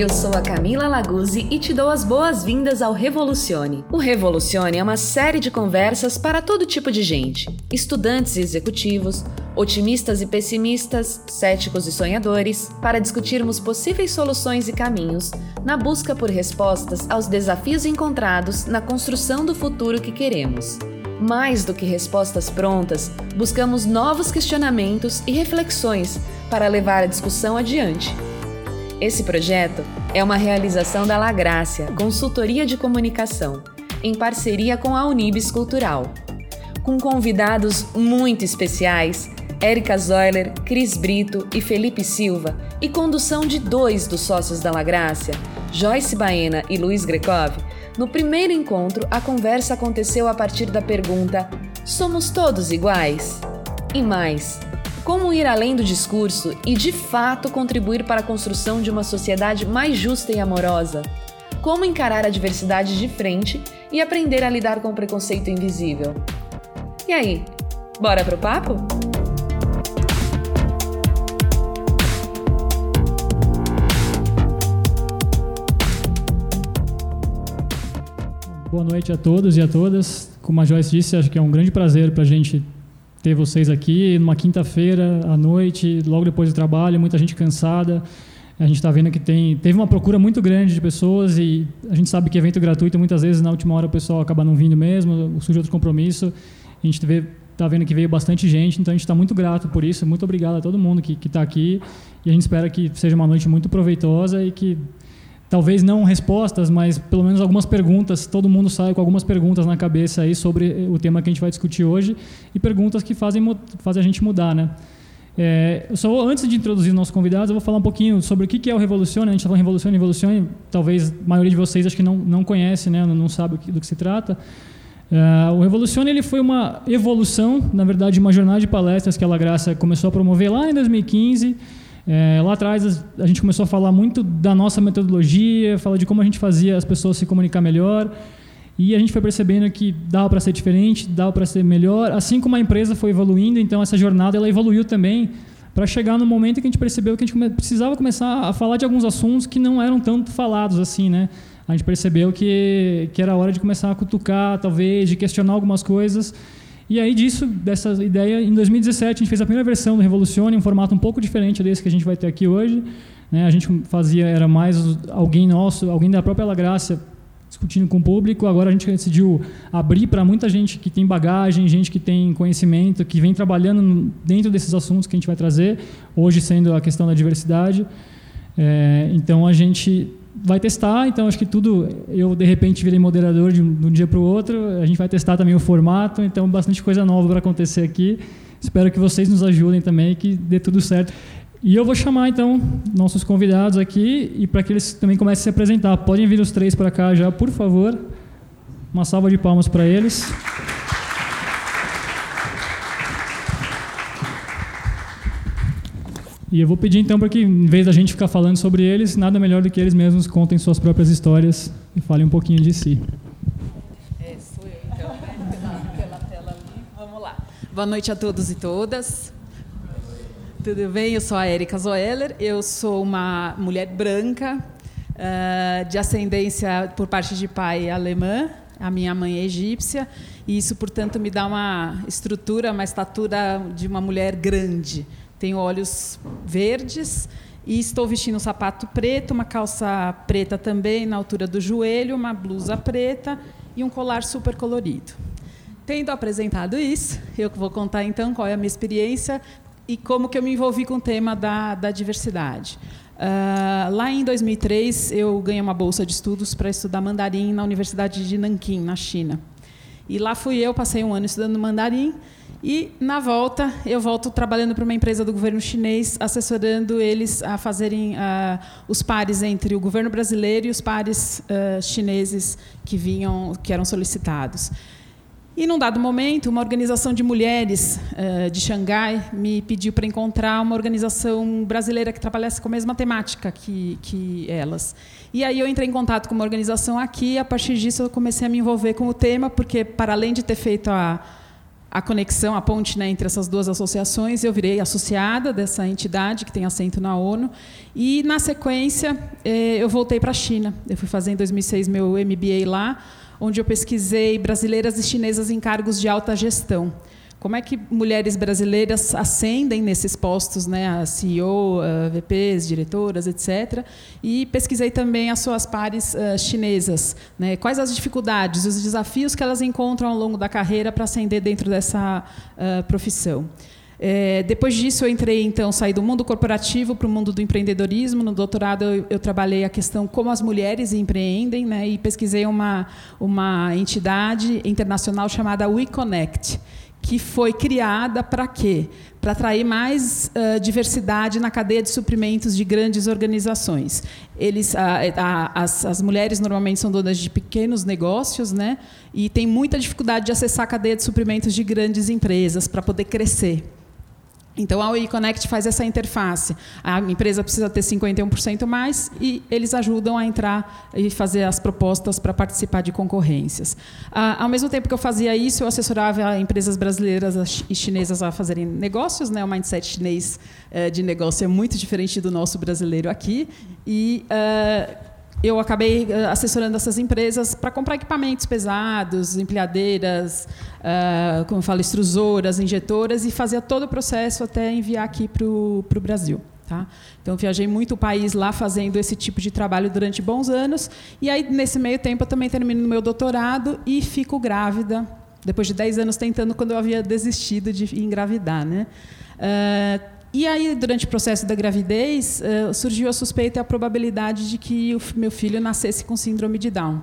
Eu sou a Camila Laguzzi e te dou as boas-vindas ao Revolucione. O Revolucione é uma série de conversas para todo tipo de gente: estudantes e executivos, otimistas e pessimistas, céticos e sonhadores, para discutirmos possíveis soluções e caminhos na busca por respostas aos desafios encontrados na construção do futuro que queremos. Mais do que respostas prontas, buscamos novos questionamentos e reflexões para levar a discussão adiante. Esse projeto é uma realização da Lagrácia, consultoria de comunicação, em parceria com a Unibis Cultural. Com convidados muito especiais, Érica Zoiler, Cris Brito e Felipe Silva, e condução de dois dos sócios da Lagrácia, Joyce Baena e Luiz Grekov, no primeiro encontro a conversa aconteceu a partir da pergunta: Somos todos iguais? E mais, como ir além do discurso e de fato contribuir para a construção de uma sociedade mais justa e amorosa? Como encarar a diversidade de frente e aprender a lidar com o preconceito invisível? E aí, bora pro papo? Boa noite a todos e a todas. Como a Joyce disse, acho que é um grande prazer para a gente ter vocês aqui numa quinta-feira à noite, logo depois do trabalho, muita gente cansada. A gente está vendo que tem, teve uma procura muito grande de pessoas e a gente sabe que evento gratuito, muitas vezes na última hora o pessoal acaba não vindo mesmo, surge outro compromisso. A gente está vendo que veio bastante gente, então a gente está muito grato por isso. Muito obrigado a todo mundo que está aqui e a gente espera que seja uma noite muito proveitosa e que talvez não respostas, mas pelo menos algumas perguntas. Todo mundo sai com algumas perguntas na cabeça aí sobre o tema que a gente vai discutir hoje e perguntas que fazem, fazem a gente mudar, né? É, só antes de introduzir nossos convidados, eu vou falar um pouquinho sobre o que é o Revolucione. A gente está falando Revolucione, Revolucione. Talvez a maioria de vocês acho que não, não conhece, né? não, sabe do que se trata. Uh, o Revolucione ele foi uma evolução, na verdade, de uma jornada de palestras que a La Graça começou a promover lá em 2015 é, lá atrás a gente começou a falar muito da nossa metodologia, falar de como a gente fazia as pessoas se comunicar melhor. E a gente foi percebendo que dava para ser diferente, dava para ser melhor. Assim como a empresa foi evoluindo, então essa jornada ela evoluiu também para chegar no momento que a gente percebeu que a gente precisava começar a falar de alguns assuntos que não eram tanto falados assim, né? A gente percebeu que, que era hora de começar a cutucar, talvez, de questionar algumas coisas. E aí disso, dessa ideia, em 2017 a gente fez a primeira versão do Revolucione, um formato um pouco diferente desse que a gente vai ter aqui hoje. Né? A gente fazia, era mais alguém nosso, alguém da própria La Graça discutindo com o público. Agora a gente decidiu abrir para muita gente que tem bagagem, gente que tem conhecimento, que vem trabalhando dentro desses assuntos que a gente vai trazer, hoje sendo a questão da diversidade. É, então a gente vai testar, então acho que tudo. Eu, de repente, virei moderador de um, de um dia para o outro. A gente vai testar também o formato, então bastante coisa nova para acontecer aqui. Espero que vocês nos ajudem também, que dê tudo certo. E eu vou chamar então nossos convidados aqui e para que eles também comecem a se apresentar. Podem vir os três para cá já, por favor. Uma salva de palmas para eles. E eu vou pedir então para que, em vez da gente ficar falando sobre eles, nada melhor do que eles mesmos contem suas próprias histórias e falem um pouquinho de si. É, sou eu então, né? Pela, pela tela ali. Vamos lá. Boa noite a todos e todas. Tudo bem? Eu sou a Erika Zoeller, eu sou uma mulher branca, uh, de ascendência por parte de pai alemã, a minha mãe é egípcia, e isso, portanto, me dá uma estrutura, uma estatura de uma mulher grande. Tenho olhos verdes e estou vestindo um sapato preto, uma calça preta também na altura do joelho, uma blusa preta e um colar super colorido. Tendo apresentado isso, eu vou contar então qual é a minha experiência e como que eu me envolvi com o tema da, da diversidade. Uh, lá em 2003, eu ganhei uma bolsa de estudos para estudar mandarim na Universidade de Nanquim, na China. E lá fui eu, passei um ano estudando mandarim e, na volta, eu volto trabalhando para uma empresa do governo chinês, assessorando eles a fazerem uh, os pares entre o governo brasileiro e os pares uh, chineses que vinham, que eram solicitados. E, num dado momento, uma organização de mulheres uh, de Xangai me pediu para encontrar uma organização brasileira que trabalhasse com a mesma temática que, que elas. E aí eu entrei em contato com uma organização aqui, e a partir disso eu comecei a me envolver com o tema, porque, para além de ter feito a a conexão, a ponte né, entre essas duas associações, eu virei associada dessa entidade que tem assento na ONU. E, na sequência, eh, eu voltei para a China. Eu fui fazer em 2006 meu MBA lá, onde eu pesquisei brasileiras e chinesas em cargos de alta gestão. Como é que mulheres brasileiras ascendem nesses postos, né, a CEO, a VPs, diretoras, etc. E pesquisei também as suas pares uh, chinesas, né, quais as dificuldades, os desafios que elas encontram ao longo da carreira para ascender dentro dessa uh, profissão. É, depois disso, eu entrei, então, saí do mundo corporativo para o mundo do empreendedorismo. No doutorado, eu, eu, trabalhei a questão como as mulheres empreendem né, e pesquisei uma, uma entidade internacional chamada WeConnect, que foi criada para quê? Para atrair mais uh, diversidade na cadeia de suprimentos de grandes organizações. Eles, as, as, mulheres normalmente são donas de pequenos negócios, né? E tem muita dificuldade de acessar a cadeia de suprimentos de grandes empresas para poder crescer. Então, a WeConnect faz essa interface. A empresa precisa ter 51% mais e eles ajudam a entrar e fazer as propostas para participar de concorrências. Ah, ao mesmo tempo que eu fazia isso, eu assessorava empresas brasileiras e chinesas a fazerem negócios. Né? O mindset chinês eh, de negócio é muito diferente do nosso brasileiro aqui. E uh, eu acabei eh, assessorando essas empresas para comprar equipamentos pesados, empilhadeiras, uh, como eu falo, extrusoras, injetoras, e fazia todo o processo até enviar aqui para o Brasil. Tá? Então, viajei muito o país lá fazendo esse tipo de trabalho durante bons anos. E aí, nesse meio tempo, eu também termino meu doutorado e fico grávida, depois de 10 anos tentando, quando eu havia desistido de engravidar. Né? Uh, e aí, durante o processo da gravidez, uh, surgiu a suspeita e a probabilidade de que o meu filho nascesse com síndrome de Down.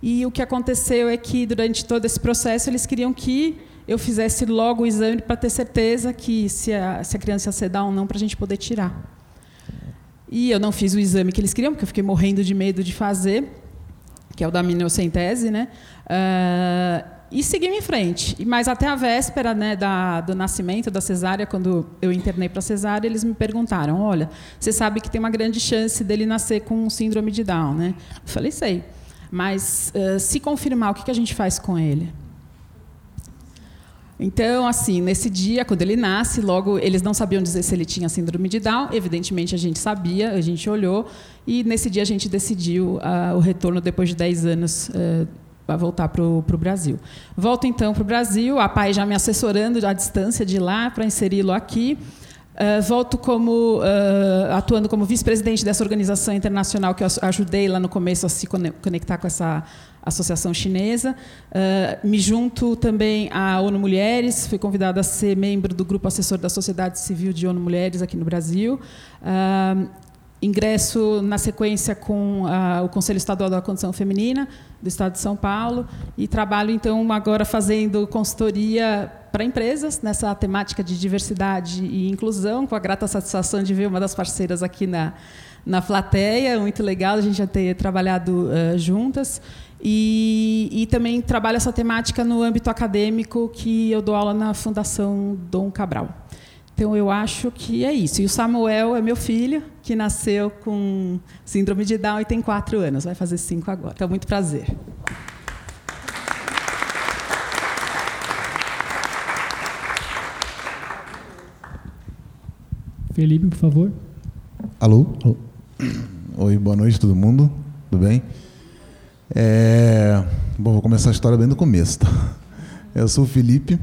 E o que aconteceu é que, durante todo esse processo, eles queriam que eu fizesse logo o exame para ter certeza que se a, se a criança ia ser Down ou não, para a gente poder tirar. E eu não fiz o exame que eles queriam, porque eu fiquei morrendo de medo de fazer, que é o da minocentese, né? Uh, e seguimos em frente. Mas até a véspera né, da, do nascimento da cesárea, quando eu internei para cesárea, eles me perguntaram: olha, você sabe que tem uma grande chance dele nascer com síndrome de Down, né? Eu falei: sei. Mas uh, se confirmar, o que, que a gente faz com ele? Então, assim, nesse dia, quando ele nasce, logo eles não sabiam dizer se ele tinha síndrome de Down. Evidentemente, a gente sabia, a gente olhou. E nesse dia a gente decidiu uh, o retorno depois de 10 anos. Uh, vai voltar para o Brasil. Volto então para o Brasil, a PAI já me assessorando à distância de lá para inseri-lo aqui. Uh, volto como uh, atuando como vice-presidente dessa organização internacional que eu ajudei lá no começo a se conectar com essa associação chinesa. Uh, me junto também à ONU Mulheres, fui convidada a ser membro do grupo assessor da sociedade civil de ONU Mulheres aqui no Brasil ingresso na sequência com a, o Conselho Estadual da Condição Feminina do Estado de São Paulo. E trabalho então agora fazendo consultoria para empresas nessa temática de diversidade e inclusão com a grata satisfação de ver uma das parceiras aqui na na plateia. Muito legal a gente já ter trabalhado uh, juntas. E, e também trabalho essa temática no âmbito acadêmico que eu dou aula na Fundação Dom Cabral então eu acho que é isso. E o Samuel é meu filho, que nasceu com síndrome de Down e tem quatro anos, vai fazer cinco agora. Então, muito prazer. Felipe, por favor. Alô? Alô? Oi, boa noite todo mundo. Tudo bem? É... Bom, vou começar a história bem do começo. Tá? Eu sou o Felipe,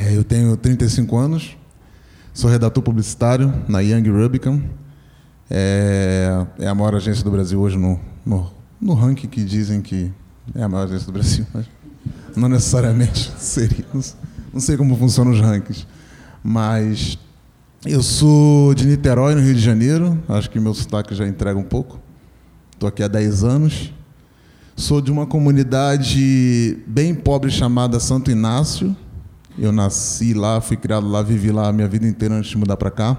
é, eu tenho 35 anos, Sou redator publicitário na Young Rubicon. É, é, a maior agência do Brasil hoje no, no, no, ranking que dizem que é a maior agência do Brasil, mas não necessariamente seria. Não sei como funcionam os rankings. Mas eu sou de Niterói, no Rio de Janeiro. Acho que meu sotaque já entrega um pouco. Estou aqui há 10 anos. Sou de uma comunidade bem pobre chamada Santo Inácio, eu nasci lá, fui criado lá, vivi lá a minha vida inteira antes de mudar para cá.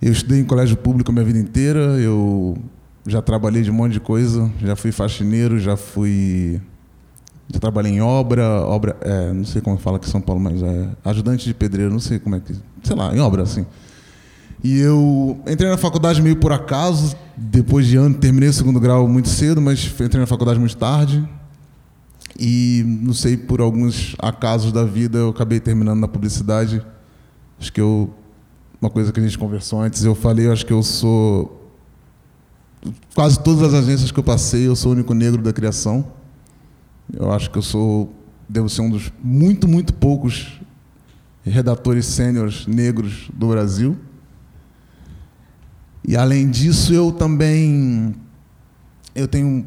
Eu estudei em colégio público a minha vida inteira. Eu já trabalhei de um monte de coisa. Já fui faxineiro, já fui. Já trabalhei em obra, obra, é, não sei como fala aqui em São Paulo, mas é ajudante de pedreiro, não sei como é que, sei lá, em obra assim. E eu entrei na faculdade meio por acaso, depois de ano, terminei o segundo grau muito cedo, mas entrei na faculdade muito tarde. E não sei, por alguns acasos da vida, eu acabei terminando na publicidade. Acho que eu. Uma coisa que a gente conversou antes, eu falei, acho que eu sou. Quase todas as agências que eu passei, eu sou o único negro da criação. Eu acho que eu sou. Devo ser um dos muito, muito poucos redatores sêniores negros do Brasil. E além disso, eu também eu tenho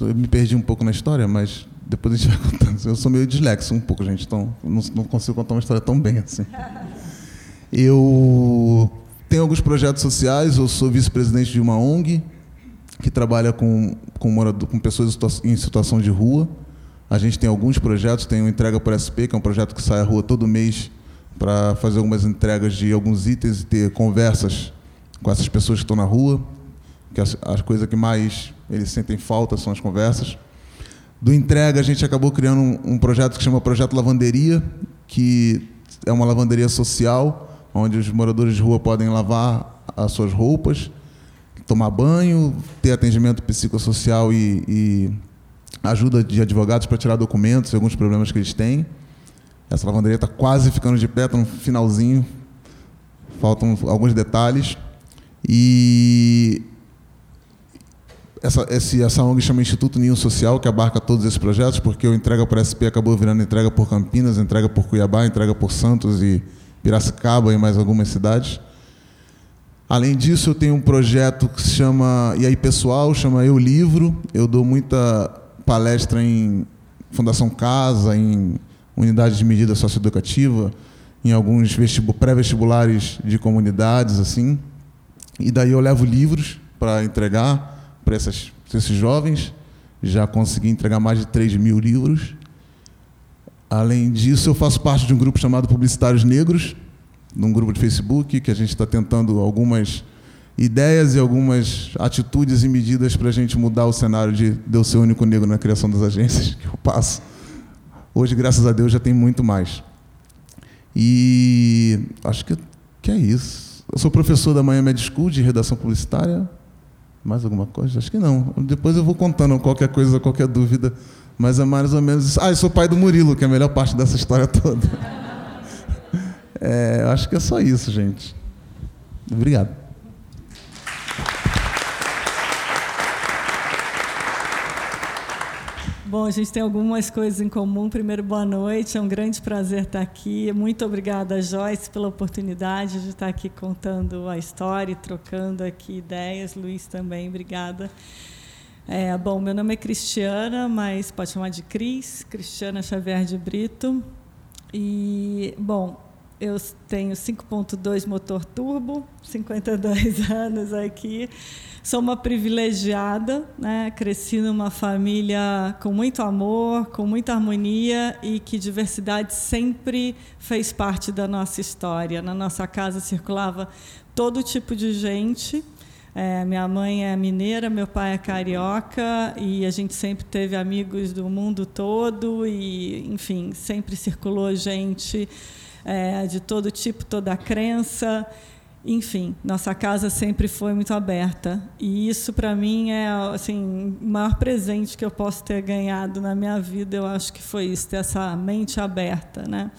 eu me perdi um pouco na história, mas depois a gente vai contando. Eu sou meio dislexo um pouco, gente, então não, consigo contar uma história tão bem assim. Eu tenho alguns projetos sociais, eu sou vice-presidente de uma ONG que trabalha com, com, morador, com pessoas em situação de rua. A gente tem alguns projetos, tem o Entrega por SP, que é um projeto que sai à rua todo mês para fazer algumas entregas de alguns itens e ter conversas com essas pessoas que estão na rua, que as, as coisas que mais eles sentem falta são as conversas. Do Entrega, a gente acabou criando um, um projeto que chama Projeto Lavanderia, que é uma lavanderia social, onde os moradores de rua podem lavar as suas roupas, tomar banho, ter atendimento psicossocial e, e ajuda de advogados para tirar documentos e alguns problemas que eles têm. Essa lavanderia está quase ficando de pé, está no finalzinho, faltam alguns detalhes. E essa, esse, essa ONG chama Instituto Ninho Social, que abarca todos esses projetos, porque o Entrega por SP acabou virando entrega por Campinas, entrega por Cuiabá, entrega por Santos e Piracicaba e mais algumas cidades. Além disso, eu tenho um projeto que se chama E aí Pessoal, chama Eu Livro. Eu dou muita palestra em Fundação Casa, em unidades de medida socioeducativa, em alguns pré-vestibulares de comunidades, assim. E daí eu levo livros para entregar para esses jovens. Já consegui entregar mais de 3 mil livros. Além disso, eu faço parte de um grupo chamado Publicitários Negros, num grupo de Facebook, que a gente está tentando algumas ideias e algumas atitudes e medidas para a gente mudar o cenário de, eu ser o único negro na criação das agências que eu passo. Hoje, graças a Deus, já tem muito mais. E acho que, que é isso. Eu sou professor da Miami School de redação publicitária. Mais alguma coisa? Acho que não. Depois eu vou contando qualquer coisa, qualquer dúvida. Mas é mais ou menos isso. Ah, eu sou pai do Murilo, que é a melhor parte dessa história toda. É, acho que é só isso, gente. Obrigado. Bom, a gente tem algumas coisas em comum. Primeiro, boa noite. É um grande prazer estar aqui. Muito obrigada, Joyce, pela oportunidade de estar aqui contando a história e trocando aqui ideias. Luiz também, obrigada. É, bom, meu nome é Cristiana, mas pode chamar de Cris, Cristiana Xavier de Brito. E, bom, eu tenho 5.2 motor turbo, 52 anos aqui. Sou uma privilegiada, né? cresci numa família com muito amor, com muita harmonia e que diversidade sempre fez parte da nossa história. Na nossa casa circulava todo tipo de gente. É, minha mãe é mineira, meu pai é carioca e a gente sempre teve amigos do mundo todo e, enfim, sempre circulou gente é, de todo tipo, toda crença. Enfim, nossa casa sempre foi muito aberta. E isso, para mim, é assim, o maior presente que eu posso ter ganhado na minha vida. Eu acho que foi isso, ter essa mente aberta. Né?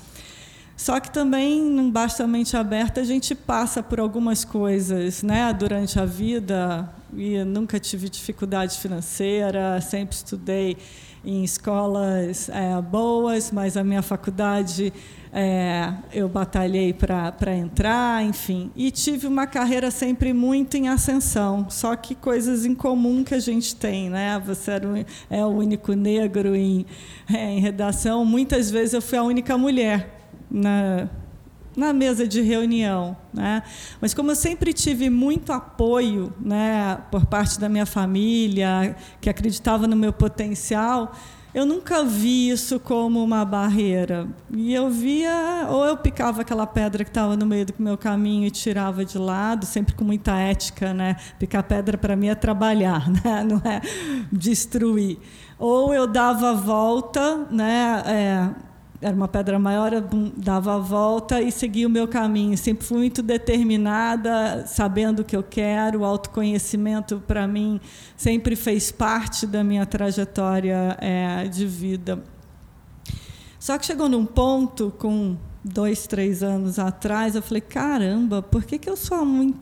Só que também, não basta a mente aberta, a gente passa por algumas coisas né, durante a vida. E nunca tive dificuldade financeira, sempre estudei em escolas é, boas, mas a minha faculdade é, eu batalhei para entrar, enfim. E tive uma carreira sempre muito em ascensão, só que coisas em comum que a gente tem. Né? Você era o, é o único negro em, é, em redação. Muitas vezes eu fui a única mulher na, na mesa de reunião. Né? Mas como eu sempre tive muito apoio né, por parte da minha família, que acreditava no meu potencial, eu nunca vi isso como uma barreira. E eu via, ou eu picava aquela pedra que estava no meio do meu caminho e tirava de lado, sempre com muita ética, né? Picar pedra para mim é trabalhar, né? não é destruir. Ou eu dava a volta, né? É, era uma pedra maior, dava a volta e seguia o meu caminho. Sempre fui muito determinada, sabendo o que eu quero. O autoconhecimento, para mim, sempre fez parte da minha trajetória é, de vida. Só que chegou num ponto, com dois, três anos atrás, eu falei: caramba, por que, que eu sou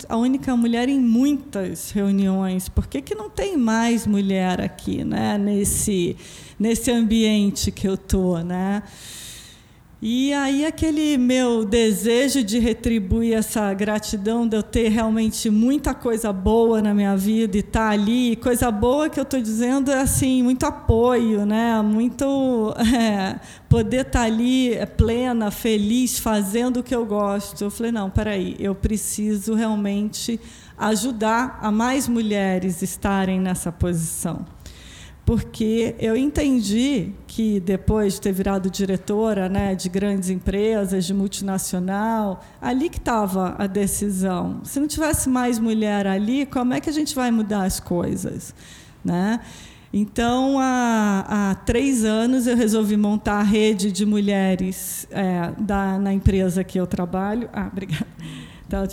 a, única mulher em muitas reuniões? Por que, que não tem mais mulher aqui, né? nesse, nesse ambiente que eu estou? Né? E aí aquele meu desejo de retribuir essa gratidão de eu ter realmente muita coisa boa na minha vida e estar tá ali, coisa boa que eu estou dizendo é assim muito apoio, né? Muito é, poder estar tá ali é, plena, feliz, fazendo o que eu gosto. Eu falei não, peraí, eu preciso realmente ajudar a mais mulheres estarem nessa posição porque eu entendi que depois de ter virado diretora né, de grandes empresas, de multinacional, ali que estava a decisão. Se não tivesse mais mulher ali, como é que a gente vai mudar as coisas? Né? Então, há, há três anos, eu resolvi montar a rede de mulheres é, da, na empresa que eu trabalho. Ah, obrigada Tá,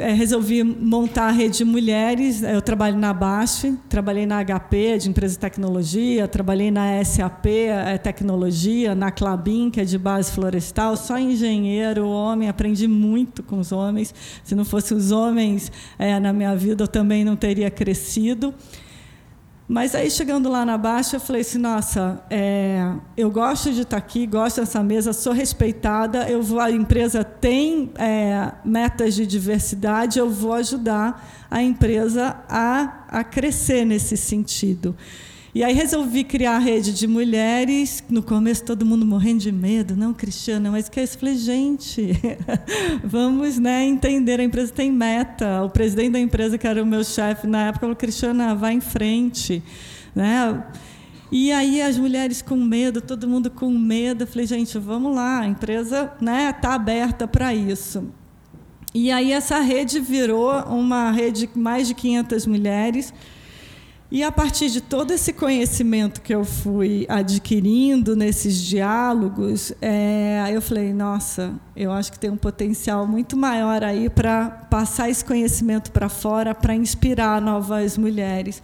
é, resolvi montar a rede de mulheres. Eu trabalho na BASF, trabalhei na HP, de empresa de tecnologia, trabalhei na SAP, é, tecnologia, na Clabin, que é de base florestal, só engenheiro, homem, aprendi muito com os homens. Se não fossem os homens é, na minha vida, eu também não teria crescido. Mas aí, chegando lá na Baixa, eu falei assim: nossa, é, eu gosto de estar aqui, gosto dessa mesa, sou respeitada, eu vou, a empresa tem é, metas de diversidade, eu vou ajudar a empresa a, a crescer nesse sentido. E aí resolvi criar a rede de mulheres. No começo todo mundo morrendo de medo, não, Cristiana, mas que é isso? Falei, gente, vamos né, entender, a empresa tem meta. O presidente da empresa, que era o meu chefe na época, falou, Cristiana, vai em frente. Né? E aí as mulheres com medo, todo mundo com medo. Eu falei, gente, vamos lá, a empresa está né, tá aberta para isso. E aí essa rede virou uma rede de mais de 500 mulheres e a partir de todo esse conhecimento que eu fui adquirindo nesses diálogos, é, eu falei: nossa, eu acho que tem um potencial muito maior aí para passar esse conhecimento para fora, para inspirar novas mulheres.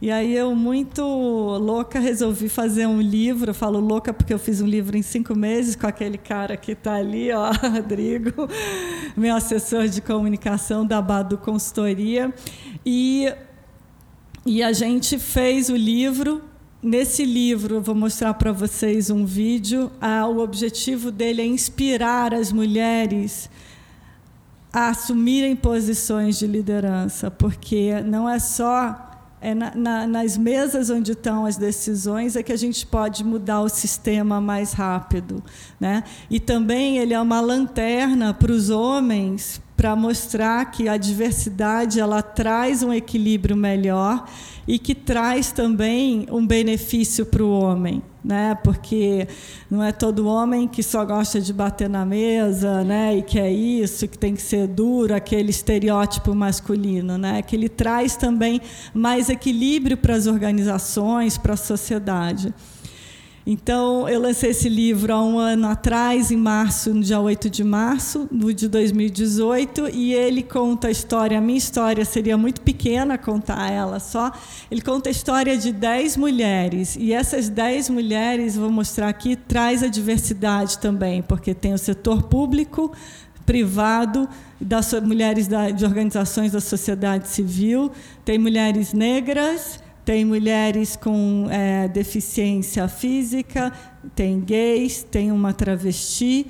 E aí eu, muito louca, resolvi fazer um livro. Eu falo louca porque eu fiz um livro em cinco meses com aquele cara que está ali, ó, Rodrigo, meu assessor de comunicação da Badu Consultoria. E e a gente fez o livro. Nesse livro, eu vou mostrar para vocês um vídeo. Ah, o objetivo dele é inspirar as mulheres a assumirem posições de liderança, porque não é só é na, na, nas mesas onde estão as decisões é que a gente pode mudar o sistema mais rápido, né? E também ele é uma lanterna para os homens para mostrar que a diversidade ela traz um equilíbrio melhor e que traz também um benefício para o homem, né? Porque não é todo homem que só gosta de bater na mesa, né? E que é isso, que tem que ser duro, aquele estereótipo masculino, né? Que ele traz também mais equilíbrio para as organizações, para a sociedade. Então, eu lancei esse livro há um ano atrás, em março, no dia 8 de março de 2018, e ele conta a história. A minha história seria muito pequena contar ela só. Ele conta a história de 10 mulheres, e essas 10 mulheres, vou mostrar aqui, traz a diversidade também, porque tem o setor público, privado, das mulheres de organizações da sociedade civil, tem mulheres negras tem mulheres com é, deficiência física, tem gays, tem uma travesti.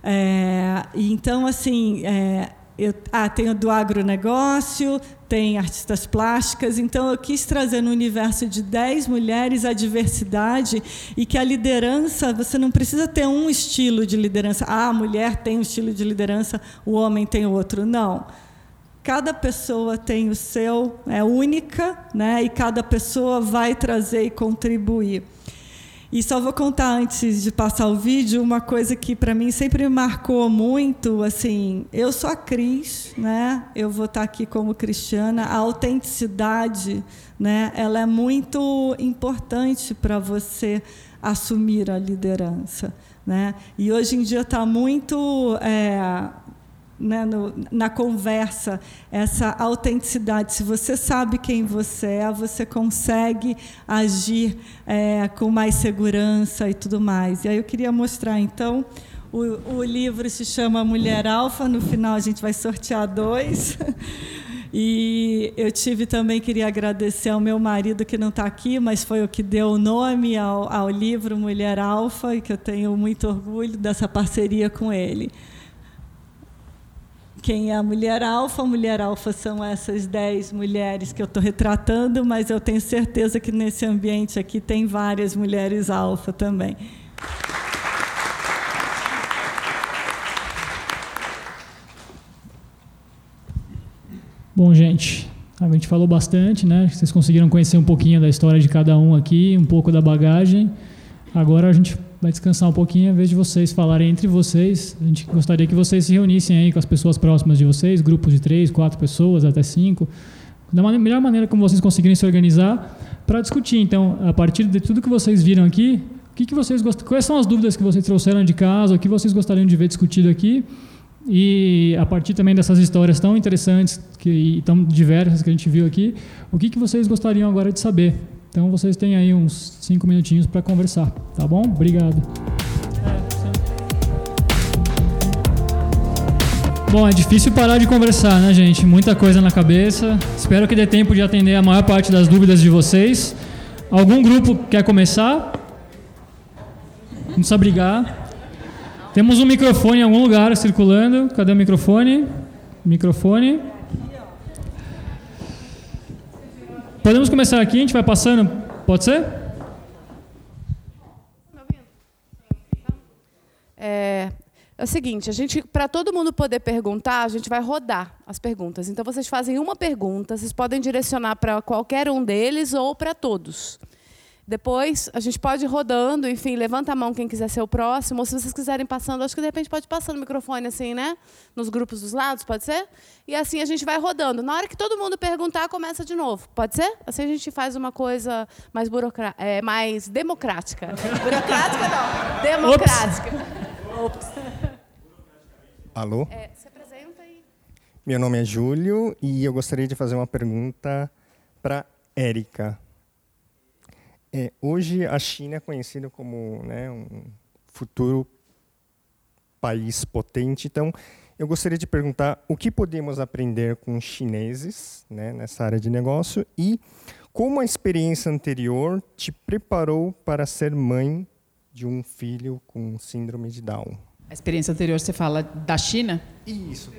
É, então, assim, é, eu, ah, tem do agronegócio, tem artistas plásticas. Então, eu quis trazer no universo de 10 mulheres a diversidade e que a liderança, você não precisa ter um estilo de liderança. Ah, a mulher tem um estilo de liderança, o homem tem outro. Não cada pessoa tem o seu, é única, né? E cada pessoa vai trazer e contribuir. E só vou contar antes de passar o vídeo uma coisa que para mim sempre marcou muito, assim, eu sou a Cris, né? Eu vou estar aqui como cristiana, a autenticidade, né? Ela é muito importante para você assumir a liderança, né? E hoje em dia está muito é, né, no, na conversa, essa autenticidade. Se você sabe quem você é, você consegue agir é, com mais segurança e tudo mais. E aí eu queria mostrar, então, o, o livro se chama Mulher Alfa. No final a gente vai sortear dois. E eu tive também, queria agradecer ao meu marido que não está aqui, mas foi o que deu o nome ao, ao livro Mulher Alfa, e que eu tenho muito orgulho dessa parceria com ele quem é a mulher alfa. A mulher alfa são essas dez mulheres que eu estou retratando, mas eu tenho certeza que nesse ambiente aqui tem várias mulheres alfa também. Bom, gente, a gente falou bastante, né? Vocês conseguiram conhecer um pouquinho da história de cada um aqui, um pouco da bagagem. Agora a gente vai descansar um pouquinho, em vez de vocês falarem entre vocês. A gente gostaria que vocês se reunissem aí com as pessoas próximas de vocês, grupos de três, quatro pessoas, até cinco, da melhor maneira como vocês conseguirem se organizar para discutir. Então, a partir de tudo que vocês viram aqui, o que, que vocês gostam, quais são as dúvidas que vocês trouxeram de casa, o que vocês gostariam de ver discutido aqui? E a partir também dessas histórias tão interessantes que, e tão diversas que a gente viu aqui, o que, que vocês gostariam agora de saber? Então vocês têm aí uns cinco minutinhos para conversar, tá bom? Obrigado. Bom, é difícil parar de conversar, né, gente? Muita coisa na cabeça. Espero que dê tempo de atender a maior parte das dúvidas de vocês. Algum grupo quer começar? Não precisa brigar. Temos um microfone em algum lugar circulando. Cadê o microfone? Microfone. Podemos começar aqui, a gente vai passando. Pode ser? É, é o seguinte, a gente, para todo mundo poder perguntar, a gente vai rodar as perguntas. Então vocês fazem uma pergunta, vocês podem direcionar para qualquer um deles ou para todos. Depois, a gente pode ir rodando, enfim, levanta a mão quem quiser ser o próximo, ou se vocês quiserem passando, acho que de repente pode passar no microfone assim, né? Nos grupos dos lados, pode ser? E assim a gente vai rodando. Na hora que todo mundo perguntar, começa de novo. Pode ser? Assim a gente faz uma coisa mais burocrática, é, mais democrática. burocrática não, democrática. Ops. Alô? É, se apresenta aí. Meu nome é Júlio e eu gostaria de fazer uma pergunta para Érica. É, hoje a China é conhecida como né, um futuro país potente. Então, eu gostaria de perguntar o que podemos aprender com os chineses né, nessa área de negócio e como a experiência anterior te preparou para ser mãe de um filho com síndrome de Down. A experiência anterior você fala da China? Isso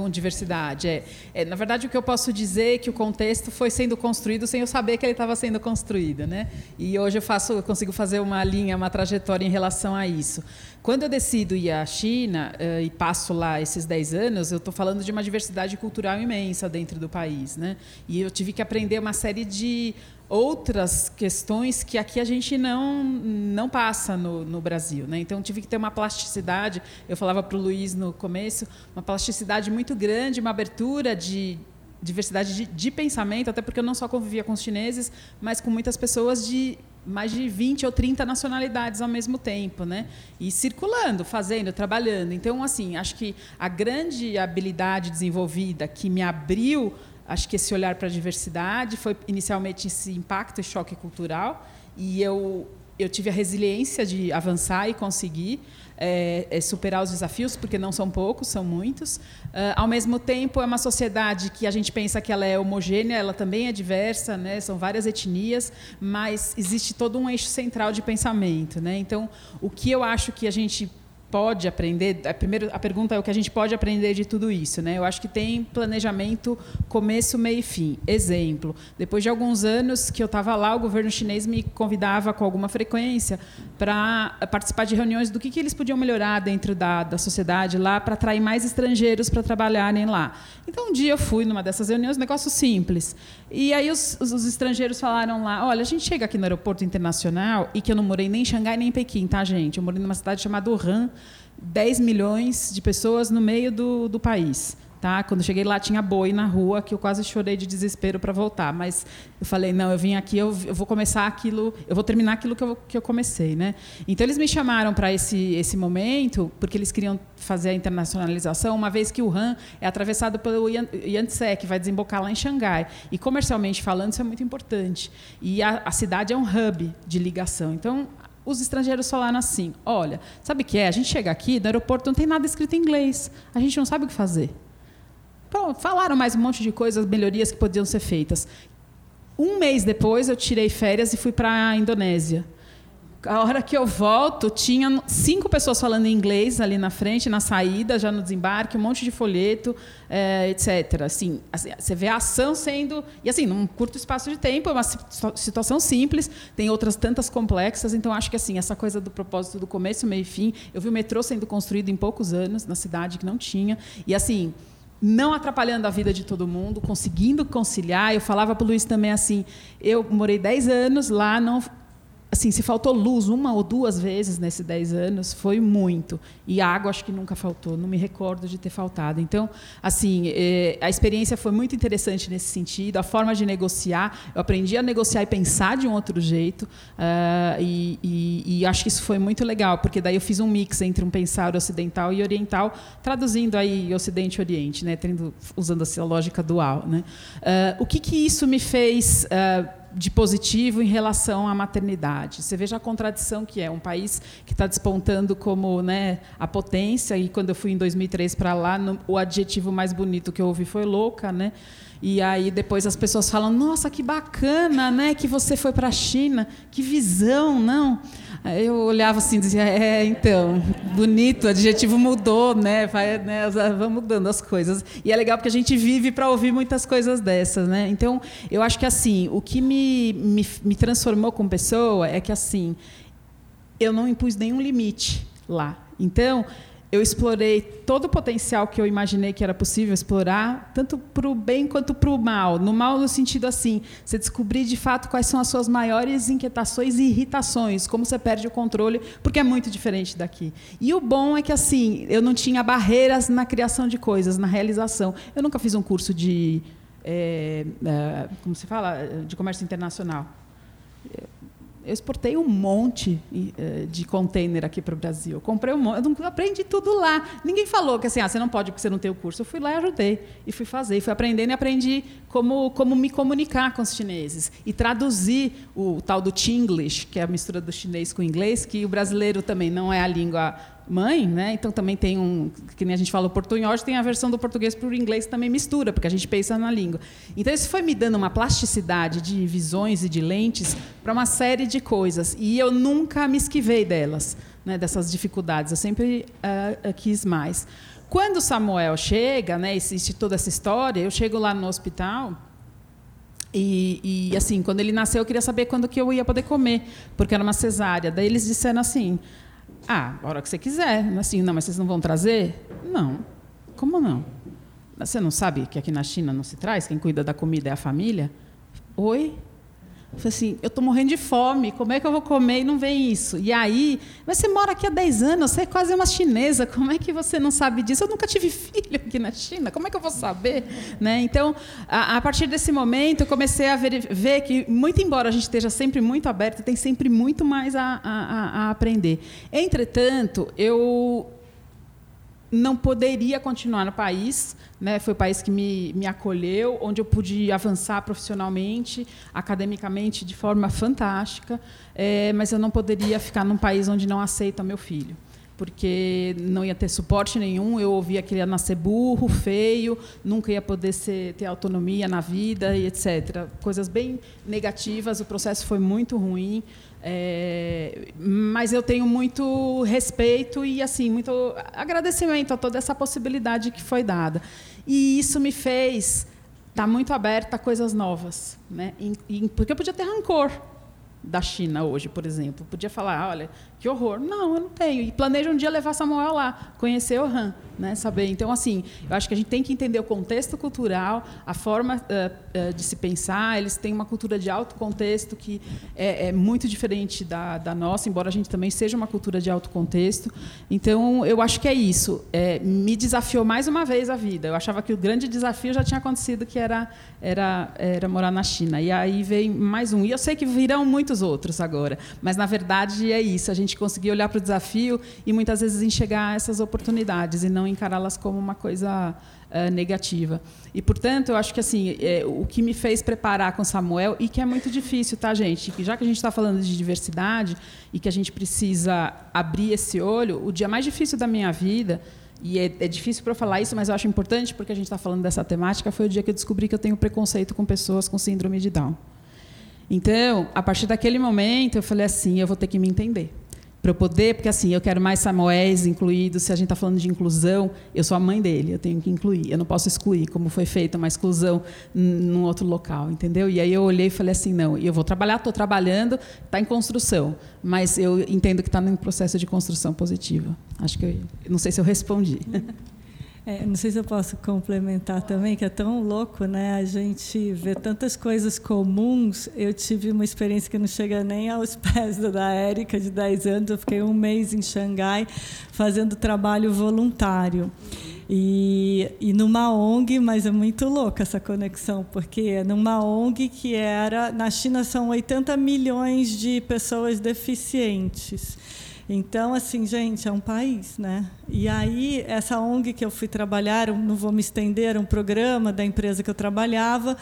com diversidade. É, é, na verdade, o que eu posso dizer é que o contexto foi sendo construído sem eu saber que ele estava sendo construído, né? E hoje eu faço, eu consigo fazer uma linha, uma trajetória em relação a isso. Quando eu decido ir à China uh, e passo lá esses 10 anos, eu estou falando de uma diversidade cultural imensa dentro do país, né? E eu tive que aprender uma série de outras questões que aqui a gente não, não passa no, no Brasil. Né? Então, tive que ter uma plasticidade, eu falava para o Luiz no começo, uma plasticidade muito grande, uma abertura de diversidade de, de, pensamento, até porque eu não só convivia com os chineses, mas com muitas pessoas de mais de 20 ou 30 nacionalidades ao mesmo tempo, né? E circulando, fazendo, trabalhando. Então, assim, acho que a grande habilidade desenvolvida que me abriu Acho que esse olhar para a diversidade foi inicialmente esse impacto e choque cultural, e eu eu tive a resiliência de avançar e conseguir é, é, superar os desafios, porque não são poucos, são muitos. Uh, ao mesmo tempo, é uma sociedade que a gente pensa que ela é homogênea, ela também é diversa, né? são várias etnias, mas existe todo um eixo central de pensamento. Né? Então, o que eu acho que a gente pode aprender? A, primeiro, a pergunta é o que a gente pode aprender de tudo isso. Né? Eu acho que tem planejamento começo, meio e fim. Exemplo, depois de alguns anos que eu estava lá, o governo chinês me convidava com alguma frequência para participar de reuniões do que, que eles podiam melhorar dentro da, da sociedade lá para atrair mais estrangeiros para trabalharem lá. Então, um dia eu fui numa dessas reuniões, um negócio simples. E aí os, os, os estrangeiros falaram lá, olha, a gente chega aqui no aeroporto internacional e que eu não morei nem em Xangai nem em Pequim, tá, gente? Eu morei numa cidade chamada Wuhan, 10 milhões de pessoas no meio do, do país. Tá? Quando cheguei lá tinha boi na rua que eu quase chorei de desespero para voltar, mas eu falei não, eu vim aqui, eu, eu, vou começar aquilo, eu vou terminar aquilo que eu, que eu comecei, né? Então eles me chamaram para esse esse momento porque eles queriam fazer a internacionalização, uma vez que o Han é atravessado pelo Yangtze, que vai desembocar lá em Xangai e comercialmente falando isso é muito importante e a, a cidade é um hub de ligação. Então os estrangeiros falaram assim: olha, sabe o que é? A gente chega aqui, no aeroporto não tem nada escrito em inglês, a gente não sabe o que fazer. Então, falaram mais um monte de coisas, melhorias que podiam ser feitas. Um mês depois, eu tirei férias e fui para a Indonésia. A hora que eu volto, tinha cinco pessoas falando inglês ali na frente, na saída, já no desembarque, um monte de folheto, é, etc. Assim, assim, você vê a ação sendo. E assim, num curto espaço de tempo, é uma situação simples, tem outras tantas complexas. Então, acho que assim, essa coisa do propósito do começo, meio e fim. Eu vi o metrô sendo construído em poucos anos, na cidade que não tinha. E assim não atrapalhando a vida de todo mundo, conseguindo conciliar. Eu falava para o Luiz também assim, eu morei 10 anos lá, não assim, se faltou luz uma ou duas vezes nesses 10 anos, foi muito. E água acho que nunca faltou, não me recordo de ter faltado. Então, assim, é, a experiência foi muito interessante nesse sentido, a forma de negociar, eu aprendi a negociar e pensar de um outro jeito, uh, e, e, e, acho que isso foi muito legal, porque daí eu fiz um mix entre um pensar ocidental e oriental, traduzindo aí Ocidente e Oriente, né, tendo, usando essa lógica dual. Né. Uh, o que, que isso me fez... Uh, de positivo em relação à maternidade. Você veja a contradição que é um país que está despontando como né, a potência e quando eu fui em 2003 para lá, no, o adjetivo mais bonito que eu ouvi foi louca, né? E aí depois as pessoas falam: "Nossa, que bacana, né, que você foi para a China, que visão, não?" Eu olhava assim e dizia: "É, então, bonito, o adjetivo mudou, né? Vai, né, vão mudando as coisas". E é legal porque a gente vive para ouvir muitas coisas dessas, né? Então, eu acho que assim, o que me, me, me transformou como pessoa é que assim, eu não impus nenhum limite lá. Então, eu explorei todo o potencial que eu imaginei que era possível explorar, tanto para o bem quanto para o mal. No mal, no sentido assim, você descobrir de fato quais são as suas maiores inquietações e irritações, como você perde o controle, porque é muito diferente daqui. E o bom é que assim, eu não tinha barreiras na criação de coisas, na realização. Eu nunca fiz um curso de, é, é, como se fala, de comércio internacional eu exportei um monte eh, de container aqui para o Brasil. Eu comprei um monte, eu aprendi tudo lá. Ninguém falou que assim, ah, você não pode porque você não tem o curso. Eu fui lá e ajudei. E fui fazer. E fui aprendendo e aprendi como, como me comunicar com os chineses. E traduzir o tal do Chinglish, que é a mistura do chinês com o inglês, que o brasileiro também não é a língua mãe, né? Então também tem um, que nem a gente fala o portunhol, tem a versão do português para o inglês também mistura, porque a gente pensa na língua. Então isso foi me dando uma plasticidade de visões e de lentes para uma série de coisas e eu nunca me esquivei delas, né? Dessas dificuldades, eu sempre uh, quis mais. Quando Samuel chega, né? Existe toda essa história. Eu chego lá no hospital. E, e, assim, quando ele nasceu, eu queria saber quando que eu ia poder comer, porque era uma cesárea. Daí eles disseram assim: ah, a hora que você quiser. Assim, não, mas vocês não vão trazer? Não. Como não? Você não sabe que aqui na China não se traz? Quem cuida da comida é a família? Oi? Falei assim, eu estou morrendo de fome, como é que eu vou comer e não vem isso? E aí, mas você mora aqui há 10 anos, você é quase uma chinesa, como é que você não sabe disso? Eu nunca tive filho aqui na China, como é que eu vou saber? Né? Então, a, a partir desse momento, eu comecei a ver, ver, que, muito embora a gente esteja sempre muito aberto, tem sempre muito mais a, a, a aprender. Entretanto, eu não poderia continuar no país. Né? Foi o país que me, me acolheu, onde eu pude avançar profissionalmente, academicamente, de forma fantástica, é, mas eu não poderia ficar num país onde não aceita meu filho. Porque não ia ter suporte nenhum, eu ouvia que ele ia nascer burro, feio, nunca ia poder ser, ter autonomia na vida e etc. Coisas bem negativas, o processo foi muito ruim. É, mas eu tenho muito respeito e assim muito agradecimento a toda essa possibilidade que foi dada. E isso me fez estar tá muito aberta a coisas novas, né? E, e, porque eu podia ter rancor da China hoje, por exemplo. Podia falar, olha, que horror. Não, eu não tenho. E planejo um dia levar Samuel lá, conhecer o Han, né, saber. Então, assim, eu acho que a gente tem que entender o contexto cultural, a forma uh, uh, de se pensar. Eles têm uma cultura de alto contexto que é, é, muito diferente da, da nossa, embora a gente também seja uma cultura de alto contexto. Então, eu acho que é isso. É, me desafiou mais uma vez a vida. Eu achava que o grande desafio já tinha acontecido, que era, era, era morar na China. E aí veio mais um. E eu sei que virão muitos outros agora, mas, na verdade, é isso. A gente conseguir olhar para o desafio e, muitas vezes, enxergar essas oportunidades e não encará-las como uma coisa uh, negativa. E, portanto, eu acho que assim é, o que me fez preparar com Samuel, e que é muito difícil, tá, gente? Que já que a gente está falando de diversidade e que a gente precisa abrir esse olho, o dia mais difícil da minha vida e é, é, difícil para falar isso, mas eu acho importante porque a gente está falando dessa temática. Foi o dia que eu descobri que eu tenho preconceito com pessoas com síndrome de Down. Então, a partir daquele momento, eu falei assim: eu vou ter que me entender para eu poder, porque assim, eu quero mais Samuéis incluídos. Se a gente está falando de inclusão, eu sou a mãe dele, eu tenho que incluir. Eu não posso excluir, como foi feita uma exclusão num outro local, entendeu? E aí eu olhei e falei assim, não, eu vou trabalhar, estou trabalhando, está em construção, mas eu entendo que está num processo de construção positiva. Acho que eu, não sei se eu respondi. É, não sei se eu posso complementar também, que é tão louco, né? A gente vê tantas coisas comuns. Eu tive uma experiência que não chega nem aos pés da Érica, de 10 anos. Eu fiquei um mês em Xangai fazendo trabalho voluntário. E, e numa ONG, mas é muito louca essa conexão, porque é numa ONG que era. Na China são 80 milhões de pessoas deficientes. Então, assim, gente, é um país, né? E aí, essa ONG que eu fui trabalhar, não vou me estender, um programa da empresa que eu trabalhava,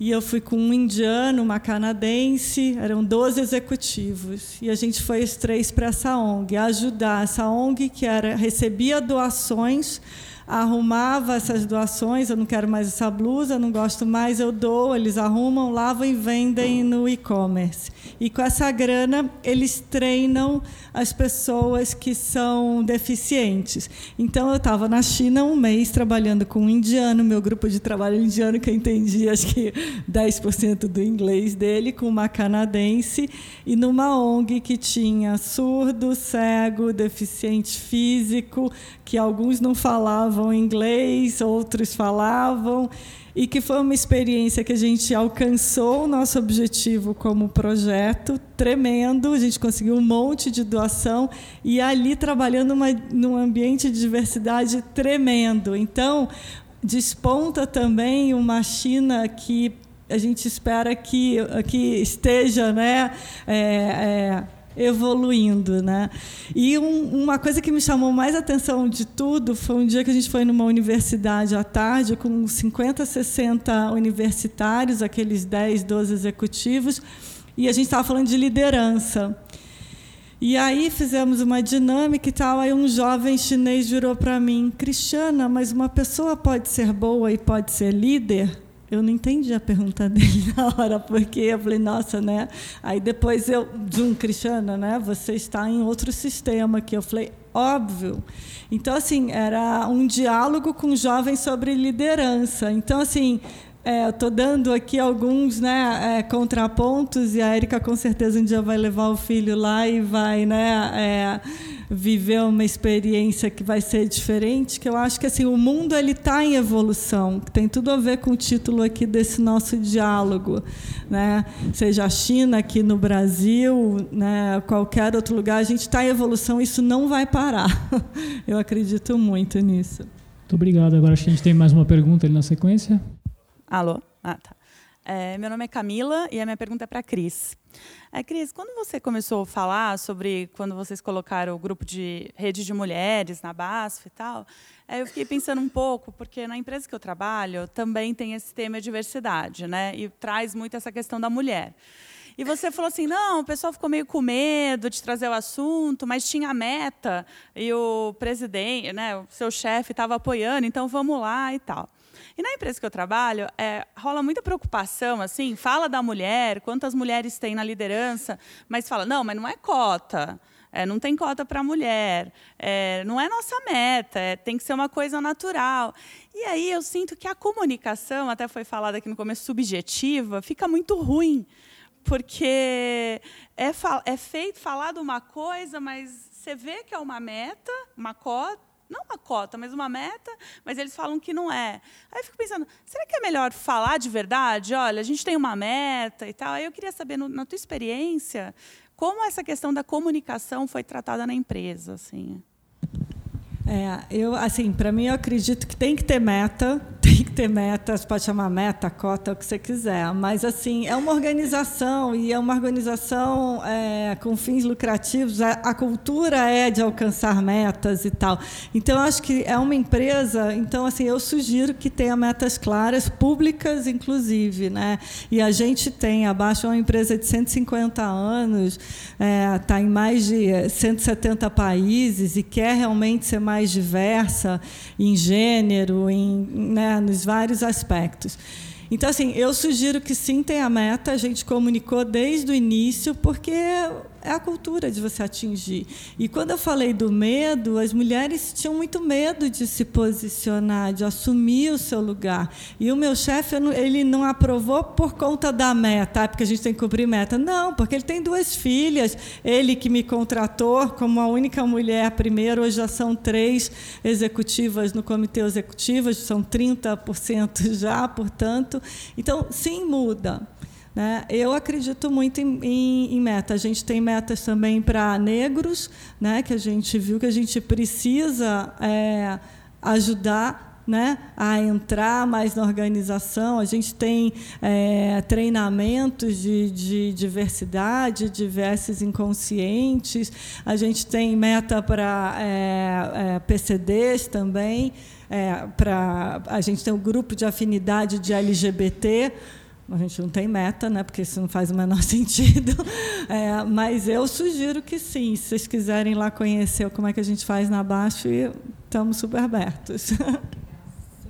e eu fui com um indiano, uma canadense, eram 12 executivos. E a gente foi os três para essa ONG, ajudar essa ONG que era recebia doações arrumava essas doações, eu não quero mais essa blusa, não gosto mais, eu dou, eles arrumam, lavam e vendem no e-commerce. E com essa grana, eles treinam as pessoas que são deficientes. Então, eu estava na China um mês trabalhando com um indiano, meu grupo de trabalho indiano, que eu entendi acho que 10% do inglês dele, com uma canadense, e numa ONG que tinha surdo, cego, deficiente físico, que alguns não falavam inglês, outros falavam e que foi uma experiência que a gente alcançou o nosso objetivo como projeto tremendo, a gente conseguiu um monte de doação e ali trabalhando uma, num ambiente de diversidade tremendo. Então, desponta também uma China que a gente espera que, que esteja né, é, é, evoluindo, né? E um, uma coisa que me chamou mais atenção de tudo foi um dia que a gente foi numa universidade à tarde com 50, 60 universitários, aqueles 10, 12 executivos, e a gente estava falando de liderança. E aí fizemos uma dinâmica e tal, aí um jovem chinês virou para mim, Cristiana, mas uma pessoa pode ser boa e pode ser líder? Eu não entendi a pergunta dele na hora, porque eu falei, nossa, né? Aí depois eu, um Cristiana, né? Você está em outro sistema que eu falei, óbvio. Então, assim, era um diálogo com jovens sobre liderança. Então, assim, é, estou dando aqui alguns né, é, contrapontos e a Erika com certeza um dia vai levar o filho lá e vai né, é, viver uma experiência que vai ser diferente. Que eu acho que assim o mundo ele está em evolução, tem tudo a ver com o título aqui desse nosso diálogo, né? Seja a China aqui no Brasil, né, qualquer outro lugar, a gente está em evolução. Isso não vai parar. Eu acredito muito nisso. Muito obrigado. Agora acho que a gente tem mais uma pergunta ali na sequência. Alô? Ah, tá. É, meu nome é Camila e a minha pergunta é para a Cris. É, Cris, quando você começou a falar sobre quando vocês colocaram o grupo de rede de mulheres na BASF e tal, é, eu fiquei pensando um pouco, porque na empresa que eu trabalho também tem esse tema de diversidade, né? E traz muito essa questão da mulher. E você falou assim: não, o pessoal ficou meio com medo de trazer o assunto, mas tinha a meta e o presidente, né, o seu chefe estava apoiando, então vamos lá e tal. E na empresa que eu trabalho, é, rola muita preocupação, assim, fala da mulher, quantas mulheres tem na liderança, mas fala, não, mas não é cota. É, não tem cota para mulher, é, não é nossa meta, é, tem que ser uma coisa natural. E aí eu sinto que a comunicação, até foi falada aqui no começo, subjetiva, fica muito ruim, porque é, é feito falado uma coisa, mas você vê que é uma meta, uma cota, não uma cota, mas uma meta, mas eles falam que não é. Aí eu fico pensando, será que é melhor falar de verdade? Olha, a gente tem uma meta e tal. Aí eu queria saber, no, na tua experiência, como essa questão da comunicação foi tratada na empresa, assim. É, eu, assim, para mim, eu acredito que tem que ter meta, tem que ter meta, você pode chamar meta, cota, o que você quiser, mas, assim, é uma organização e é uma organização é, com fins lucrativos, a, a, cultura é de alcançar metas e tal. Então, acho que é uma empresa, então, assim, eu sugiro que tenha metas claras, públicas, inclusive, né? E a gente tem, abaixo, uma empresa de 150 anos, está é, tá em mais de 170 países e quer realmente ser mais mais diversa em gênero, em, né, nos vários aspectos. Então, assim, eu sugiro que sim tenha meta, a gente comunicou desde o início, porque é a cultura de você atingir. E quando eu falei do medo, as mulheres tinham muito medo de se posicionar, de assumir o seu lugar. E o meu chefe, ele não aprovou por conta da meta, porque a gente tem que cumprir meta. Não, porque ele tem duas filhas. Ele que me contratou como a única mulher primeiro, hoje já são três executivas no comitê executivo, são 30% já, portanto. Então, sim, muda. Né? Eu acredito muito em, em, em, meta. A gente tem metas também para negros, né? que a gente viu que a gente precisa é, ajudar né, a entrar mais na organização. A gente tem é, treinamentos de, de, diversidade, diversos inconscientes. A gente tem meta para é, é, PCDs também. É, a gente tem um grupo de afinidade de LGBT a gente não tem meta, né? Porque isso não faz o menor sentido. É, mas eu sugiro que sim, se vocês quiserem lá conhecer como é que a gente faz na Baixo, estamos super abertos. Você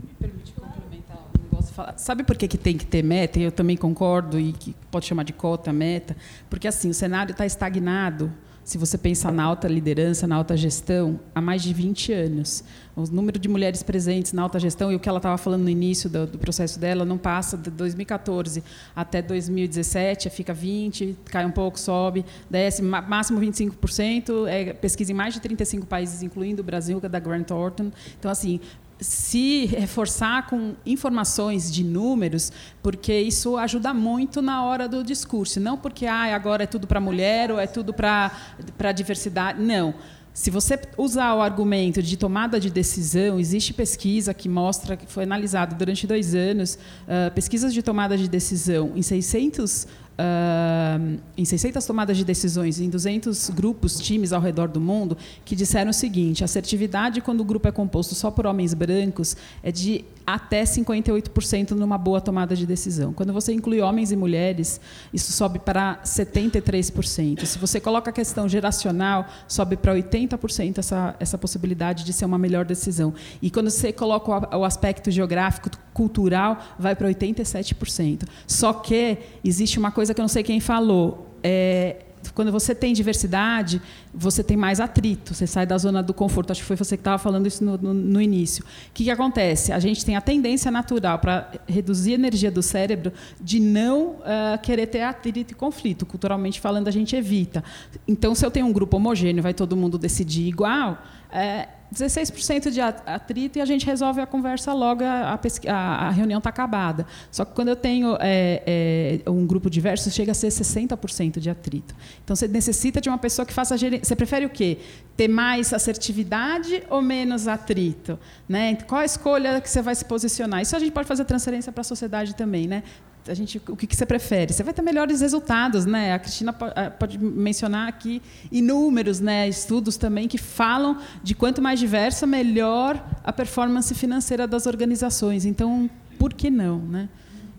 me permite complementar um negócio? Sabe por que, que tem que ter meta? Eu também concordo e que pode chamar de cota meta, porque assim o cenário está estagnado se você pensar na alta liderança, na alta gestão, há mais de 20 anos. O número de mulheres presentes na alta gestão, e o que ela estava falando no início do, do, processo dela, não passa de 2014 até 2017, fica 20%, cai um pouco, sobe, desce, máximo 25%, é pesquisa em mais de 35 países, incluindo o Brasil, que é da Grant Thornton. Então, assim, se reforçar com informações de números, porque isso ajuda muito na hora do discurso. Não porque ah, agora é tudo para mulher ou é tudo para a diversidade. Não. Se você usar o argumento de tomada de decisão, existe pesquisa que mostra que foi analisado durante dois anos uh, pesquisas de tomada de decisão em 600 uh, em 600 tomadas de decisões em 200 grupos, times ao redor do mundo, que disseram o seguinte: a assertividade, quando o grupo é composto só por homens brancos, é de até 58% numa boa tomada de decisão. Quando você inclui homens e mulheres, isso sobe para 73%. Se você coloca a questão geracional, sobe para 80% essa, essa possibilidade de ser uma melhor decisão. E quando você coloca o, o aspecto geográfico, cultural, vai para 87%. Só que existe uma coisa que eu não sei quem falou. É, quando você tem diversidade, você tem mais atrito, você sai da zona do conforto. Acho que foi você que estava falando isso no, no, no início. O que, que, acontece? A gente tem a tendência natural para reduzir a energia do cérebro de não uh, querer ter atrito e conflito. Culturalmente falando, a gente evita. Então, se eu tenho um grupo homogêneo, vai todo mundo decidir igual. É, 16% de atrito e a gente resolve a conversa logo, a, a, a reunião está acabada. Só que quando eu tenho é, é, um grupo diverso, chega a ser 60% de atrito. Então, você necessita de uma pessoa que faça. Você prefere o quê? Ter mais assertividade ou menos atrito? Né? Qual a escolha que você vai se posicionar? Isso a gente pode fazer transferência para a sociedade também. Né? A gente, o que, que, você prefere? Você vai ter melhores resultados, né? A Cristina pode mencionar aqui inúmeros, né, estudos também que falam de quanto mais diversa, melhor a performance financeira das organizações. Então, por que não, né?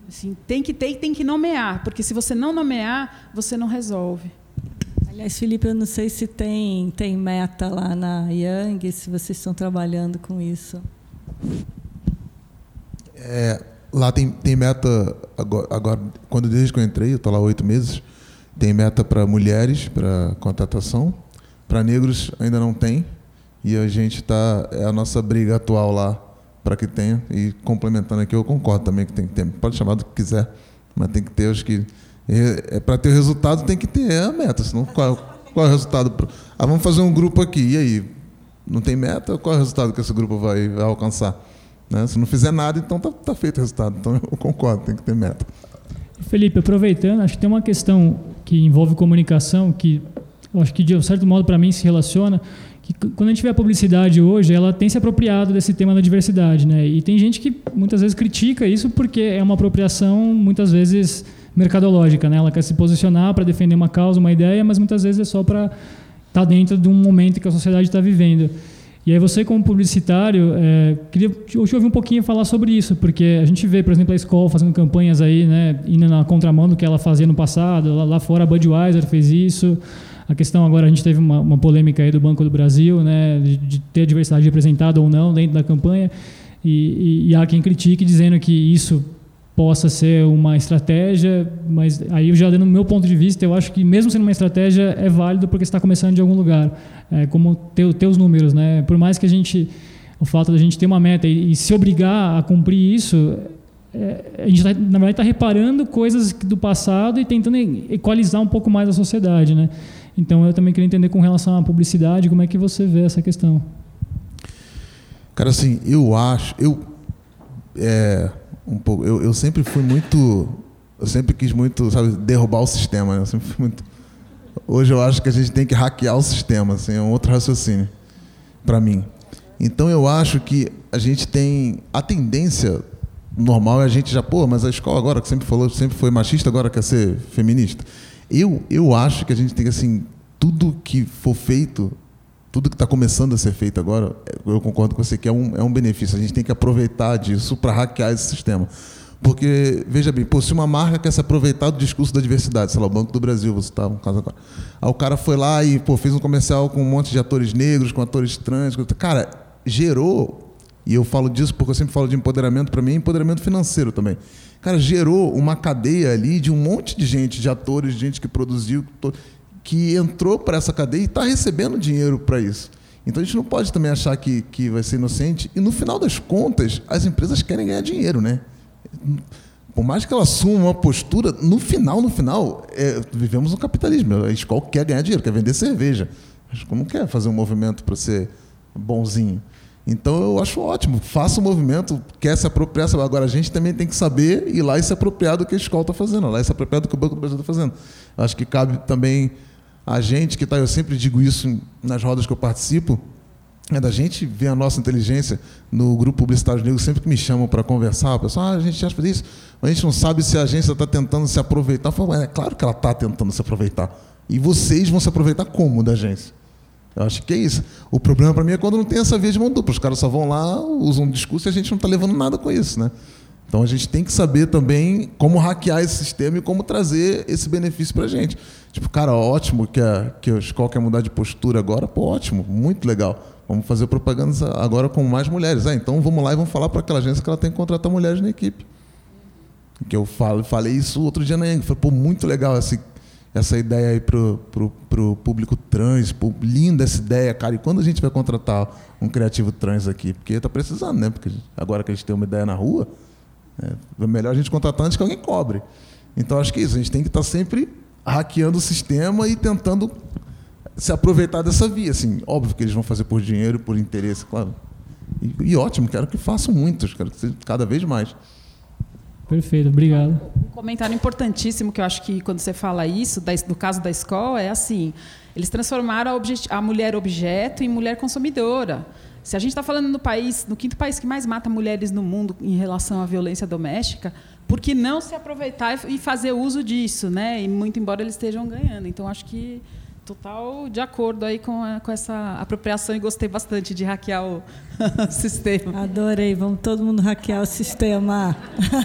Assim, tem que ter e tem que nomear, porque se você não nomear, você não resolve. Aliás, Felipe, eu não sei se tem tem meta lá na Yang, se vocês estão trabalhando com isso. É, lá tem, tem meta, agora, agora, quando desde que eu entrei, eu estou lá oito meses, tem meta para mulheres, para contratação. Para negros ainda não tem. E a gente está. É a nossa briga atual lá para que tenha. E complementando aqui, eu concordo também que tem que ter. Pode chamar do que quiser, mas tem que ter os que. É, é para ter o resultado tem que ter a meta, senão qual, qual é o resultado? Ah, vamos fazer um grupo aqui, e aí? Não tem meta? Qual é o resultado que esse grupo vai, vai alcançar? Né? Se não fizer nada, então tá, tá feito o resultado. Então eu concordo, tem que ter meta. Felipe, aproveitando, acho que tem uma questão que envolve comunicação que eu acho que de um certo modo para mim se relaciona que quando a gente vê a publicidade hoje, ela tem se apropriado desse tema da diversidade, né? E tem gente que muitas vezes critica isso porque é uma apropriação muitas vezes mercadológica, né? Ela quer se posicionar para defender uma causa, uma ideia, mas muitas vezes é só para estar tá dentro de um momento que a sociedade está vivendo. E aí você, como publicitário, é, queria te ouvir um pouquinho falar sobre isso, porque a gente vê, por exemplo, a escola fazendo campanhas aí, né, indo na contramão do que ela fazia no passado. Lá, lá fora a Budweiser fez isso. A questão agora, a gente teve uma, uma polêmica aí do Banco do Brasil, né, de, de ter a diversidade representada ou não dentro da campanha. E, e, e há quem critique dizendo que isso possa ser uma estratégia, mas aí eu já dando meu ponto de vista, eu acho que mesmo sendo uma estratégia é válido porque está começando de algum lugar, é, como ter, ter os números, né? Por mais que a gente, o fato da gente ter uma meta e, e se obrigar a cumprir isso, é, a gente tá, na verdade está reparando coisas do passado e tentando equalizar um pouco mais a sociedade, né? Então eu também queria entender com relação à publicidade, como é que você vê essa questão? Cara, assim, eu acho, eu é, um pouco, eu, eu sempre fui muito, eu sempre quis muito, sabe, derrubar o sistema. Né? Eu sempre fui muito. Hoje eu acho que a gente tem que hackear o sistema, assim, é um outro raciocínio para mim. Então eu acho que a gente tem a tendência normal é a gente já, pô, mas a escola agora que sempre falou, sempre foi machista, agora quer ser feminista. Eu, eu acho que a gente tem que, assim, tudo que for feito, tudo que está começando a ser feito agora, eu concordo com você que é um, é um benefício. A gente tem que aproveitar disso para hackear esse sistema. Porque, veja bem, pô, se uma marca quer se aproveitar do discurso da diversidade, sei lá, o Banco do Brasil, você está um caso agora. Aí o cara foi lá e pô, fez um comercial com um monte de atores negros, com atores trans. Cara, gerou, e eu falo disso porque eu sempre falo de empoderamento, para mim é empoderamento financeiro também. Cara, gerou uma cadeia ali de um monte de gente, de atores, de gente que produziu, entrou para essa cadeia e está recebendo dinheiro para isso. Então a gente não pode também achar que, que vai ser inocente. E no final das contas, as empresas querem ganhar dinheiro, né? Por mais que ela assuma uma postura, no final, no final, é, vivemos um capitalismo. A escola quer ganhar dinheiro, quer vender cerveja. A escola não quer fazer um movimento para ser bonzinho. Então eu acho ótimo, faça o um movimento, quer se apropriar. Agora a gente também tem que saber ir lá e se apropriar do que a escola está fazendo, lá e se apropriar do que o Banco do Brasil está fazendo. Acho que cabe também a gente que está, eu sempre digo isso nas rodas que eu participo, é da gente ver a nossa inteligência no grupo publicitário negro, sempre que me chamam para conversar, o pessoal, ah, a gente acha isso, mas a gente não sabe se a agência está tentando se aproveitar. Eu falo, é claro que ela está tentando se aproveitar. E vocês vão se aproveitar como da agência? Eu acho que é isso. O problema para mim é quando não tem essa via de mão dupla. Os caras só vão lá, usam um discurso e a gente não está levando nada com isso, né? Então a gente tem que saber também como hackear esse sistema e como trazer esse benefício para a gente. Tipo, cara, ótimo que a, que a escola quer mudar de postura agora, pô, ótimo, muito legal. Vamos fazer propaganda agora com mais mulheres. Ah, então vamos lá e vamos falar para aquela agência que ela tem que contratar mulheres na equipe. Que eu falo, falei isso outro dia na Yang. Falei, pô, muito legal esse essa ideia aí pro, pro, pro público trans, pô, linda essa ideia, cara. E quando a gente vai contratar um criativo trans aqui? Porque está precisando, né? Porque agora que a gente tem uma ideia na rua, é melhor a gente contratar antes que alguém cobre. Então acho que é isso, a gente tem que estar tá sempre hackeando o sistema e tentando se aproveitar dessa via. Assim, óbvio que eles vão fazer por dinheiro, por interesse, claro. E, e ótimo, quero que façam muitos, quero que seja cada vez mais. Perfeito, obrigado. Um comentário importantíssimo que eu acho que quando você fala isso, do caso da escola, é assim: eles transformaram a, a mulher objeto em mulher consumidora. Se a gente está falando no país, no quinto país que mais mata mulheres no mundo em relação à violência doméstica, por que não se aproveitar e fazer uso disso, né? E muito embora eles estejam ganhando. Então acho que total de acordo aí com, a, com essa apropriação e gostei bastante de hackear o sistema. Adorei, vamos todo mundo hackear o sistema.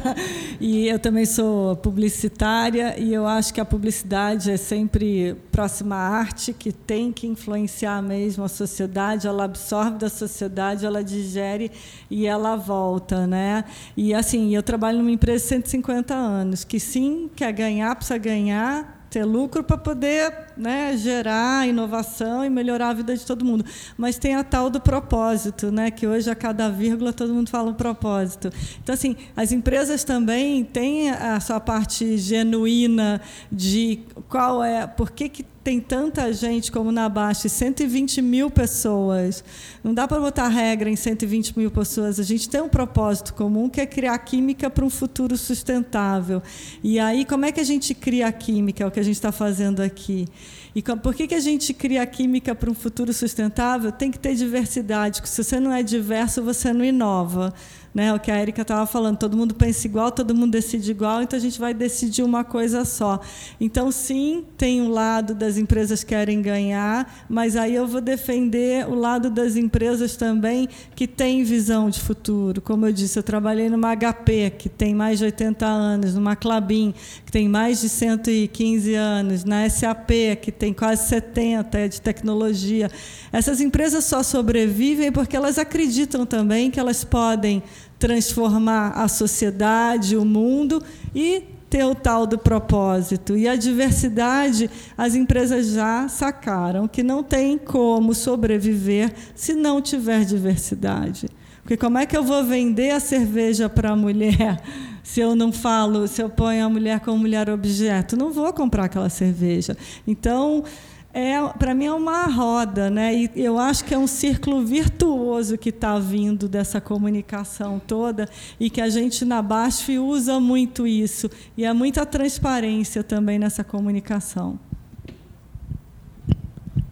e eu também sou publicitária e eu acho que a publicidade é sempre próxima à arte, que tem que influenciar mesmo a sociedade, ela absorve da sociedade, ela digere e ela volta, né? E assim, eu trabalho numa empresa de 150 anos, que sim, quer ganhar, precisa ganhar, ter lucro para poder né, gerar inovação e melhorar a vida de todo mundo. Mas tem a tal do propósito, né, que hoje a cada vírgula todo mundo fala um propósito. Então, assim, as empresas também têm a sua parte genuína de qual é, por que, que tem tanta gente como na Baixa, 120 mil pessoas. Não dá para botar regra em 120 mil pessoas. A gente tem um propósito comum que é criar química para um futuro sustentável. E aí, como é que a gente cria a química? É o que a gente está fazendo aqui. E por que, que a gente cria a química para um futuro sustentável? Tem que ter diversidade. Se você não é diverso, você não inova né? O que a Erika estava falando, todo mundo pensa igual, todo mundo decide igual, então a gente vai decidir uma coisa só. Então, sim, tem um lado das empresas que querem ganhar, mas aí eu vou defender o lado das empresas também que têm visão de futuro. Como eu disse, eu trabalhei numa HP, que tem mais de 80 anos, numa Clabin, que tem mais de 115 anos, na SAP, que tem quase 70, é de tecnologia. Essas empresas só sobrevivem porque elas acreditam também que elas podem transformar a sociedade, o mundo e ter o tal do propósito. E a diversidade, as empresas já sacaram que não tem como sobreviver se não tiver diversidade. Porque como é que eu vou vender a cerveja para a mulher se eu não falo, se eu ponho a mulher como mulher objeto? Não vou comprar aquela cerveja. Então, é, para mim é uma roda, né? E eu acho que é um círculo virtuoso que está vindo dessa comunicação toda e que a gente na BASF usa muito isso e há muita transparência também nessa comunicação.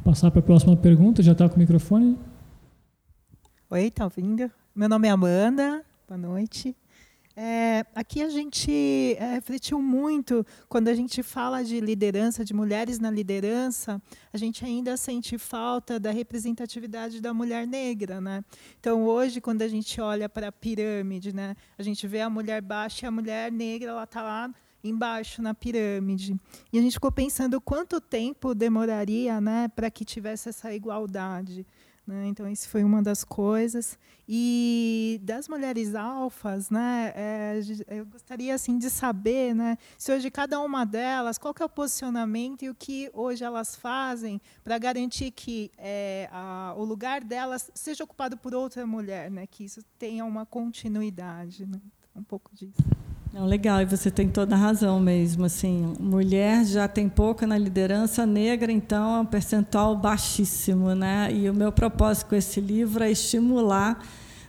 Passar para a próxima pergunta, já está com o microfone? Oi, está ouvindo? Meu nome é Amanda, boa noite. É, aqui a gente é, refletiu muito quando a gente fala de liderança, de mulheres na liderança, a gente ainda sente falta da representatividade da mulher negra, né? Então hoje quando a gente olha para a pirâmide, né, a gente vê a mulher baixa e a mulher negra, ela está lá embaixo na pirâmide. E a gente ficou pensando quanto tempo demoraria, né, para que tivesse essa igualdade. Né? Então, isso foi uma das coisas. E das mulheres alfas, né, é, eu gostaria assim, de saber né, se hoje cada uma delas, qual é o posicionamento e o que hoje elas fazem para garantir que é, a, o lugar delas seja ocupado por outra mulher, né, que isso tenha uma continuidade. Né? Um pouco disso. Não, legal, e você tem toda a razão mesmo. Assim, mulher já tem pouca na liderança, negra, então, é um percentual baixíssimo. Né? E o meu propósito com esse livro é estimular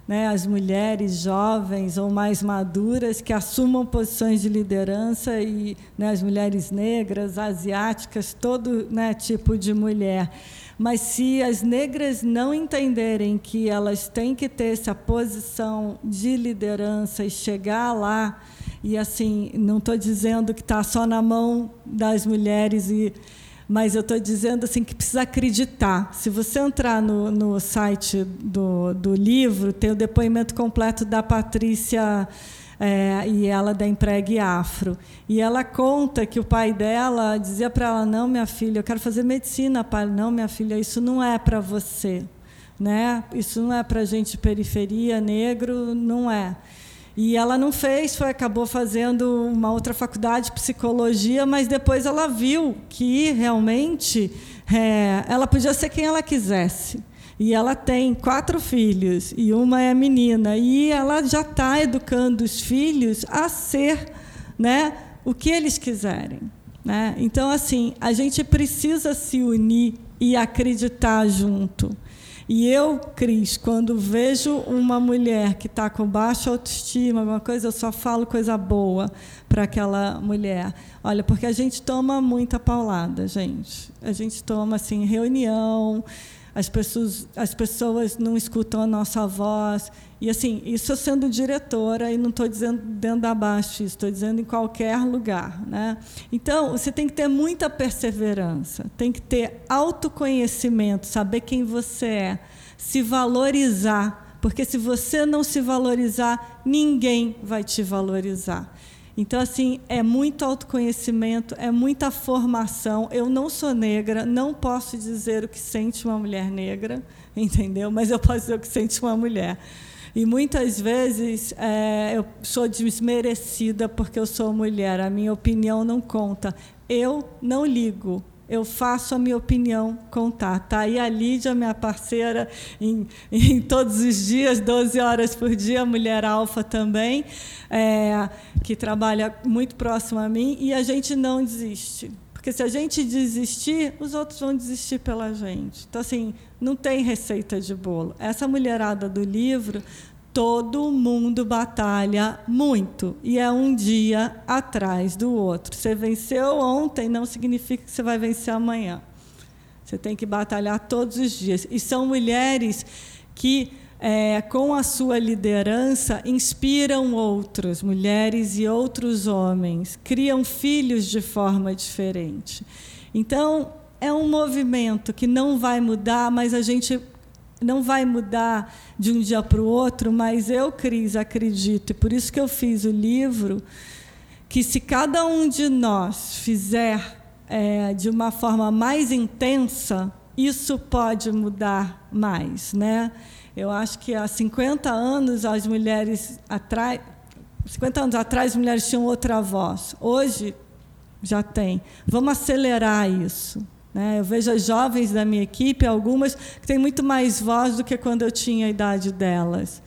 né, as mulheres jovens ou mais maduras que assumam posições de liderança e né, as mulheres negras, asiáticas, todo né, tipo de mulher. Mas se as negras não entenderem que elas têm que ter essa posição de liderança e chegar lá, e assim, não estou dizendo que está só na mão das mulheres, e, mas eu estou dizendo assim que precisa acreditar. Se você entrar no, no site do, do livro, tem o depoimento completo da Patrícia. É, e ela da Empregue Afro. E ela conta que o pai dela dizia para ela: Não, minha filha, eu quero fazer medicina. Pai, não, minha filha, isso não é para você. Né? Isso não é para gente de periferia, negro, não é. E ela não fez, foi acabou fazendo uma outra faculdade de psicologia, mas depois ela viu que realmente é, ela podia ser quem ela quisesse. E ela tem quatro filhos e uma é menina e ela já está educando os filhos a ser, né, o que eles quiserem. Né? Então, assim, a gente precisa se unir e acreditar junto. E eu, Cris, quando vejo uma mulher que está com baixa autoestima, alguma coisa, eu só falo coisa boa para aquela mulher? Olha, porque a gente toma muita paulada, gente. A gente toma assim reunião, as pessoas, as pessoas não escutam a nossa voz. E assim, isso sendo diretora, e não estou dizendo dentro da Baixa, estou dizendo em qualquer lugar. Né? Então, você tem que ter muita perseverança, tem que ter autoconhecimento, saber quem você é, se valorizar, porque se você não se valorizar, ninguém vai te valorizar. Então, assim, é muito autoconhecimento, é muita formação. Eu não sou negra, não posso dizer o que sente uma mulher negra, entendeu? Mas eu posso dizer o que sente uma mulher. E muitas vezes é, eu sou desmerecida porque eu sou mulher, a minha opinião não conta. Eu não ligo, eu faço a minha opinião contar. Tá aí a Lídia, minha parceira, em, em todos os dias, 12 horas por dia, mulher alfa também, é, que trabalha muito próximo a mim, e a gente não desiste. Porque se a gente desistir, os outros vão desistir pela gente. Então, assim, não tem receita de bolo. Essa mulherada do livro todo mundo batalha muito e é um dia atrás do outro. Você venceu ontem não significa que você vai vencer amanhã. Você tem que batalhar todos os dias. E são mulheres que, é, com a sua liderança, inspiram outros, mulheres e outros homens, criam filhos de forma diferente. Então, é um movimento que não vai mudar, mas a gente não vai mudar de um dia para o outro, mas eu, Cris, acredito, e por isso que eu fiz o livro, que se cada um de nós fizer é, de uma forma mais intensa, isso pode mudar mais. Né? Eu acho que há 50 anos as mulheres atrás. 50 anos atrás as mulheres tinham outra voz. Hoje já tem. Vamos acelerar isso. Né? Eu vejo as jovens da minha equipe, algumas que têm muito mais voz do que quando eu tinha a idade delas.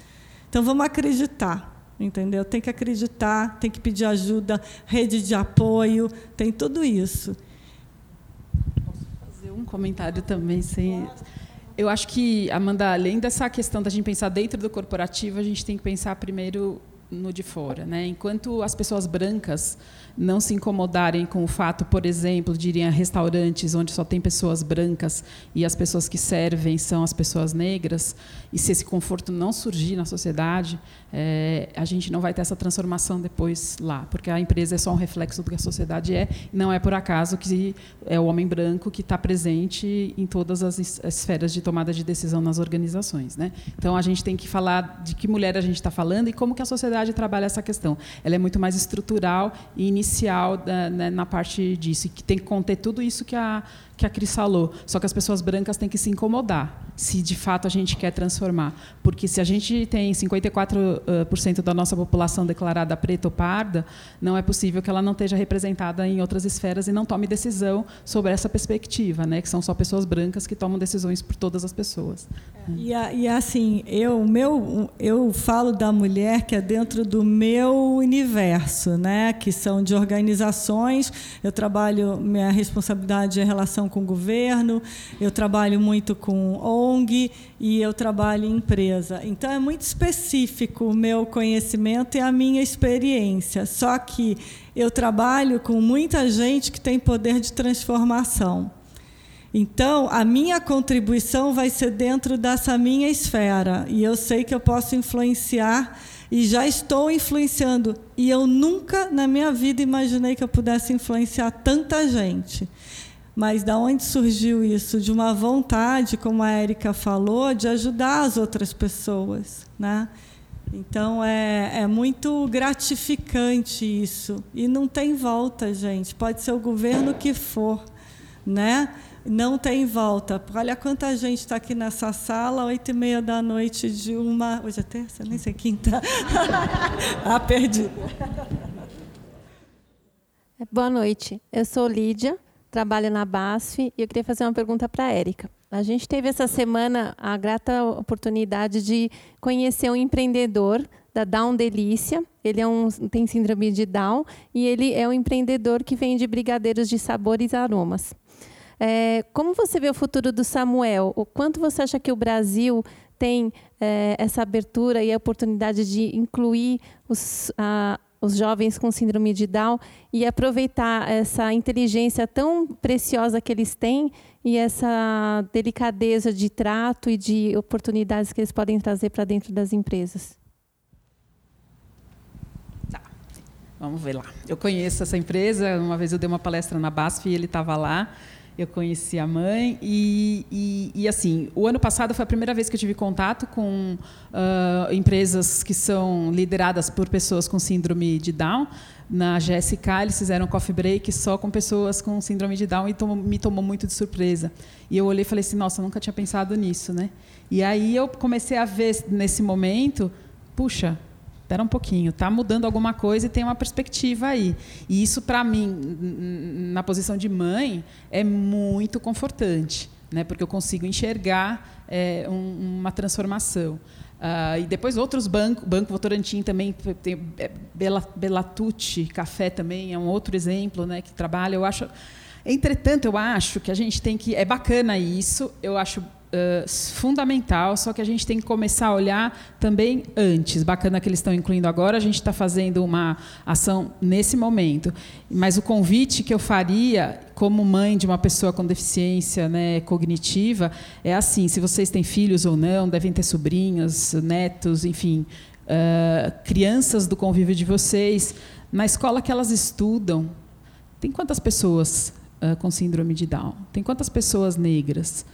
Então vamos acreditar, entendeu? Tem que acreditar, tem que pedir ajuda, rede de apoio, tem tudo isso. Posso fazer um comentário também sem. Eu acho que, Amanda, além dessa questão da gente pensar dentro do corporativo, a gente tem que pensar primeiro no de fora, né? Enquanto as pessoas brancas não se incomodarem com o fato, por exemplo, de irem a restaurantes onde só tem pessoas brancas e as pessoas que servem são as pessoas negras, e se esse conforto não surgir na sociedade, é, a gente não vai ter essa transformação depois lá, porque a empresa é só um reflexo do que a sociedade é, não é por acaso que é o homem branco que está presente em todas as esferas de tomada de decisão nas organizações. Né? Então, a gente tem que falar de que mulher a gente está falando e como que a sociedade trabalha essa questão. Ela é muito mais estrutural e inicial da, né, na parte disso, e que tem que conter tudo isso que a, que a Cris falou. Só que as pessoas brancas têm que se incomodar, se de fato a gente quer transformar. Porque se a gente tem 54% da nossa população declarada preta ou parda, não é possível que ela não esteja representada em outras esferas e não tome decisão sobre essa perspectiva, né? que são só pessoas brancas que tomam decisões por todas as pessoas. E, e assim, eu, meu, eu falo da mulher que é dentro do meu universo, né? que são de organizações. Eu trabalho, minha responsabilidade é relação com o governo, eu trabalho muito com ONG e eu trabalho em empresa. Então é muito específico o meu conhecimento e a minha experiência. Só que eu trabalho com muita gente que tem poder de transformação. Então, a minha contribuição vai ser dentro dessa minha esfera. E eu sei que eu posso influenciar e já estou influenciando. E eu nunca na minha vida imaginei que eu pudesse influenciar tanta gente. Mas da onde surgiu isso? De uma vontade, como a Érica falou, de ajudar as outras pessoas. Né? Então é, é muito gratificante isso. E não tem volta, gente. Pode ser o governo que for. Né? Não tem volta. Olha quanta gente está aqui nessa sala, oito e meia da noite de uma. Hoje é terça? Nem sei quinta. ah, perdi. Boa noite. Eu sou Lídia trabalho na BASF e eu queria fazer uma pergunta para a Érica. A gente teve essa semana a grata oportunidade de conhecer um empreendedor da Down Delícia. Ele é um, tem síndrome de Down e ele é um empreendedor que vende brigadeiros de sabores e aromas. É, como você vê o futuro do Samuel? O quanto você acha que o Brasil tem é, essa abertura e a oportunidade de incluir os, a, os jovens com síndrome de Down e aproveitar essa inteligência tão preciosa que eles têm e essa delicadeza de trato e de oportunidades que eles podem trazer para dentro das empresas. Tá. Vamos ver lá. Eu conheço essa empresa. Uma vez eu dei uma palestra na BASF e ele estava lá eu conheci a mãe e, e, e, assim o ano passado foi a primeira vez que eu tive contato com uh, empresas que são lideradas por pessoas com síndrome de Down. Na GSK eles fizeram um coffee break só com pessoas com síndrome de Down e me tomou muito de surpresa. E eu olhei e falei assim nossa eu nunca tinha pensado nisso né? E aí eu comecei a ver nesse momento puxa espera um pouquinho, está mudando alguma coisa e tem uma perspectiva aí. E isso, para mim, na posição de mãe, é muito confortante, né? porque eu consigo enxergar é, um, uma transformação. Uh, e depois outros bancos, Banco Votorantim também tem é, Bela, Café também é um outro exemplo, né, que trabalha. Eu acho, entretanto, eu acho que a gente tem que é bacana isso. Eu acho Uh, fundamental, só que a gente tem que começar a olhar também antes. Bacana que eles estão incluindo agora, a gente está fazendo uma ação nesse momento. Mas o convite que eu faria, como mãe de uma pessoa com deficiência né, cognitiva, é assim: se vocês têm filhos ou não, devem ter sobrinhos, netos, enfim, uh, crianças do convívio de vocês, na escola que elas estudam, tem quantas pessoas uh, com síndrome de Down? Tem quantas pessoas negras?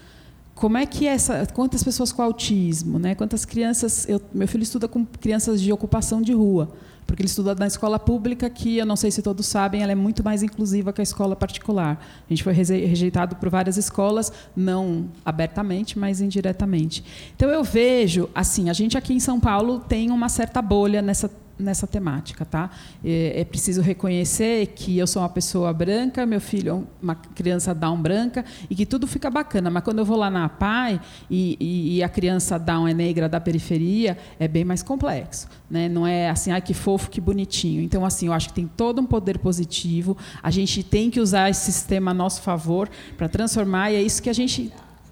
Como é que é essa quantas pessoas com autismo né? Quantas crianças eu, meu filho estuda com crianças de ocupação de rua porque ele estuda na escola pública que eu não sei se todos sabem ela é muito mais inclusiva que a escola particular. A gente foi rejeitado por várias escolas não abertamente mas indiretamente. Então eu vejo assim a gente aqui em São Paulo tem uma certa bolha nessa nessa temática, tá? É, é, preciso reconhecer que eu sou uma pessoa branca, meu filho é uma criança Down branca e que tudo fica bacana. Mas quando eu vou lá na PAI e, e, e a criança Down é negra da periferia, é bem mais complexo, né? Não é assim, ai que fofo, que bonitinho. Então assim, eu acho que tem todo um poder positivo. A gente tem que usar esse sistema a nosso favor para transformar e é isso que a gente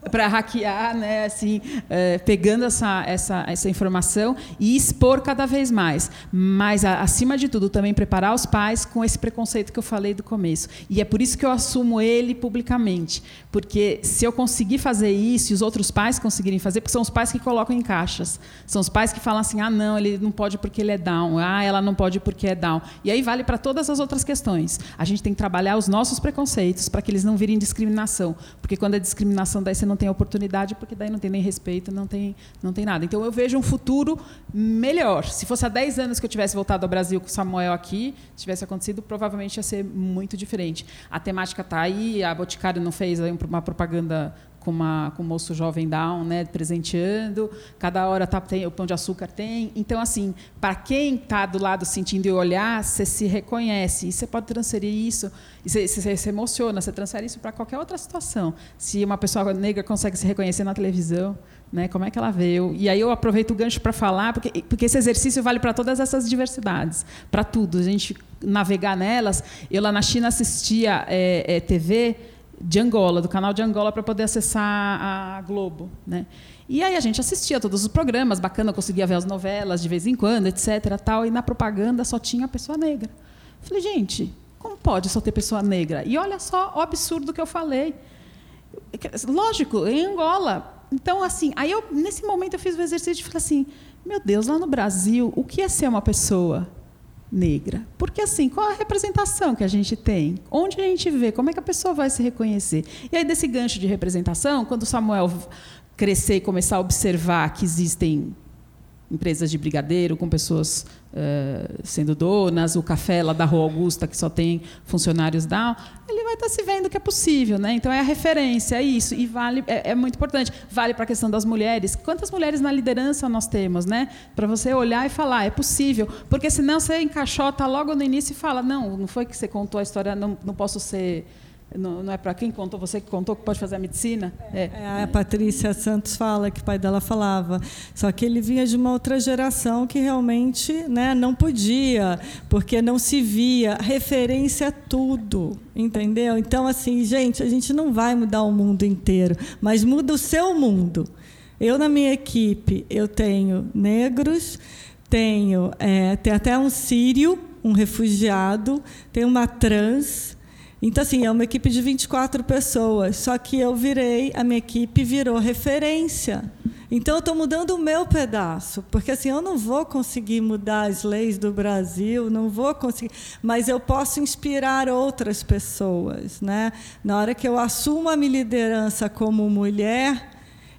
para hackear, né, assim, é, pegando essa, essa, essa informação e expor cada vez mais. Mas, a, acima de tudo, também preparar os pais com esse preconceito que eu falei do começo. E é por isso que eu assumo ele publicamente. Porque se eu conseguir fazer isso e os outros pais conseguirem fazer, porque são os pais que colocam em caixas. São os pais que falam assim: ah, não, ele não pode porque ele é down. Ah, ela não pode porque é down. E aí vale para todas as outras questões. A gente tem que trabalhar os nossos preconceitos para que eles não virem discriminação. Porque quando é discriminação, daí você não tem oportunidade, porque daí não tem nem respeito, não tem, não tem nada. Então eu vejo um futuro melhor. Se fosse há 10 anos que eu tivesse voltado ao Brasil com o Samuel aqui, se tivesse acontecido, provavelmente ia ser muito diferente. A temática está aí, a Boticário não fez uma propaganda com, uma, com um moço jovem down, né, presenteando. Cada hora tá, tem, o pão de açúcar tem. Então, assim, para quem está do lado sentindo e olhar, você se reconhece. E você pode transferir isso, você, você se emociona, você transfere isso para qualquer outra situação. Se uma pessoa negra consegue se reconhecer na televisão, né, como é que ela veio? E aí eu aproveito o gancho para falar, porque, porque esse exercício vale para todas essas diversidades, para tudo. A gente navegar nelas. Eu lá na China assistia é, é, TV de Angola, do canal de Angola, para poder acessar a Globo. Né? E aí a gente assistia todos os programas, bacana, conseguia ver as novelas de vez em quando, etc. Tal, e na propaganda só tinha pessoa negra. Falei, gente, como pode só ter pessoa negra? E olha só o absurdo que eu falei. Lógico, em Angola. Então, assim, aí eu, nesse momento eu fiz o exercício e falei assim, meu Deus, lá no Brasil, o que é ser uma pessoa negra. Porque assim, qual a representação que a gente tem? Onde a gente vê? Como é que a pessoa vai se reconhecer? E aí desse gancho de representação, quando Samuel crescer e começar a observar que existem empresas de brigadeiro com pessoas uh, sendo donas, o café lá da Rua Augusta que só tem funcionários da, ele vai estar tá se vendo que é possível, né? Então é a referência, é isso e vale é, é muito importante. Vale para a questão das mulheres. Quantas mulheres na liderança nós temos, né? Para você olhar e falar é possível, porque senão você encaixota logo no início e fala não, não foi que você contou a história, não, não posso ser não, não é para quem contou, você que contou que pode fazer a medicina? É. é. a Patrícia Santos fala que o pai dela falava. Só que ele vinha de uma outra geração que realmente né, não podia, porque não se via. Referência a tudo, entendeu? Então, assim, gente, a gente não vai mudar o mundo inteiro, mas muda o seu mundo. Eu, na minha equipe, eu tenho negros, tenho, é, tem até um sírio um refugiado, tem uma trans. Então, assim, é uma equipe de 24 pessoas. Só que eu virei, a minha equipe virou referência. Então, eu estou mudando o meu pedaço, porque assim eu não vou conseguir mudar as leis do Brasil, não vou conseguir, mas eu posso inspirar outras pessoas, né? Na hora que eu assumo a minha liderança como mulher,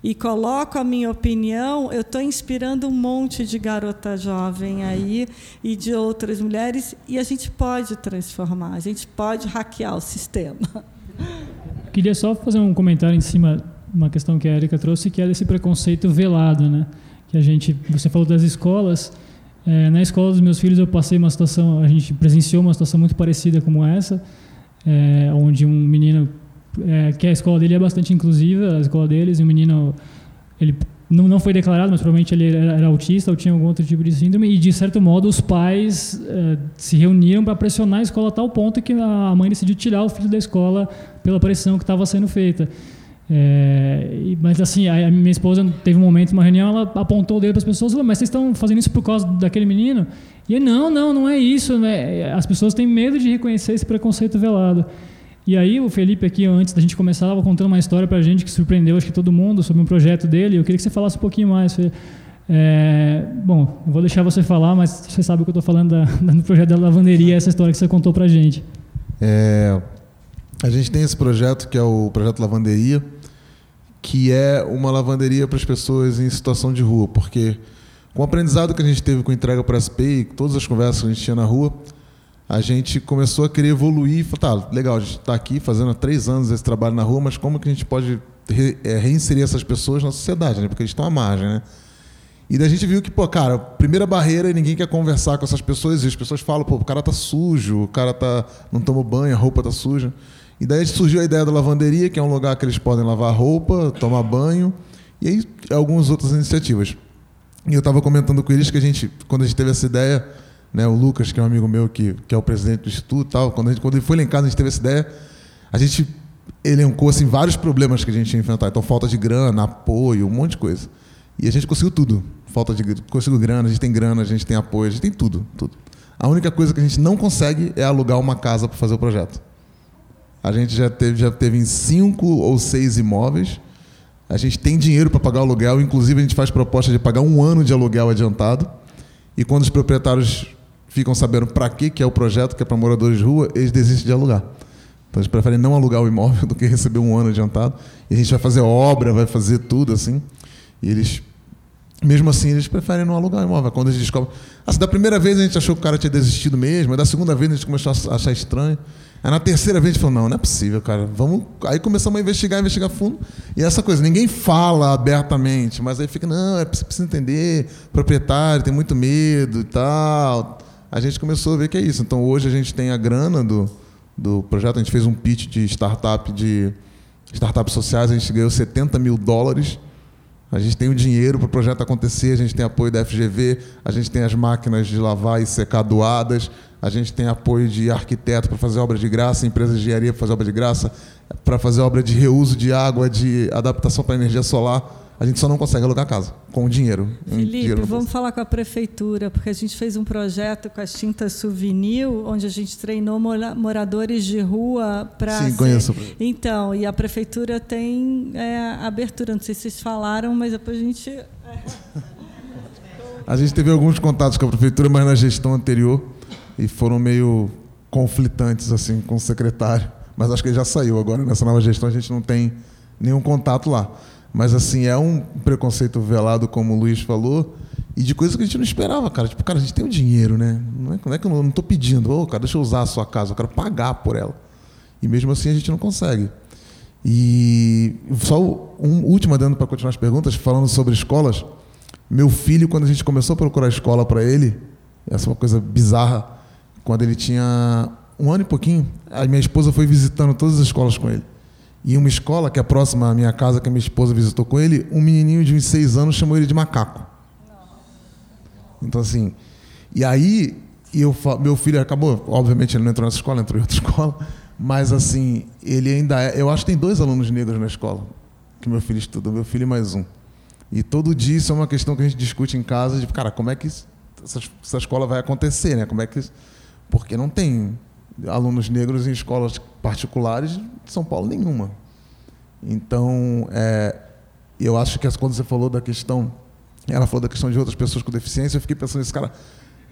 e coloco a minha opinião, eu estou inspirando um monte de garota jovem aí e de outras mulheres, e a gente pode transformar, a gente pode hackear o sistema. Queria só fazer um comentário em cima uma questão que a Erika trouxe, que é esse preconceito velado, né? Que a gente, você falou das escolas, é, na escola dos meus filhos eu passei uma situação, a gente presenciou uma situação muito parecida como essa, é, onde um menino é, que a escola dele é bastante inclusiva, a escola deles, e o menino, ele não, não foi declarado, mas provavelmente ele era, era, autista ou tinha algum outro tipo de síndrome, e de certo modo os pais é, se reuniram para pressionar a escola a tal ponto que a mãe decidiu tirar o filho da escola pela pressão que estava sendo feita. É, mas assim, a, minha esposa teve um momento, uma reunião, ela apontou o dedo para as pessoas, falou, mas vocês estão fazendo isso por causa daquele menino? E eu, não, não, não é isso. Né? As pessoas têm medo de reconhecer esse preconceito velado. E aí o Felipe aqui, antes da gente começar, estava contando uma história para a gente que surpreendeu acho que todo mundo sobre um projeto dele. Eu queria que você falasse um pouquinho mais. É, bom, eu vou deixar você falar, mas você sabe o que eu estou falando da, do projeto da lavanderia, essa história que você contou para a gente. É, a gente tem esse projeto que é o projeto Lavanderia, que é uma lavanderia para as pessoas em situação de rua, porque com o aprendizado que a gente teve com entrega para a SPI, todas as conversas que a gente tinha na rua, a gente começou a querer evoluir. Falou, tá, legal, a gente está aqui fazendo há três anos esse trabalho na rua, mas como que a gente pode re, é, reinserir essas pessoas na sociedade, né? Porque eles estão à margem, né? E a gente viu que, pô, cara, primeira barreira é ninguém quer conversar com essas pessoas e as pessoas falam, pô, o cara tá sujo, o cara tá não tomou banho, a roupa tá suja. E daí surgiu a ideia da lavanderia, que é um lugar que eles podem lavar roupa, tomar banho, e aí algumas outras iniciativas. E eu estava comentando com eles que a gente, quando a gente teve essa ideia, né, o Lucas, que é um amigo meu, que, que é o presidente do Instituto tal, quando, gente, quando ele foi lá em casa, a gente teve essa ideia, a gente elencou assim, vários problemas que a gente tinha enfrentado. Então, falta de grana, apoio, um monte de coisa. E a gente conseguiu tudo. Falta de conseguiu grana, a gente tem grana, a gente tem apoio, a gente tem tudo, tudo. A única coisa que a gente não consegue é alugar uma casa para fazer o projeto. A gente já teve, já teve em cinco ou seis imóveis. A gente tem dinheiro para pagar o aluguel, inclusive a gente faz proposta de pagar um ano de aluguel adiantado. E quando os proprietários ficam sabendo para que que é o projeto, que é para moradores de rua, eles desistem de alugar. Então eles preferem não alugar o imóvel do que receber um ano adiantado. E a gente vai fazer obra, vai fazer tudo assim. E eles, mesmo assim, eles preferem não alugar imóvel. Quando eles descobrem. Assim, da primeira vez a gente achou que o cara tinha desistido mesmo, da segunda vez a gente começou a achar estranho. Aí na terceira vez a gente falou, não, não é possível, cara. Vamos. Aí começamos a investigar, investigar fundo. E essa coisa, ninguém fala abertamente, mas aí fica, não, é preciso entender, proprietário tem muito medo e tal a gente começou a ver que é isso. Então hoje a gente tem a grana do, do projeto, a gente fez um pitch de startup de startups sociais, a gente ganhou 70 mil dólares. A gente tem o dinheiro para o projeto acontecer, a gente tem apoio da FGV, a gente tem as máquinas de lavar e secar doadas, a gente tem apoio de arquiteto para fazer obra de graça, empresas de engenharia para fazer obra de graça, para fazer obra de reuso de água, de adaptação para energia solar. A gente só não consegue alugar casa com dinheiro. Felipe, dinheiro vamos falar com a prefeitura, porque a gente fez um projeto com as tintas Souvenir, onde a gente treinou moradores de rua para. Sim, ser... conheço. Então, e a prefeitura tem é, abertura. Não sei se vocês falaram, mas depois a gente. A gente teve alguns contatos com a prefeitura, mas na gestão anterior e foram meio conflitantes assim com o secretário. Mas acho que ele já saiu agora nessa nova gestão a gente não tem nenhum contato lá. Mas, assim, é um preconceito velado, como o Luiz falou, e de coisas que a gente não esperava, cara. Tipo, cara, a gente tem o dinheiro, né? Não é, não é que eu não estou pedindo, ô, oh, cara, deixa eu usar a sua casa, eu quero pagar por ela. E mesmo assim a gente não consegue. E só um último adendo para continuar as perguntas, falando sobre escolas. Meu filho, quando a gente começou a procurar escola para ele, essa é uma coisa bizarra, quando ele tinha um ano e pouquinho, a minha esposa foi visitando todas as escolas com ele. E uma escola que é próxima à minha casa, que a minha esposa visitou com ele, um menininho de uns seis anos chamou ele de macaco. Então, assim. E aí, eu, meu filho acabou, obviamente ele não entrou nessa escola, entrou em outra escola, mas, assim, ele ainda é. Eu acho que tem dois alunos negros na escola, que meu filho estuda, meu filho e mais um. E todo dia isso é uma questão que a gente discute em casa, de, cara, como é que essa, essa escola vai acontecer, né? Como é que. Porque não tem alunos negros em escolas particulares de São Paulo nenhuma. Então, é, eu acho que quando você falou da questão, ela falou da questão de outras pessoas com deficiência, eu fiquei pensando nesse cara.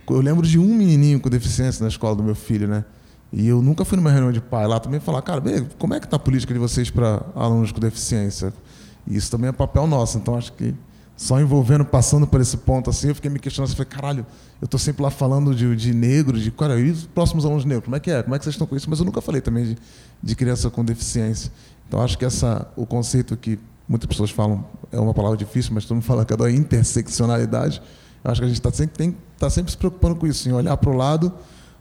Eu lembro de um menininho com deficiência na escola do meu filho, né? E eu nunca fui numa reunião de pai lá também falar, cara, como é que está a política de vocês para alunos com deficiência? E isso também é papel nosso. Então acho que só envolvendo, passando por esse ponto assim, eu fiquei me questionando, eu falei, caralho, eu estou sempre lá falando de, de negro, de, cara, e os próximos alunos negros, como é que é? Como é que vocês estão com isso? Mas eu nunca falei também de, de criança com deficiência. Então acho que essa, o conceito que muitas pessoas falam, é uma palavra difícil, mas todo mundo fala que é da interseccionalidade, eu acho que a gente está sempre, tá sempre se preocupando com isso, em olhar para o lado,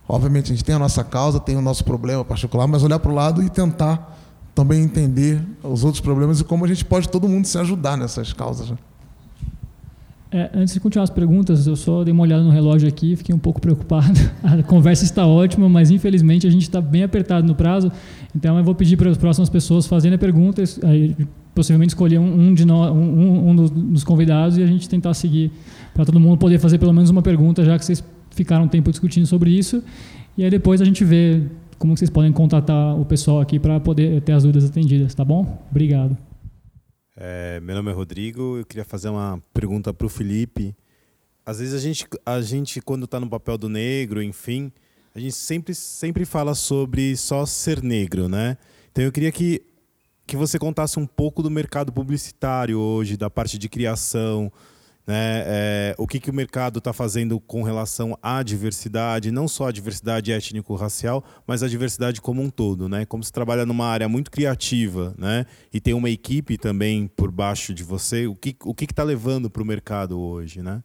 obviamente a gente tem a nossa causa, tem o nosso problema particular, mas olhar para o lado e tentar também entender os outros problemas e como a gente pode todo mundo se ajudar nessas causas. Né? É, antes de continuar as perguntas, eu só dei uma olhada no relógio aqui, fiquei um pouco preocupado. A conversa está ótima, mas infelizmente a gente está bem apertado no prazo. Então eu vou pedir para as próximas pessoas fazerem perguntas, possivelmente escolher um, um de nós, um, um, dos convidados e a gente tentar seguir para todo mundo poder fazer pelo menos uma pergunta, já que vocês ficaram um tempo discutindo sobre isso. E aí depois a gente vê como vocês podem contatar o pessoal aqui para poder ter as dúvidas atendidas, tá bom? Obrigado. É, meu nome é Rodrigo, eu queria fazer uma pergunta para o Felipe. Às vezes a gente, a gente quando está no papel do negro, enfim, a gente sempre, sempre fala sobre só ser negro, né? Então eu queria que, que você contasse um pouco do mercado publicitário hoje, da parte de criação, né? É, o que, que o mercado está fazendo com relação à diversidade, não só a diversidade étnico-racial, mas a diversidade como um todo. Né? Como você trabalha numa área muito criativa né? e tem uma equipe também por baixo de você, o que o está levando para o mercado hoje? Né?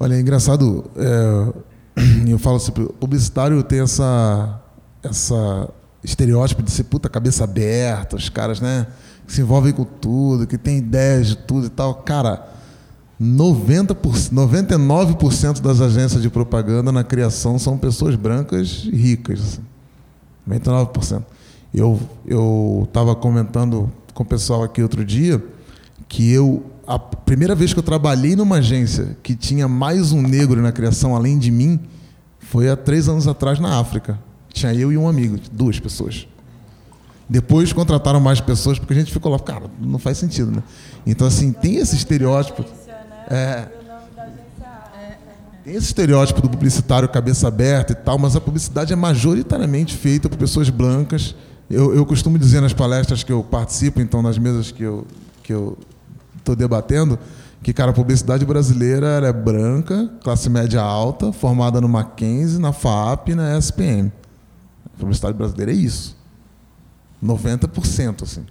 Olha, é engraçado, é, eu falo assim, publicitário tem essa, essa estereótipo de ser puta cabeça aberta, os caras, né? Que se envolvem com tudo, que tem ideias de tudo e tal. Cara, 90%, 99% das agências de propaganda na criação são pessoas brancas e ricas. 99%. Assim. Eu estava comentando com o pessoal aqui outro dia que eu a primeira vez que eu trabalhei numa agência que tinha mais um negro na criação além de mim foi há três anos atrás na África. Tinha eu e um amigo, duas pessoas. Depois contrataram mais pessoas, porque a gente ficou lá, cara, não faz sentido, né? Então, assim, tem esse estereótipo. É, tem esse estereótipo do publicitário cabeça aberta e tal, mas a publicidade é majoritariamente feita por pessoas brancas. Eu, eu costumo dizer nas palestras que eu participo, então nas mesas que eu que eu estou debatendo, que cara, a publicidade brasileira é branca, classe média alta, formada no Mackenzie, na FAP e na SPM. A publicidade brasileira é isso. 90%, assim.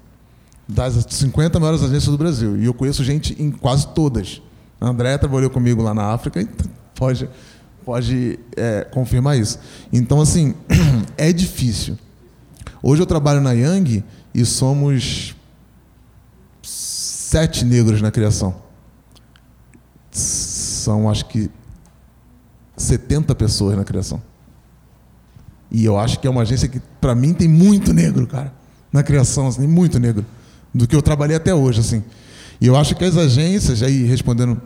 Das 50 maiores agências do Brasil. E eu conheço gente em quase todas. A Andréa trabalhou comigo lá na África e pode, pode é, confirmar isso. Então, assim, é difícil. Hoje eu trabalho na Yang e somos sete negros na criação. São, acho que, 70 pessoas na criação. E eu acho que é uma agência que, para mim, tem muito negro, cara na criação, assim, muito negro, do que eu trabalhei até hoje, assim. E eu acho que as agências, aí respondendo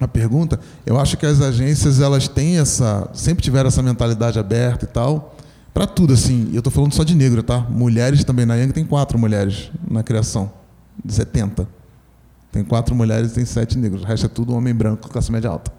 a pergunta, eu acho que as agências elas têm essa, sempre tiveram essa mentalidade aberta e tal, para tudo assim. E eu estou falando só de negro, tá? Mulheres também na Yang tem quatro mulheres na criação, de 70. Tem quatro mulheres e tem sete negros. O resto é tudo homem branco, classe média alta.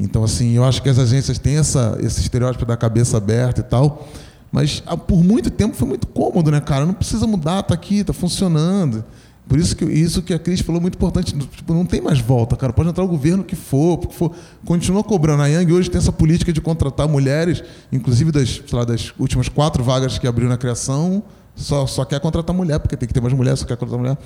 Então, assim, eu acho que as agências têm essa, esse estereótipo da cabeça aberta e tal. Mas ah, por muito tempo foi muito cômodo, né, cara? Não precisa mudar, tá aqui, tá funcionando. Por isso que isso que a Cris falou muito importante, tipo, não tem mais volta, cara. Pode entrar o governo que for, que for, continua cobrando. A Yang hoje tem essa política de contratar mulheres, inclusive das, lá, das últimas quatro vagas que abriu na criação, só, só quer contratar mulher, porque tem que ter mais mulheres, só quer contratar mulher.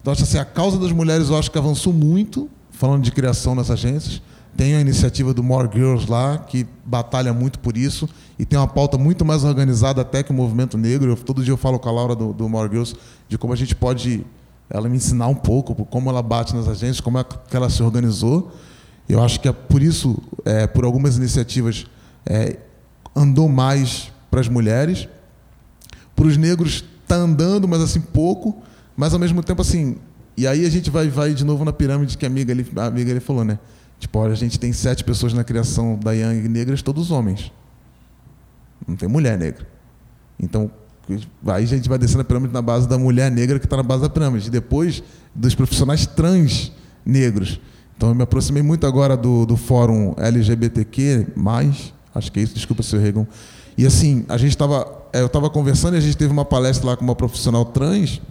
Então, acho assim, a causa das mulheres eu acho que avançou muito, falando de criação nas agências. Tem a iniciativa do More Girls lá, que batalha muito por isso, e tem uma pauta muito mais organizada até que o movimento negro. Eu, todo dia eu falo com a Laura do, do More Girls de como a gente pode ela me ensinar um pouco como ela bate nas agências, como é que ela se organizou. Eu acho que é por isso, é, por algumas iniciativas, é, andou mais para as mulheres. Para os negros está andando, mas assim pouco. Mas ao mesmo tempo assim, e aí a gente vai, vai de novo na pirâmide que a amiga ali, a amiga ali falou, né? Tipo, a gente tem sete pessoas na criação da Young negras, todos homens. Não tem mulher negra. Então, aí a gente vai descendo a pirâmide na base da mulher negra que está na base da pirâmide. E depois dos profissionais trans negros. Então, eu me aproximei muito agora do, do fórum LGBTQ, acho que é isso, desculpa, Sr. Regan. E assim, a gente estava. Eu estava conversando e a gente teve uma palestra lá com uma profissional trans.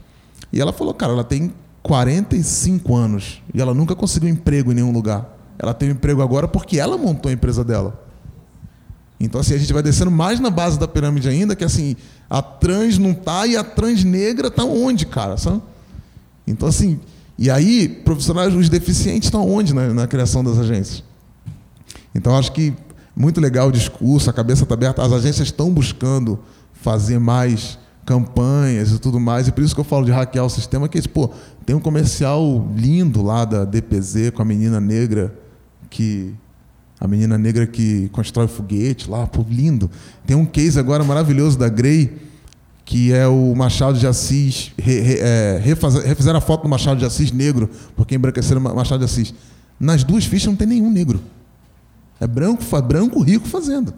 E ela falou, cara, ela tem 45 anos e ela nunca conseguiu emprego em nenhum lugar. Ela tem um emprego agora porque ela montou a empresa dela. Então, assim, a gente vai descendo mais na base da pirâmide ainda, que assim, a trans não tá e a trans negra tá onde, cara? Sabe? Então, assim, e aí, profissionais, os deficientes estão onde na, na criação das agências? Então, acho que muito legal o discurso, a cabeça está aberta, as agências estão buscando fazer mais campanhas e tudo mais, e por isso que eu falo de hackear o sistema, que pô, tem um comercial lindo lá da DPZ com a menina negra que a menina negra que constrói foguete lá, pô, lindo. Tem um case agora maravilhoso da Grey, que é o Machado de Assis, re, re, é, refizeram a foto do Machado de Assis negro, porque embranqueceram Machado de Assis. Nas duas fichas não tem nenhum negro. É branco, branco rico fazendo.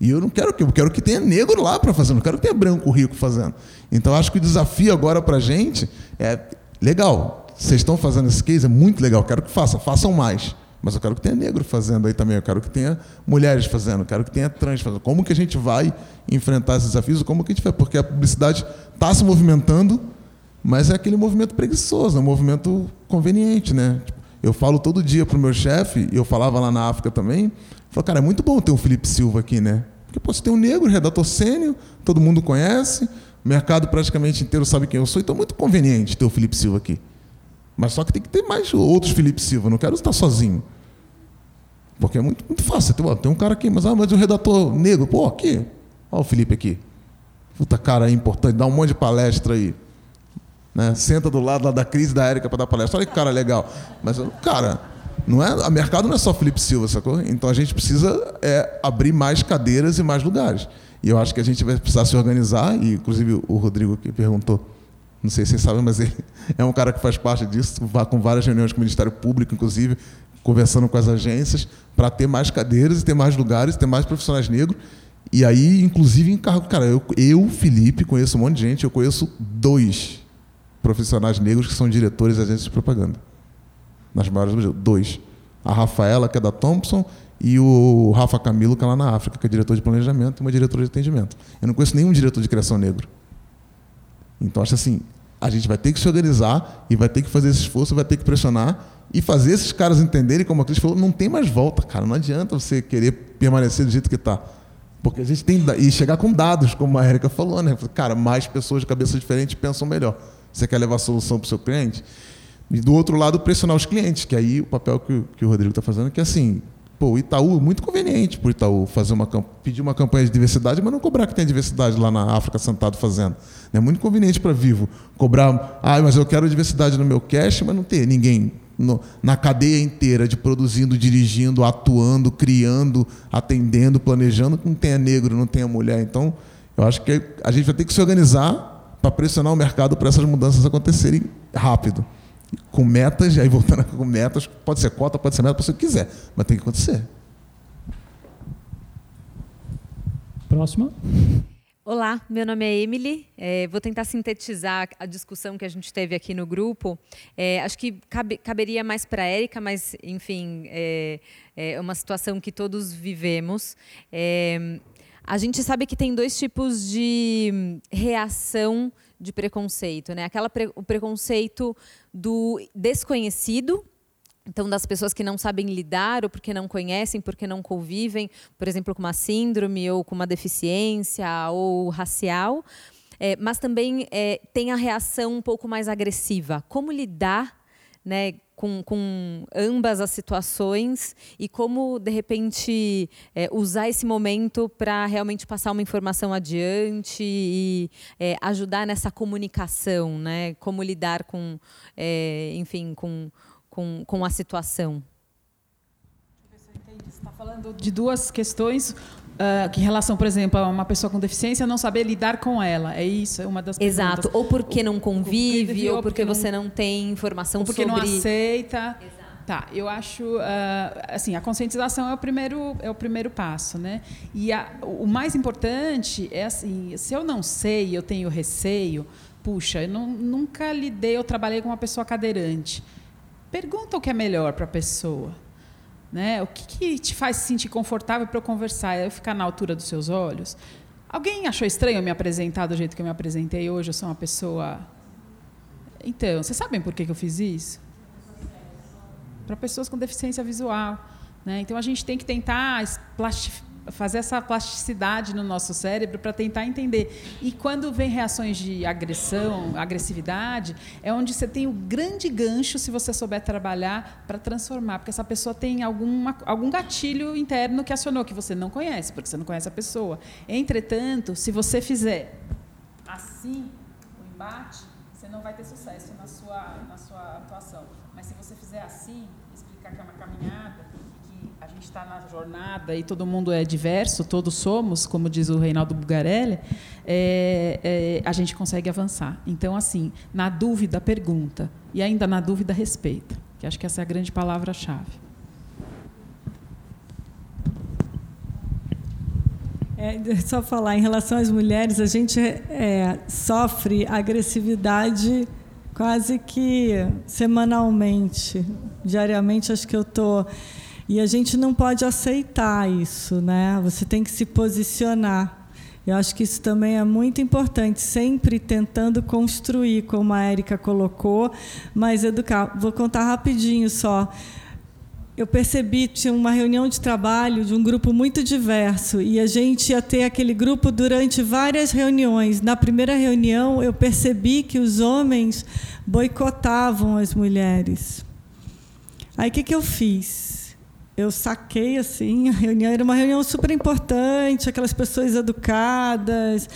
E eu não quero que eu quero que tenha negro lá para fazer, não quero que tenha branco rico fazendo. Então acho que o desafio agora para gente é legal. Vocês estão fazendo esse case, é muito legal. Quero que façam, façam mais. Mas eu quero que tenha negro fazendo aí também. Eu quero que tenha mulheres fazendo. Eu quero que tenha trans fazendo. Como que a gente vai enfrentar esses desafios? Como que a gente vai? Porque a publicidade está se movimentando, mas é aquele movimento preguiçoso, é um movimento conveniente, né? Tipo, eu falo todo dia para o meu chefe, e eu falava lá na África também, falo, cara, é muito bom ter um Felipe Silva aqui, né? Porque pô, você tem um negro, redator sênior, todo mundo conhece, o mercado praticamente inteiro sabe quem eu sou, então é muito conveniente ter o Felipe Silva aqui. Mas só que tem que ter mais outros Felipe Silva. Não quero estar sozinho. Porque é muito, muito fácil. Tem, tem um cara aqui, mas, ah, mas o redator negro, pô, aqui. Olha o Felipe aqui. Puta cara aí importante, dá um monte de palestra aí. Né? Senta do lado lá da crise da Érica para dar palestra. Olha que cara legal. Mas, cara, não é, a mercado não é só Felipe Silva, sacou? Então a gente precisa é, abrir mais cadeiras e mais lugares. E eu acho que a gente vai precisar se organizar, e inclusive o Rodrigo que perguntou não sei se vocês sabem, mas ele é um cara que faz parte disso, com várias reuniões com o Ministério Público, inclusive, conversando com as agências, para ter mais cadeiras, ter mais lugares, ter mais profissionais negros. E aí, inclusive, encargo. Cara, eu, eu, Felipe, conheço um monte de gente, eu conheço dois profissionais negros que são diretores de agências de propaganda. Nas maiores do Brasil. Dois. A Rafaela, que é da Thompson, e o Rafa Camilo, que é lá na África, que é diretor de planejamento e uma diretora de atendimento. Eu não conheço nenhum diretor de criação negro. Então, acho assim, a gente vai ter que se organizar e vai ter que fazer esse esforço, vai ter que pressionar e fazer esses caras entenderem, como a Cris falou, não tem mais volta, cara. Não adianta você querer permanecer do jeito que está. Porque a gente tem. E chegar com dados, como a Erika falou, né? Cara, mais pessoas de cabeça diferente pensam melhor. Você quer levar a solução para o seu cliente? E do outro lado, pressionar os clientes, que aí o papel que, que o Rodrigo está fazendo, é que assim, Pô, o Itaú, muito conveniente para o Itaú fazer uma, pedir uma campanha de diversidade, mas não cobrar que tem diversidade lá na África sentado fazendo. É muito conveniente para Vivo cobrar, ah, mas eu quero diversidade no meu cash, mas não ter ninguém no, na cadeia inteira de produzindo, dirigindo, atuando, criando, atendendo, planejando, que não tenha negro, não tenha mulher. Então, eu acho que a gente vai ter que se organizar para pressionar o mercado para essas mudanças acontecerem rápido com metas, aí voltando com metas, pode ser cota, pode ser meta, pode ser o que quiser, mas tem que acontecer. Próxima. Olá, meu nome é Emily. É, vou tentar sintetizar a discussão que a gente teve aqui no grupo. É, acho que cabe, caberia mais para a Érica, mas, enfim, é, é, uma situação que todos vivemos. É, a gente sabe que tem dois tipos de reação de preconceito, né? Aquela pre o preconceito do desconhecido, então das pessoas que não sabem lidar ou porque não conhecem, porque não convivem, por exemplo, com uma síndrome ou com uma deficiência ou racial. É, mas também é, tem a reação um pouco mais agressiva. Como lidar né, com, com ambas as situações e como, de repente, é, usar esse momento para realmente passar uma informação adiante e é, ajudar nessa comunicação, né? Como lidar com, é, enfim, com, com, com a situação. Você está falando de duas questões. Uh, que em relação, por exemplo, a uma pessoa com deficiência não saber lidar com ela. É isso, é uma das perguntas. Exato. Ou porque não convive, ou porque, você não tem informação ou porque sobre... não aceita. Exato. Tá, eu acho uh, assim a conscientização é o primeiro é o primeiro passo, né? E a, o mais importante é assim, se eu não sei, eu tenho receio, puxa, eu não, nunca lidei, eu trabalhei com uma pessoa cadeirante. Pergunta o que é melhor para a pessoa, né? O que, que te faz se sentir confortável para eu conversar? Eu ficar na altura dos seus olhos? Alguém achou estranho eu me apresentar do jeito que eu me apresentei hoje? Eu sou uma pessoa. Então, vocês sabem por que, que eu fiz isso? para pessoas com deficiência visual. Né? Então a gente tem que tentar fazer essa plasticidade no nosso cérebro para tentar entender. E quando vem reações de agressão, agressividade, é onde você tem o grande gancho, se você souber trabalhar, para transformar. Porque essa pessoa tem alguma, algum gatilho interno que acionou, que você não conhece, porque você não conhece a pessoa. Entretanto, se você fizer assim, o embate, você não vai ter sucesso na sua, na sua atuação. Mas se você fizer assim, explicar que é uma caminhada, está na jornada e todo mundo é diverso, todos somos, como diz o Reinaldo Bugarelli, é, é, a gente consegue avançar. Então, assim, na dúvida, pergunta. E ainda na dúvida, respeita. Que acho que essa é a grande palavra-chave. É, só falar, em relação às mulheres, a gente é, sofre agressividade quase que semanalmente, diariamente acho que eu tô e a gente não pode aceitar isso, né? Você tem que se posicionar. Eu acho que isso também é muito importante, sempre tentando construir, como a Érica colocou, mas educar. Vou contar rapidinho só eu percebi tinha uma reunião de trabalho de um grupo muito diverso e a gente ia ter aquele grupo durante várias reuniões. Na primeira reunião, eu percebi que os homens boicotavam as mulheres. Aí o que, que eu fiz? Eu saquei assim, a reunião era uma reunião super importante, aquelas pessoas educadas,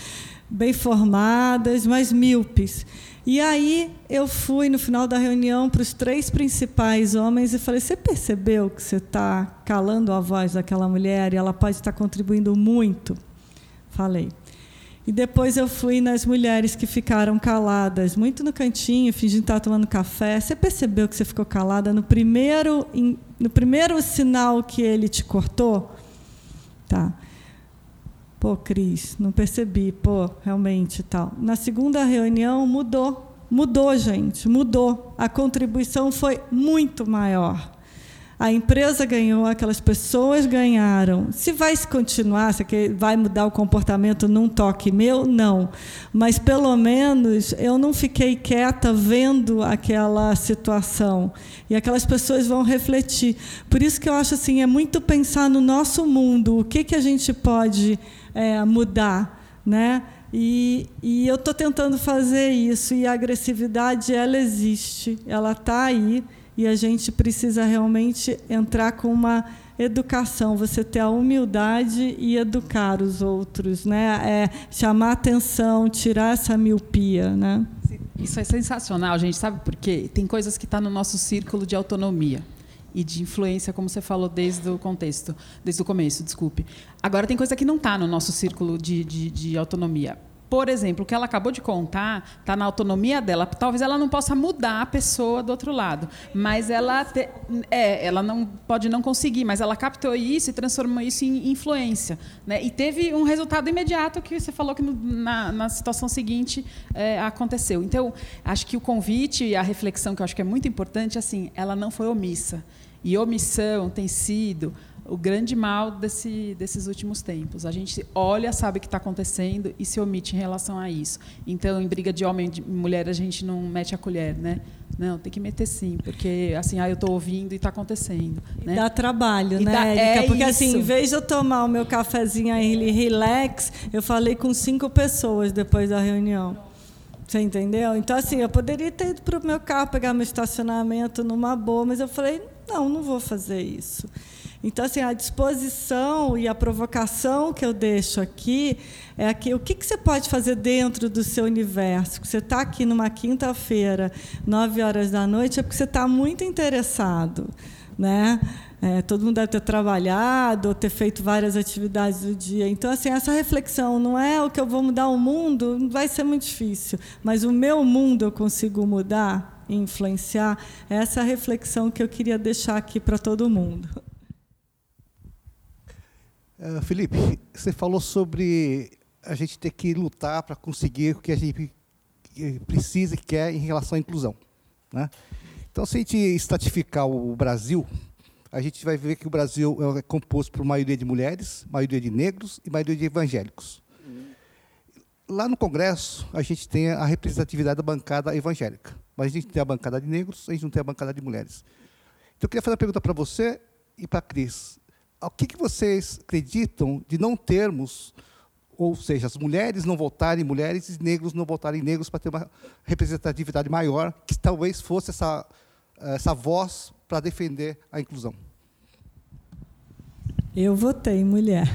bem formadas, mas míopes. E aí eu fui no final da reunião para os três principais homens e falei: Você percebeu que você está calando a voz daquela mulher e ela pode estar contribuindo muito? Falei. E depois eu fui nas mulheres que ficaram caladas, muito no cantinho, fingindo estar tomando café. Você percebeu que você ficou calada no primeiro, no primeiro sinal que ele te cortou? Tá. Pô, Cris, não percebi, pô, realmente tal. Na segunda reunião mudou. Mudou, gente, mudou. A contribuição foi muito maior. A empresa ganhou, aquelas pessoas ganharam. Se vai continuar, se vai mudar o comportamento num toque meu, não. Mas pelo menos eu não fiquei quieta vendo aquela situação. E aquelas pessoas vão refletir. Por isso que eu acho assim, é muito pensar no nosso mundo, o que, que a gente pode é, mudar, né? E, e eu estou tentando fazer isso e a agressividade ela existe, ela está aí e a gente precisa realmente entrar com uma educação, você ter a humildade e educar os outros, né? É chamar atenção, tirar essa miopia, né? Isso é sensacional, gente. Sabe por quê? Tem coisas que estão tá no nosso círculo de autonomia e de influência, como você falou desde o contexto, desde o começo, desculpe. Agora tem coisa que não está no nosso círculo de, de, de autonomia. Por exemplo, o que ela acabou de contar está na autonomia dela. Talvez ela não possa mudar a pessoa do outro lado, mas ela te, é, ela não pode não conseguir, mas ela captou isso e transformou isso em influência, né? E teve um resultado imediato que você falou que no, na, na, situação seguinte é, aconteceu. Então, acho que o convite e a reflexão que eu acho que é muito importante, assim, ela não foi omissa. E omissão tem sido o grande mal desse, desses últimos tempos. A gente olha, sabe o que está acontecendo e se omite em relação a isso. Então, em briga de homem e de mulher, a gente não mete a colher, né? Não, tem que meter sim, porque assim, ah, eu estou ouvindo e está acontecendo. Né? Dá trabalho, e né, dá? É porque assim, isso. assim, em vez de eu tomar o meu cafezinho aí relax, eu falei com cinco pessoas depois da reunião. Você entendeu? Então, assim, eu poderia ter ido para o meu carro, pegar meu estacionamento numa boa, mas eu falei, não, não vou fazer isso. Então, assim, a disposição e a provocação que eu deixo aqui é que o que, você pode fazer dentro do seu universo? Você está aqui numa quinta-feira, nove horas da noite, é porque você está muito interessado, né? É, todo mundo deve ter trabalhado, ter feito várias atividades do dia. Então, assim, essa reflexão não é o que eu vou mudar o mundo, vai ser muito difícil, mas o meu mundo eu consigo mudar influenciar, essa é a reflexão que eu queria deixar aqui para todo mundo. Uh, Felipe, você falou sobre a gente ter que lutar para conseguir o que a gente precisa e quer em relação à inclusão. Né? Então, se a gente estratificar o Brasil, a gente vai ver que o Brasil é composto por maioria de mulheres, maioria de negros e maioria de evangélicos. Lá no Congresso, a gente tem a representatividade da bancada evangélica, mas a gente tem a bancada de negros, a gente não tem a bancada de mulheres. Então, eu queria fazer uma pergunta para você e para a Cris. O que, que vocês acreditam de não termos, ou seja, as mulheres não votarem mulheres e negros não votarem negros para ter uma representatividade maior, que talvez fosse essa, essa voz para defender a inclusão? Eu votei mulher.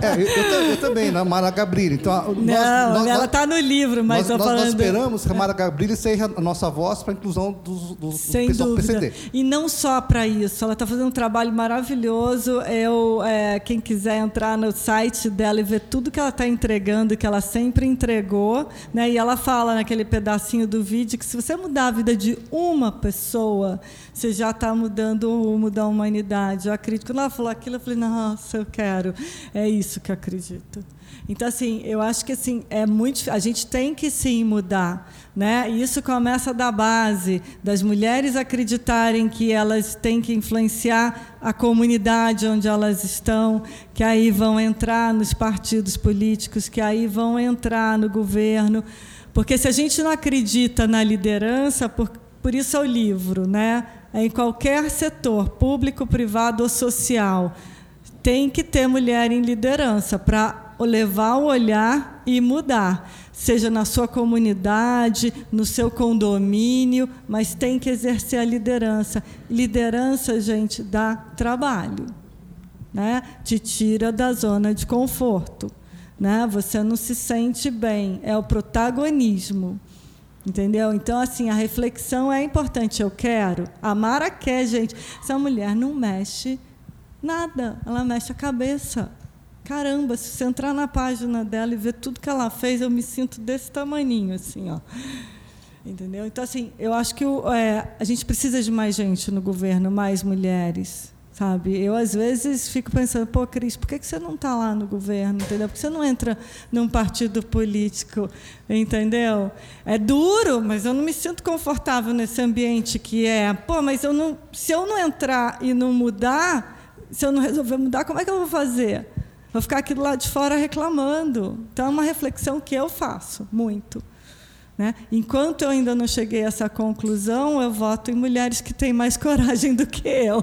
É, eu, eu, eu, também, na Mara Gabrilli. Então, nós, não, nós, ela está no livro, mas nós, falando... nós esperamos que a Mara Gabrilli seja a nossa voz para a inclusão dos, dos, Sem pessoal dúvida. PCD. E não só para isso, ela está fazendo um trabalho maravilhoso. Eu, é, quem quiser entrar no site dela e ver tudo que ela está entregando, que ela sempre entregou, né? e ela fala naquele pedacinho do vídeo que se você mudar a vida de uma pessoa, você já está mudando o rumo da humanidade. Eu acredito. Quando ela falou aquilo, eu falei, nossa, eu quero. É isso que eu acredito. Então, assim, eu acho que assim, é muito. A gente tem que sim mudar. Né? E isso começa da base, das mulheres acreditarem que elas têm que influenciar a comunidade onde elas estão, que aí vão entrar nos partidos políticos, que aí vão entrar no governo. Porque se a gente não acredita na liderança, por, por isso é o livro, né? Em qualquer setor, público, privado ou social, tem que ter mulher em liderança para levar o olhar e mudar, seja na sua comunidade, no seu condomínio, mas tem que exercer a liderança. Liderança, gente, dá trabalho, né? Te tira da zona de conforto, né? Você não se sente bem, é o protagonismo. Entendeu? Então, assim, a reflexão é importante. Eu quero. A Mara quer, gente. Essa mulher não mexe nada. Ela mexe a cabeça. Caramba, se você entrar na página dela e ver tudo que ela fez, eu me sinto desse tamaninho, assim, ó. Entendeu? Então, assim, eu acho que é, a gente precisa de mais gente no governo, mais mulheres sabe? Eu às vezes fico pensando, pô, Cris, por que você não está lá no governo, entendeu? Por que você não entra num partido político, entendeu? É duro, mas eu não me sinto confortável nesse ambiente que é, pô, mas eu não, se eu não entrar e não mudar, se eu não resolver mudar, como é que eu vou fazer? Vou ficar aqui do lado de fora reclamando. Então é uma reflexão que eu faço muito. Né? Enquanto eu ainda não cheguei a essa conclusão, eu voto em mulheres que têm mais coragem do que eu.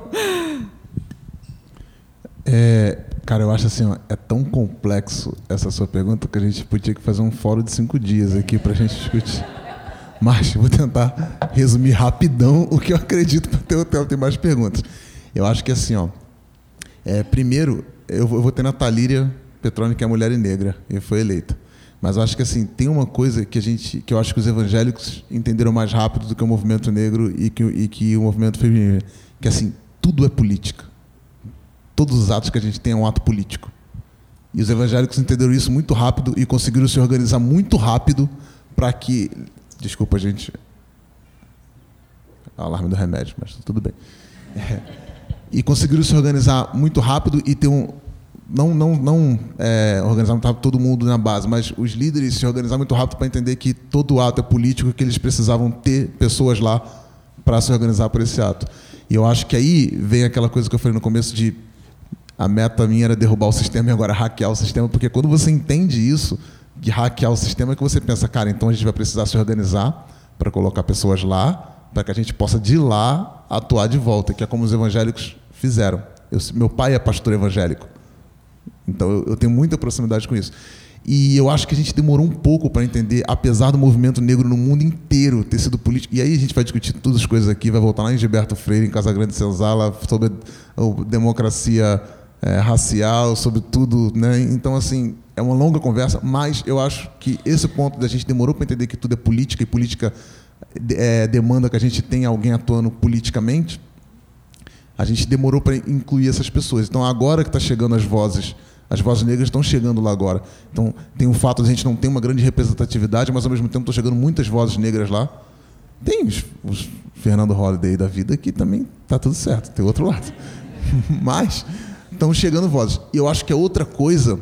É, cara, eu acho assim, ó, é tão complexo essa sua pergunta que a gente podia fazer um fórum de cinco dias aqui para a gente discutir. Mas vou tentar resumir rapidão o que eu acredito para ter tempo ter mais perguntas. Eu acho que assim, ó, é, primeiro eu vou, eu vou ter na Talíria Petrone, que é mulher e negra, e foi eleita. Mas eu acho que assim tem uma coisa que a gente, que eu acho que os evangélicos entenderam mais rápido do que o movimento negro e que, e que o movimento feminino, que assim tudo é política todos os atos que a gente tem é um ato político. E os evangélicos entenderam isso muito rápido e conseguiram se organizar muito rápido para que. Desculpa, gente. Alarme do remédio, mas tudo bem. É. E conseguiram se organizar muito rápido e ter um. Não, não, não é, organizar todo mundo na base, mas os líderes se organizaram muito rápido para entender que todo ato é político e que eles precisavam ter pessoas lá para se organizar por esse ato. E eu acho que aí vem aquela coisa que eu falei no começo de a meta minha era derrubar o sistema e agora hackear o sistema, porque quando você entende isso, de hackear o sistema, é que você pensa, cara, então a gente vai precisar se organizar para colocar pessoas lá, para que a gente possa de lá atuar de volta, que é como os evangélicos fizeram. Eu, meu pai é pastor evangélico, então eu, eu tenho muita proximidade com isso. E eu acho que a gente demorou um pouco para entender, apesar do movimento negro no mundo inteiro ter sido político. E aí a gente vai discutir todas as coisas aqui, vai voltar lá em Gilberto Freire, em Casagrande Senzala, sobre a democracia é, racial, sobre tudo, né? Então, assim, é uma longa conversa, mas eu acho que esse ponto da gente demorou para entender que tudo é política e política é, demanda que a gente tenha alguém atuando politicamente, a gente demorou para incluir essas pessoas. Então, agora que está chegando as vozes, as vozes negras estão chegando lá agora. Então, tem o fato de a gente não ter uma grande representatividade, mas ao mesmo tempo estão chegando muitas vozes negras lá Tem os, os Fernando Holliday da vida que também tá tudo certo, tem outro lado. Mas estão chegando vozes. E eu acho que é outra coisa,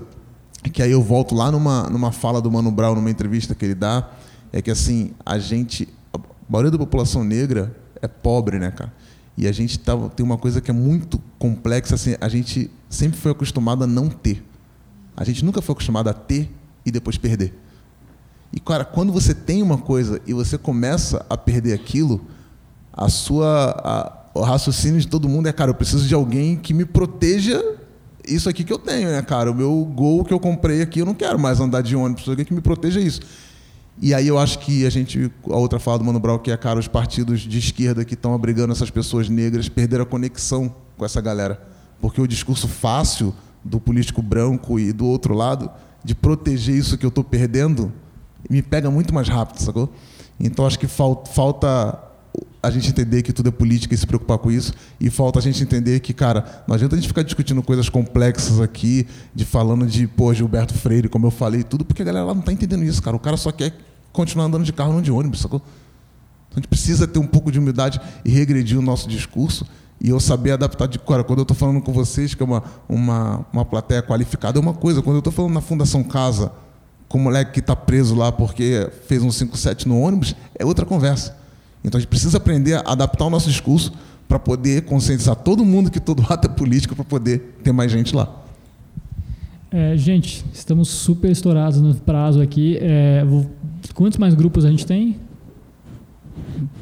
que aí eu volto lá numa, numa fala do Mano Brown, numa entrevista que ele dá, é que assim, a gente, a maioria da população negra é pobre, né, cara? E a gente tá, tem uma coisa que é muito complexa, assim, a gente sempre foi acostumado a não ter. A gente nunca foi acostumado a ter e depois perder. E, cara, quando você tem uma coisa e você começa a perder aquilo, a sua, a, o raciocínio de todo mundo é, cara, eu preciso de alguém que me proteja isso aqui que eu tenho, né, cara? O meu gol que eu comprei aqui, eu não quero mais andar de ônibus, alguém que me proteja isso. E aí eu acho que a gente, a outra fala do Mano Brown, que é, cara, os partidos de esquerda que estão abrigando essas pessoas negras perderam a conexão com essa galera. Porque o discurso fácil do político branco e do outro lado, de proteger isso que eu estou perdendo, me pega muito mais rápido, sacou? Então acho que falta, falta a gente entender que tudo é política e se preocupar com isso. E falta a gente entender que, cara, não adianta a gente ficar discutindo coisas complexas aqui, de falando de, pô, Gilberto Freire, como eu falei, tudo, porque a galera lá não está entendendo isso, cara. O cara só quer continuar andando de carro, não de ônibus, sacou? Então a gente precisa ter um pouco de humildade e regredir o nosso discurso e eu saber adaptar de cara. Quando eu estou falando com vocês, que é uma, uma, uma plateia qualificada, é uma coisa. Quando eu estou falando na Fundação Casa, com o moleque que está preso lá porque fez um 5-7 no ônibus, é outra conversa. Então a gente precisa aprender a adaptar o nosso discurso para poder conscientizar todo mundo que todo ato é político para poder ter mais gente lá. É, gente, estamos super estourados no prazo aqui. É, vou, quantos mais grupos a gente tem?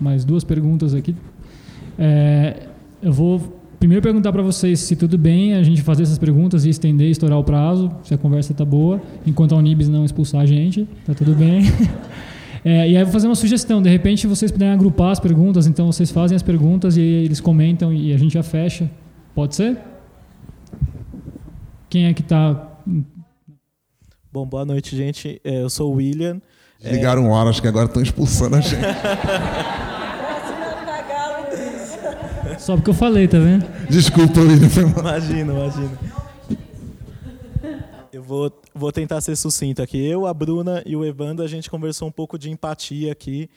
Mais duas perguntas aqui. É, eu vou primeiro perguntar para vocês se tudo bem a gente fazer essas perguntas e estender, estourar o prazo, se a conversa está boa, enquanto a Unibis não expulsar a gente, tá tudo bem. É, e aí eu vou fazer uma sugestão, de repente vocês puderem agrupar as perguntas, então vocês fazem as perguntas e eles comentam e a gente já fecha. Pode ser? Quem é que está... Bom, boa noite, gente. É, eu sou o William. Ligaram é... horas que agora estão expulsando a gente. Só porque eu falei, tá vendo? Desculpa, William. Imagina, imagina. Eu vou, vou tentar ser sucinto aqui. Eu, a Bruna e o Evandro, a gente conversou um pouco de empatia aqui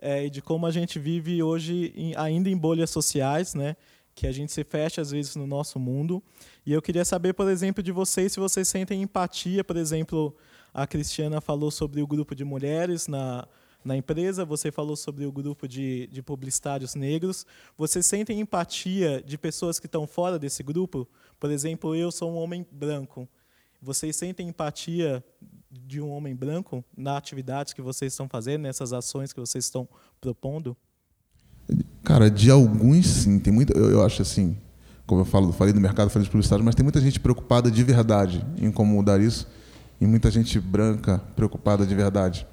é, e de como a gente vive hoje em, ainda em bolhas sociais, né? Que a gente se fecha às vezes no nosso mundo. E eu queria saber, por exemplo, de vocês se vocês sentem empatia, por exemplo, a Cristiana falou sobre o grupo de mulheres na na empresa, você falou sobre o grupo de, de publicitários negros. Vocês sentem empatia de pessoas que estão fora desse grupo? Por exemplo, eu sou um homem branco. Vocês sentem empatia de um homem branco na atividade que vocês estão fazendo, nessas ações que vocês estão propondo? Cara, de alguns sim. Tem muito, eu, eu acho assim, como eu falo, falei do mercado, falei de publicidade, mas tem muita gente preocupada de verdade em como mudar isso e muita gente branca preocupada de verdade.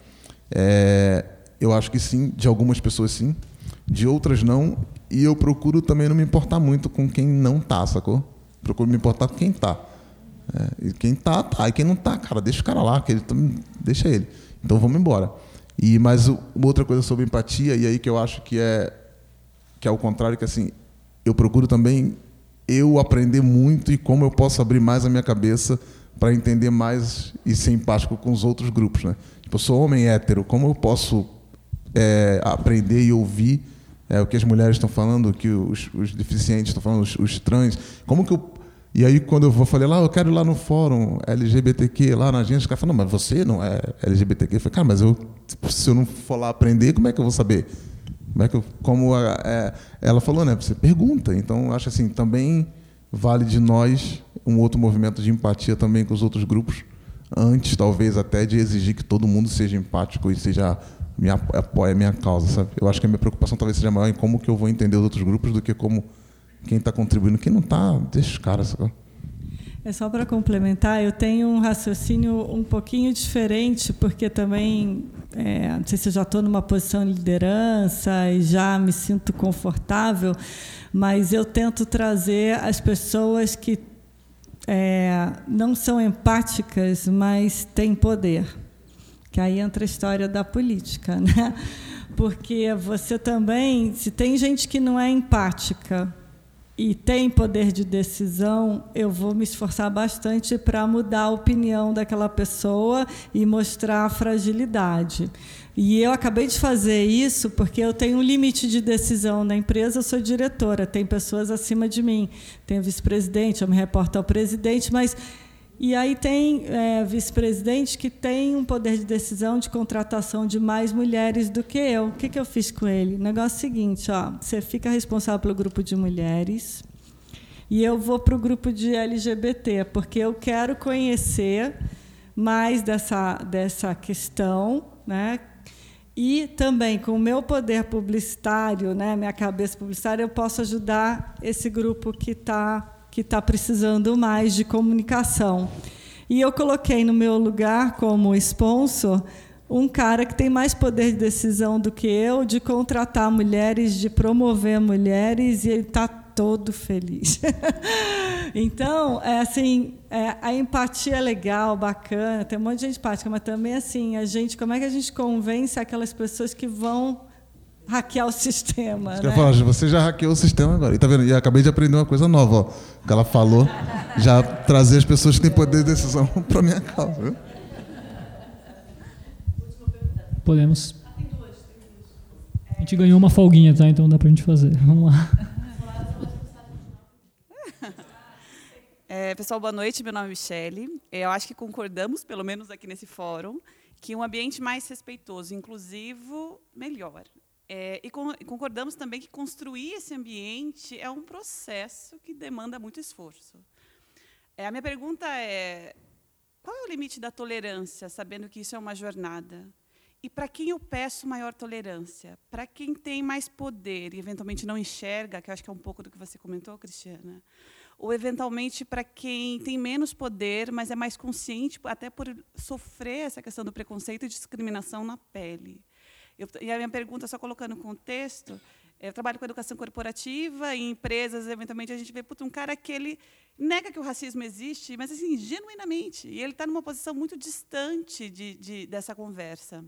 É, eu acho que sim, de algumas pessoas sim, de outras não. E eu procuro também não me importar muito com quem não tá, sacou? Procuro me importar com quem tá. É, e quem tá, tá. E quem não tá, cara, deixa o cara lá, que ele deixa ele. Então vamos embora. E mas outra coisa sobre empatia e aí que eu acho que é que é o contrário que assim, eu procuro também eu aprender muito e como eu posso abrir mais a minha cabeça para entender mais e ser empático com os outros grupos, né? Tipo, eu sou homem hétero, como eu posso é, aprender e ouvir é, o que as mulheres estão falando, o que os, os deficientes estão falando, os, os, trans? Como que eu e aí, quando eu vou falei lá, eu quero ir lá no fórum LGBTQ, lá na agência, os caras falam, não, mas você não é LGBTQ. Eu falei, cara, mas eu, se eu não for lá aprender, como é que eu vou saber? Como é que eu, como a, é, ela falou, né? Você pergunta. Então, acho assim, também vale de nós um outro movimento de empatia também com os outros grupos, antes talvez até de exigir que todo mundo seja empático e seja me apoie a minha causa, sabe? Eu acho que a minha preocupação talvez seja maior em como que eu vou entender os outros grupos do que como quem está contribuindo. Quem não está, deixa os caras. É só para complementar, eu tenho um raciocínio um pouquinho diferente, porque também, é, não sei se eu já estou numa posição de liderança e já me sinto confortável, mas eu tento trazer as pessoas que é, não são empáticas, mas têm poder. Que aí entra a história da política, né? Porque você também, se tem gente que não é empática, e tem poder de decisão, eu vou me esforçar bastante para mudar a opinião daquela pessoa e mostrar a fragilidade. E eu acabei de fazer isso porque eu tenho um limite de decisão na empresa, eu sou diretora, tem pessoas acima de mim, tem vice-presidente, eu me reporto ao presidente, mas e aí tem é, vice-presidente que tem um poder de decisão de contratação de mais mulheres do que eu. O que, que eu fiz com ele? O negócio é o seguinte, ó, você fica responsável pelo grupo de mulheres e eu vou para o grupo de LGBT, porque eu quero conhecer mais dessa, dessa questão, né? E também com o meu poder publicitário, né, minha cabeça publicitária, eu posso ajudar esse grupo que está que está precisando mais de comunicação. E eu coloquei no meu lugar como sponsor um cara que tem mais poder de decisão do que eu, de contratar mulheres, de promover mulheres, e ele está todo feliz. então, é assim, é, a empatia é legal, bacana, tem um monte de gente empática, mas também assim, a gente, como é que a gente convence aquelas pessoas que vão hackear o sistema. Né? Falar, você já hackeou o sistema agora. E tá vendo? E acabei de aprender uma coisa nova, ó. Que ela falou, já trazer as pessoas que têm poder de decisão para minha causa. Viu? Podemos. A gente ganhou uma folguinha, tá? Então dá pra gente fazer. Vamos lá. É, pessoal, boa noite. Meu nome é Michele. Eu acho que concordamos, pelo menos aqui nesse fórum, que um ambiente mais respeitoso, inclusivo, melhor. É, e, concordamos também que construir esse ambiente é um processo que demanda muito esforço. É, a minha pergunta é: qual é o limite da tolerância, sabendo que isso é uma jornada? E para quem eu peço maior tolerância? Para quem tem mais poder e eventualmente não enxerga, que eu acho que é um pouco do que você comentou, Cristiana. Ou eventualmente para quem tem menos poder, mas é mais consciente, até por sofrer essa questão do preconceito e discriminação na pele. Eu, e a minha pergunta, só colocando contexto, eu trabalho com educação corporativa, em empresas, eventualmente, a gente vê puto, um cara que ele nega que o racismo existe, mas assim, genuinamente. E ele está numa posição muito distante de, de, dessa conversa.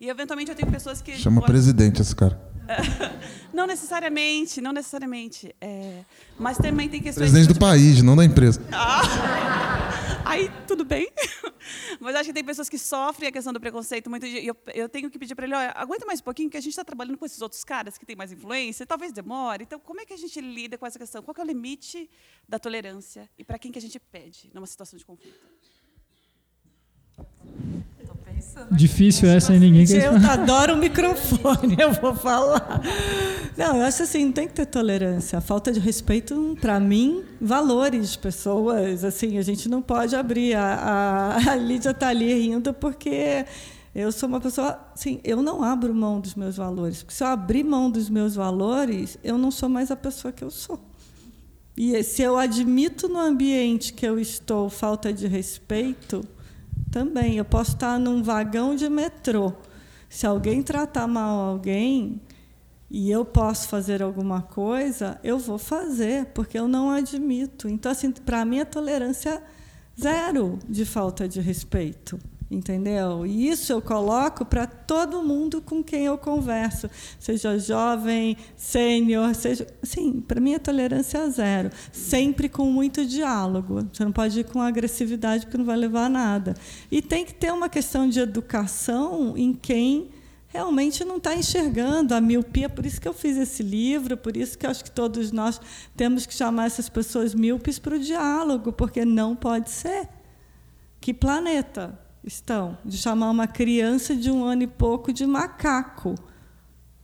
E, eventualmente, eu tenho pessoas que... Chama presidente esse cara. não necessariamente, não necessariamente. É, mas também tem questões... Presidente do país, não da empresa. Ah. Aí, tudo bem. Mas acho que tem pessoas que sofrem a questão do preconceito muito. E eu, eu tenho que pedir para ele: olha, aguenta mais um pouquinho, que a gente está trabalhando com esses outros caras que têm mais influência, talvez demore. Então, como é que a gente lida com essa questão? Qual é o limite da tolerância? E para quem que a gente pede numa situação de conflito? Difícil essa e ninguém quer Eu adoro o microfone, eu vou falar. Não, eu acho assim, não tem que ter tolerância. A falta de respeito, para mim, valores, pessoas, assim, a gente não pode abrir. A, a, a Lídia está ali rindo porque eu sou uma pessoa, assim, eu não abro mão dos meus valores. Porque se eu abrir mão dos meus valores, eu não sou mais a pessoa que eu sou. E se eu admito no ambiente que eu estou falta de respeito, também. Eu posso estar num vagão de metrô. Se alguém tratar mal alguém e eu posso fazer alguma coisa, eu vou fazer, porque eu não admito. Então, assim, para mim, a tolerância zero de falta de respeito entendeu? E isso eu coloco para todo mundo com quem eu converso, seja jovem, sênior, seja, sim, para mim a tolerância é zero, sempre com muito diálogo. Você não pode ir com agressividade porque não vai levar a nada. E tem que ter uma questão de educação em quem realmente não está enxergando a miopia. Por isso que eu fiz esse livro, por isso que acho que todos nós temos que chamar essas pessoas míopes para o diálogo, porque não pode ser. Que planeta? Estão, de chamar uma criança de um ano e pouco de macaco.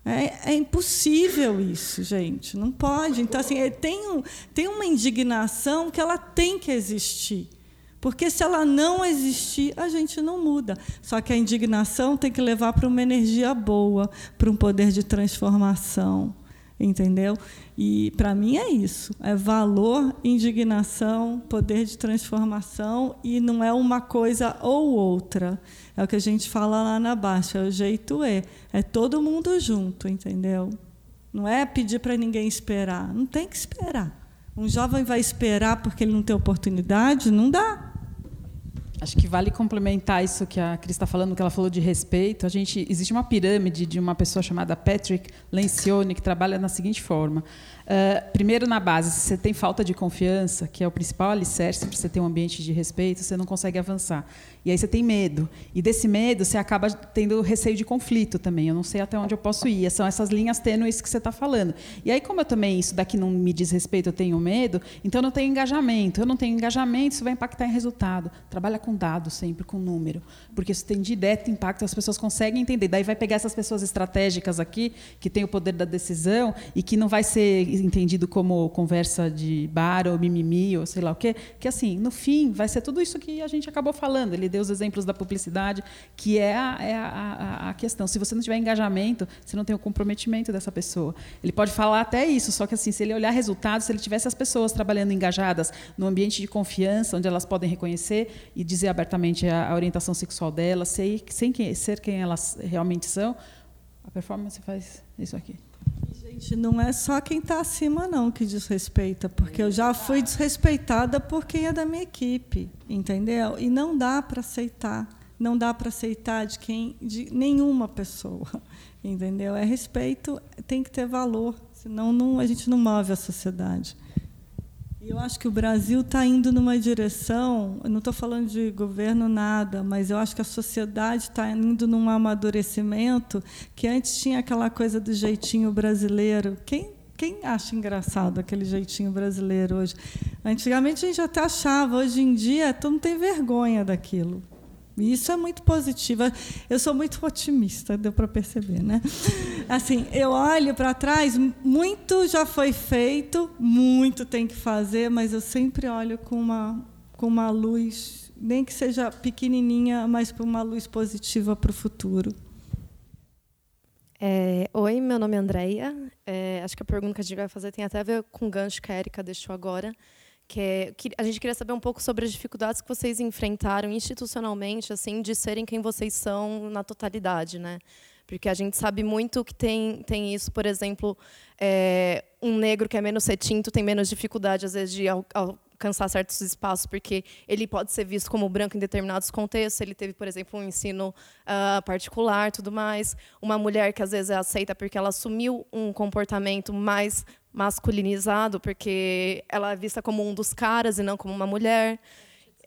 É, é impossível isso, gente. Não pode. Então, assim, é, tem, um, tem uma indignação que ela tem que existir. Porque se ela não existir, a gente não muda. Só que a indignação tem que levar para uma energia boa, para um poder de transformação entendeu? E para mim é isso, é valor, indignação, poder de transformação e não é uma coisa ou outra. É o que a gente fala lá na baixa, é o jeito é, é todo mundo junto, entendeu? Não é pedir para ninguém esperar, não tem que esperar. Um jovem vai esperar porque ele não tem oportunidade, não dá. Acho que vale complementar isso que a Cris está falando, que ela falou de respeito. A gente existe uma pirâmide de uma pessoa chamada Patrick Lencioni que trabalha na seguinte forma: uh, primeiro na base, se você tem falta de confiança, que é o principal alicerce para você ter um ambiente de respeito, você não consegue avançar. E aí você tem medo. E desse medo você acaba tendo receio de conflito também. Eu não sei até onde eu posso ir. São essas linhas tênues que você está falando. E aí, como eu também, isso daqui não me diz respeito, eu tenho medo, então eu não tenho engajamento. Eu não tenho engajamento, isso vai impactar em resultado. Trabalha com dados sempre, com número. Porque isso tem direto impacto, as pessoas conseguem entender. Daí vai pegar essas pessoas estratégicas aqui, que têm o poder da decisão, e que não vai ser entendido como conversa de bar ou mimimi, ou sei lá o quê, que assim, no fim, vai ser tudo isso que a gente acabou falando. Ele deu os exemplos da publicidade, que é a, é a, a, questão. Se você não tiver engajamento, você não tem o comprometimento dessa pessoa. Ele pode falar até isso, só que assim, se ele olhar resultados, se ele tivesse as pessoas trabalhando engajadas no ambiente de confiança, onde elas podem reconhecer e dizer abertamente a, a orientação sexual delas, sem, sem ser quem elas realmente são, a performance faz isso aqui. Gente, não é só quem está acima não que desrespeita, porque eu já fui desrespeitada por quem é da minha equipe, entendeu? E não dá para aceitar, não dá para aceitar de quem, de nenhuma pessoa, entendeu? É respeito, tem que ter valor, senão não, a gente não move a sociedade. Eu acho que o Brasil está indo numa direção, eu não estou falando de governo nada, mas eu acho que a sociedade está indo num amadurecimento que antes tinha aquela coisa do jeitinho brasileiro. Quem, quem acha engraçado aquele jeitinho brasileiro hoje? Antigamente a gente até achava, hoje em dia todo mundo tem vergonha daquilo. Isso é muito positivo. Eu sou muito otimista, deu para perceber, né? Assim, eu olho para trás, muito já foi feito, muito tem que fazer, mas eu sempre olho com uma com uma luz, nem que seja pequenininha, mas com uma luz positiva para o futuro. É, Oi, meu nome é Andreia. É, acho que a pergunta que a gente vai fazer tem até a ver com o gancho que a Erika deixou agora que, é, que a gente queria saber um pouco sobre as dificuldades que vocês enfrentaram institucionalmente, assim, de serem quem vocês são na totalidade, né? Porque a gente sabe muito que tem, tem isso, por exemplo, é, um negro que é menos retinto tem menos dificuldade, às vezes, de al alcançar certos espaços, porque ele pode ser visto como branco em determinados contextos. Ele teve, por exemplo, um ensino uh, particular, tudo mais. Uma mulher que às vezes é aceita porque ela assumiu um comportamento mais masculinizado, porque ela é vista como um dos caras e não como uma mulher.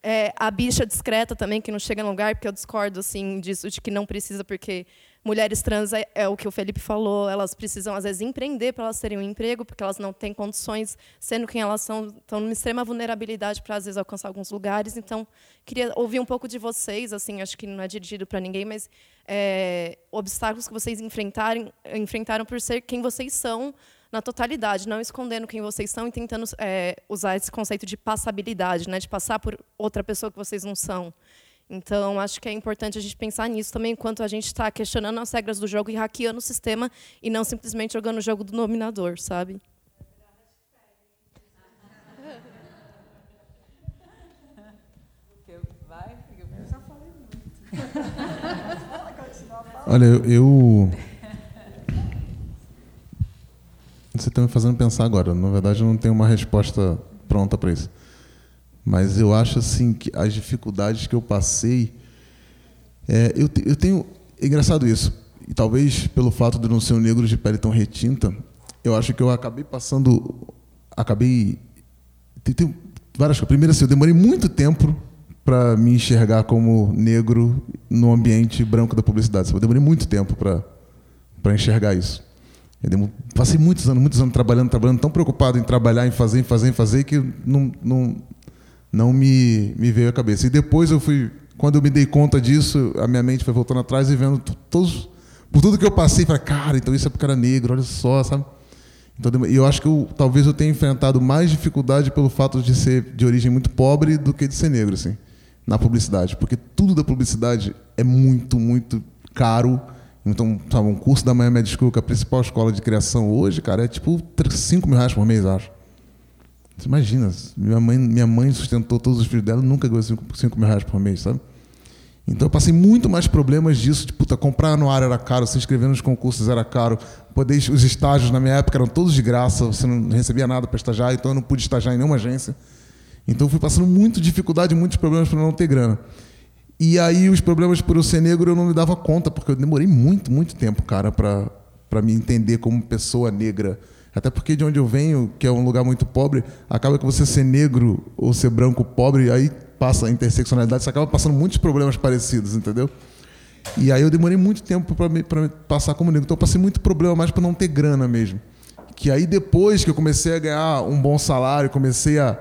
É, a bicha discreta também, que não chega no lugar, porque eu discordo assim, disso, de que não precisa, porque mulheres trans, é, é, o que o Felipe falou, elas precisam, às vezes, empreender para elas terem um emprego, porque elas não têm condições, sendo quem elas são, estão numa extrema vulnerabilidade para, às vezes, alcançar alguns lugares. Então, queria ouvir um pouco de vocês, assim, acho que não é dirigido para ninguém, mas é, obstáculos que vocês enfrentaram, enfrentaram por ser quem vocês são, na totalidade, não escondendo quem vocês são e tentando é, usar esse conceito de passabilidade, né, de passar por outra pessoa que vocês não são. Então, acho que é importante a gente pensar nisso também, enquanto a gente está questionando as regras do jogo e hackeando o sistema e não simplesmente jogando o jogo do dominador, sabe? Olha, eu, eu Você está me fazendo pensar agora. Na verdade, eu não tenho uma resposta pronta para isso. Mas eu acho assim que as dificuldades que eu passei. É, eu, eu tenho. É engraçado isso. E talvez pelo fato de não ser um negro de pele tão retinta, eu acho que eu acabei passando. Acabei. Tem, tem várias coisas. Primeiro, assim, eu demorei muito tempo para me enxergar como negro no ambiente branco da publicidade. Eu demorei muito tempo para enxergar isso. Eu passei muitos anos, muitos anos trabalhando, trabalhando, tão preocupado em trabalhar, em fazer, em fazer, em fazer, que não, não, não me, me veio à cabeça. E depois eu fui, quando eu me dei conta disso, a minha mente foi voltando atrás e vendo todos, por tudo que eu passei, falei, cara, então isso é porque era negro, olha só, sabe? Então, eu acho que eu, talvez eu tenha enfrentado mais dificuldade pelo fato de ser de origem muito pobre do que de ser negro, assim, na publicidade. Porque tudo da publicidade é muito, muito caro então, sabe, um curso da Miami School, que é a principal escola de criação hoje, cara, é tipo 5 mil reais por mês, acho. Você imagina, minha mãe, minha mãe sustentou todos os filhos dela, nunca ganhou 5 mil reais por mês, sabe? Então eu passei muito mais problemas disso, de puta, comprar anuário era caro, se inscrever nos concursos era caro, poder, os estágios na minha época eram todos de graça, você não recebia nada para estagiar, então eu não pude estagiar em nenhuma agência. Então eu fui passando muita dificuldade, muitos problemas para não ter grana. E aí os problemas por eu ser negro eu não me dava conta, porque eu demorei muito, muito tempo, cara, para me entender como pessoa negra. Até porque de onde eu venho, que é um lugar muito pobre, acaba que você ser negro ou ser branco pobre, aí passa a interseccionalidade, você acaba passando muitos problemas parecidos, entendeu? E aí eu demorei muito tempo para passar como negro. Então eu passei muito problema mais para não ter grana mesmo. Que aí depois que eu comecei a ganhar um bom salário, comecei a,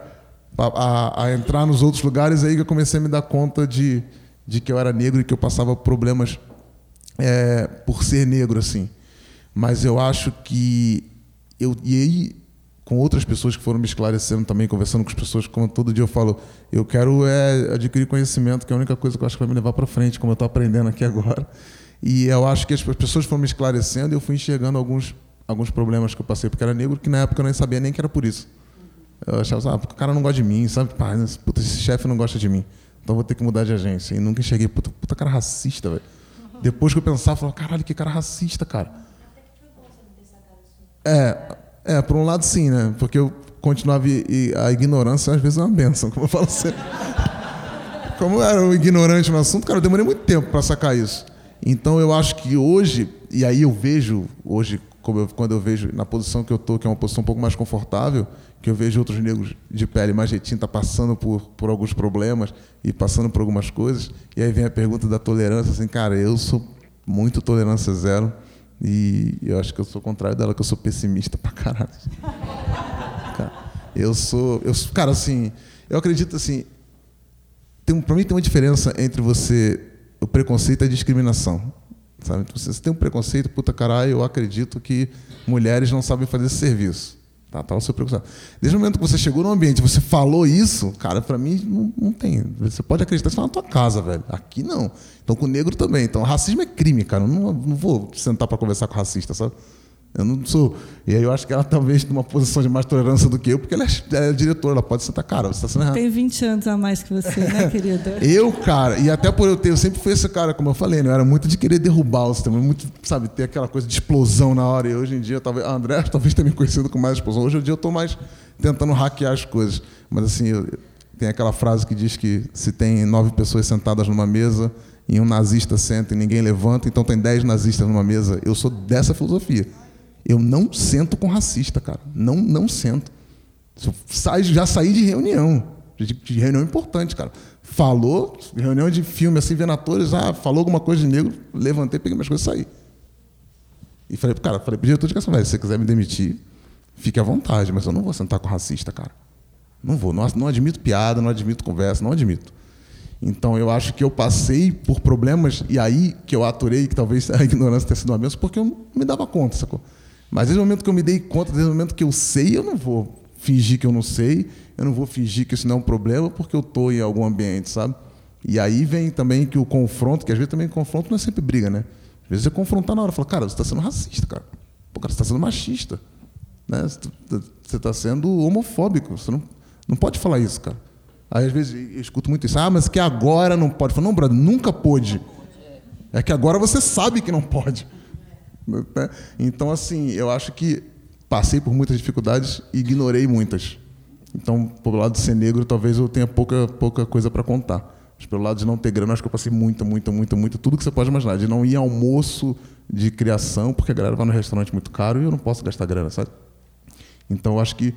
a, a entrar nos outros lugares, aí que eu comecei a me dar conta de, de que eu era negro e que eu passava problemas é, por ser negro, assim. Mas eu acho que eu e aí com outras pessoas que foram me esclarecendo também, conversando com as pessoas, como todo dia eu falo, eu quero é, adquirir conhecimento, que é a única coisa que eu acho que vai me levar para frente, como eu estou aprendendo aqui agora. E eu acho que as pessoas foram me esclarecendo e eu fui enxergando alguns, alguns problemas que eu passei, porque era negro, que na época eu nem sabia nem que era por isso. Eu achava, ah, porque o cara não gosta de mim, sabe? Puta, esse chefe não gosta de mim, então vou ter que mudar de agência. E nunca enxerguei, puta, puta cara racista, velho. Depois que eu pensava, eu falava, caralho, que cara racista, cara. É, é, por um lado sim, né? Porque eu continuava e a ignorância às vezes é uma benção, como eu falo sempre. Como eu era um ignorante no assunto, cara, eu demorei muito tempo para sacar isso. Então eu acho que hoje, e aí eu vejo hoje, eu, quando eu vejo na posição que eu tô, que é uma posição um pouco mais confortável, que eu vejo outros negros de pele mais retinta passando por, por alguns problemas e passando por algumas coisas, e aí vem a pergunta da tolerância, assim, cara, eu sou muito tolerância zero. E eu acho que eu sou o contrário dela, que eu sou pessimista pra caralho. Cara, eu sou. Eu, cara, assim, eu acredito assim. Tem, pra mim tem uma diferença entre você. O preconceito e a discriminação. Sabe? Então, se você tem um preconceito, puta caralho, eu acredito que mulheres não sabem fazer esse serviço. Tá, tá o seu preconceito. Desde o momento que você chegou no ambiente você falou isso, cara, para mim não, não, tem. Você pode acreditar isso na tua casa, velho. Aqui não. Então com o negro também. Então racismo é crime, cara. Eu não, não vou sentar para conversar com racista, sabe? Eu não sou. E aí eu acho que ela talvez numa posição de mais tolerância do que eu, porque ela é, é diretora, ela pode sentar, cara, você está sendo errado. Tem 20 anos a mais que você, né, querida? eu, cara, e até por eu ter, eu sempre fui esse cara, como eu falei, né? Eu era muito de querer derrubar o sistema, muito, sabe, ter aquela coisa de explosão na hora. E hoje em dia, talvez. A André talvez tenha me conhecido com mais explosão. Hoje em dia eu estou mais tentando hackear as coisas. Mas assim, eu, tem aquela frase que diz que se tem nove pessoas sentadas numa mesa e um nazista senta e ninguém levanta, então tem dez nazistas numa mesa. Eu sou dessa filosofia. Eu não sento com racista, cara. Não, não sento. Sai, já saí de reunião. De, de, reunião importante, cara. Falou, reunião de filme, assim, vendo atores, ah, falou alguma coisa de negro, levantei, peguei minhas coisas e saí. E falei, cara, falei pro diretor de educação, se você quiser me demitir, fique à vontade, mas eu não vou sentar com racista, cara. Não vou, não, não admito piada, não admito conversa, não admito. Então eu acho que eu passei por problemas, e aí que eu aturei, que talvez a ignorância tenha sido uma benção, porque eu não me dava conta, sacou? Mas desde o momento que eu me dei conta, desde o momento que eu sei, eu não vou fingir que eu não sei, eu não vou fingir que isso não é um problema porque eu estou em algum ambiente, sabe? E aí vem também que o confronto, que às vezes também confronto não é sempre briga, né? Às vezes é confrontar na hora, falar, cara, você está sendo racista, cara. Pô, cara, você está sendo machista. Né? Você está sendo homofóbico. Você não, não pode falar isso, cara. Aí às vezes eu escuto muito isso. Ah, mas que agora não pode. Falo, não, brother, nunca pôde. É que agora você sabe que não pode. Né? Então, assim, eu acho que passei por muitas dificuldades e ignorei muitas. Então, pelo lado de ser negro, talvez eu tenha pouca, pouca coisa para contar. Mas pelo lado de não ter grana, acho que eu passei muita, muita, muita, muita, tudo que você pode imaginar. De não ir almoço de criação, porque a galera vai no restaurante muito caro e eu não posso gastar grana, sabe? Então, eu acho que.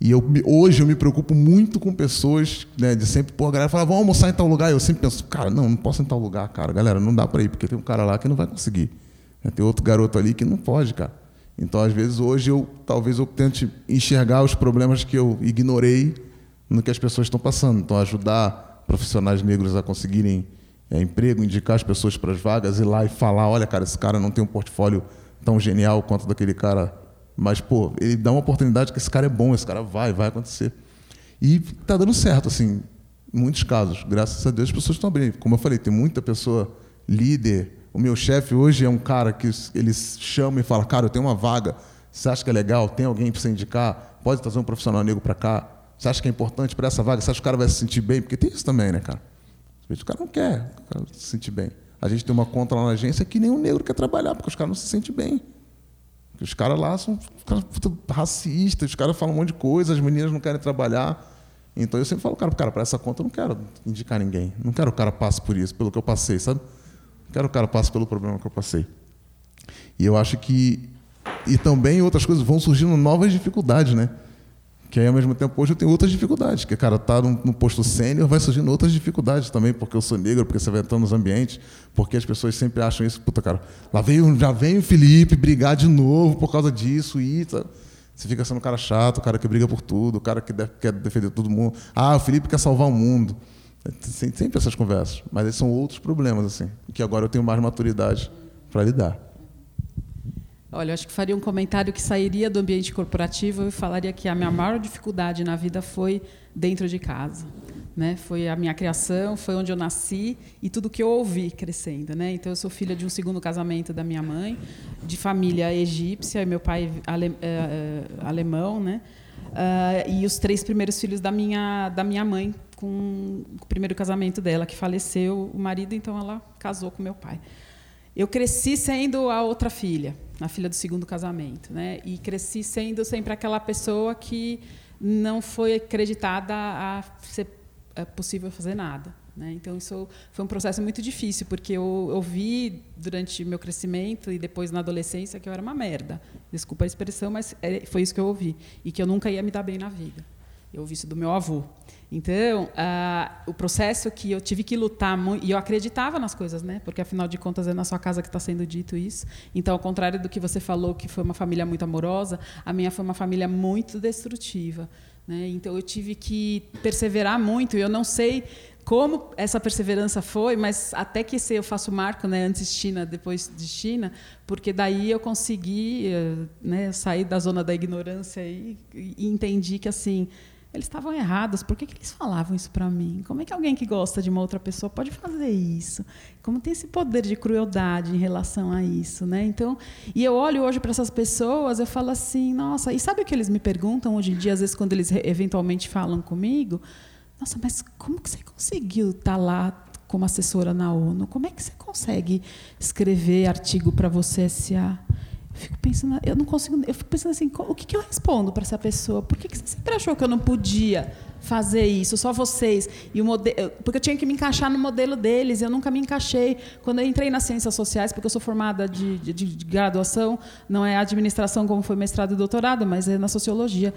E eu, hoje eu me preocupo muito com pessoas, né, de sempre, pô, a galera fala, vamos almoçar em tal lugar. Eu sempre penso, cara, não, não posso em tal lugar, cara. Galera, não dá para ir, porque tem um cara lá que não vai conseguir. Tem outro garoto ali que não pode, cara. Então, às vezes, hoje eu talvez eu tente enxergar os problemas que eu ignorei no que as pessoas estão passando. Então, ajudar profissionais negros a conseguirem é, emprego, indicar as pessoas para as vagas, ir lá e falar: olha, cara, esse cara não tem um portfólio tão genial quanto daquele cara, mas, pô, ele dá uma oportunidade que esse cara é bom, esse cara vai, vai acontecer. E está dando certo, assim, em muitos casos. Graças a Deus, as pessoas estão abrindo. Como eu falei, tem muita pessoa líder o meu chefe hoje é um cara que ele chama e fala: Cara, eu tenho uma vaga. Você acha que é legal? Tem alguém para você indicar? Pode trazer um profissional negro para cá? Você acha que é importante para essa vaga? Você acha que o cara vai se sentir bem? Porque tem isso também, né, cara? O cara não quer se sentir bem. A gente tem uma conta lá na agência que nenhum negro quer trabalhar, porque os caras não se sentem bem. Os caras lá são caras racistas, os caras falam um monte de coisa, as meninas não querem trabalhar. Então eu sempre falo, cara, cara, para essa conta eu não quero indicar ninguém. Não quero que o cara passe por isso, pelo que eu passei, sabe? Quero que o cara passe pelo problema que eu passei. E eu acho que. E também outras coisas vão surgindo novas dificuldades, né? Que aí, ao mesmo tempo, hoje eu tenho outras dificuldades. Que, cara, tá no, no posto sênior, vai surgindo outras dificuldades também, porque eu sou negro, porque você vai entrando nos ambientes, porque as pessoas sempre acham isso, puta, cara, lá veio, já vem o Felipe brigar de novo por causa disso e. Tá? Você fica sendo um cara chato, o cara que briga por tudo, o cara que quer defender todo mundo. Ah, o Felipe quer salvar o mundo. Sempre essas conversas. Mas esses são outros problemas, assim, que agora eu tenho mais maturidade para lidar. Olha, eu acho que faria um comentário que sairia do ambiente corporativo e falaria que a minha maior dificuldade na vida foi dentro de casa. Né? Foi a minha criação, foi onde eu nasci e tudo que eu ouvi crescendo. Né? Então, eu sou filha de um segundo casamento da minha mãe, de família egípcia, e meu pai ale, é, alemão. Né? Uh, e os três primeiros filhos da minha, da minha mãe, com o primeiro casamento dela, que faleceu o marido, então ela casou com meu pai. Eu cresci sendo a outra filha a filha do segundo casamento, né? E cresci sendo sempre aquela pessoa que não foi acreditada a ser é, possível fazer nada. Né? Então, isso foi um processo muito difícil, porque eu, eu vi durante meu crescimento e depois na adolescência que eu era uma merda. Desculpa a expressão, mas é, foi isso que eu ouvi. E que eu nunca ia me dar bem na vida. Eu ouvi isso do meu avô. Então, ah, o processo que eu tive que lutar muito, e eu acreditava nas coisas, né? Porque afinal de contas é na sua casa que está sendo dito isso. Então, ao contrário do que você falou, que foi uma família muito amorosa, a minha foi uma família muito destrutiva. Né? Então, eu tive que perseverar muito. Eu não sei como essa perseverança foi, mas até que esse eu faço marco, né? Antes China, depois de China, porque daí eu consegui eh, né, sair da zona da ignorância e, e entendi que assim eles estavam errados. Por que, que eles falavam isso para mim? Como é que alguém que gosta de uma outra pessoa pode fazer isso? Como tem esse poder de crueldade em relação a isso, né? Então, e eu olho hoje para essas pessoas, eu falo assim, nossa. E sabe o que eles me perguntam hoje em dia, às vezes quando eles eventualmente falam comigo? Nossa, mas como que você conseguiu estar tá lá como assessora na ONU? Como é que você consegue escrever artigo para você SA? Fico pensando, eu não consigo, eu fico pensando assim, o que, que eu respondo para essa pessoa? Por que, que você sempre achou que eu não podia fazer isso, só vocês? E o modelo, porque eu tinha que me encaixar no modelo deles, eu nunca me encaixei. Quando eu entrei nas ciências sociais, porque eu sou formada de, de, de graduação, não é administração como foi mestrado e doutorado, mas é na sociologia.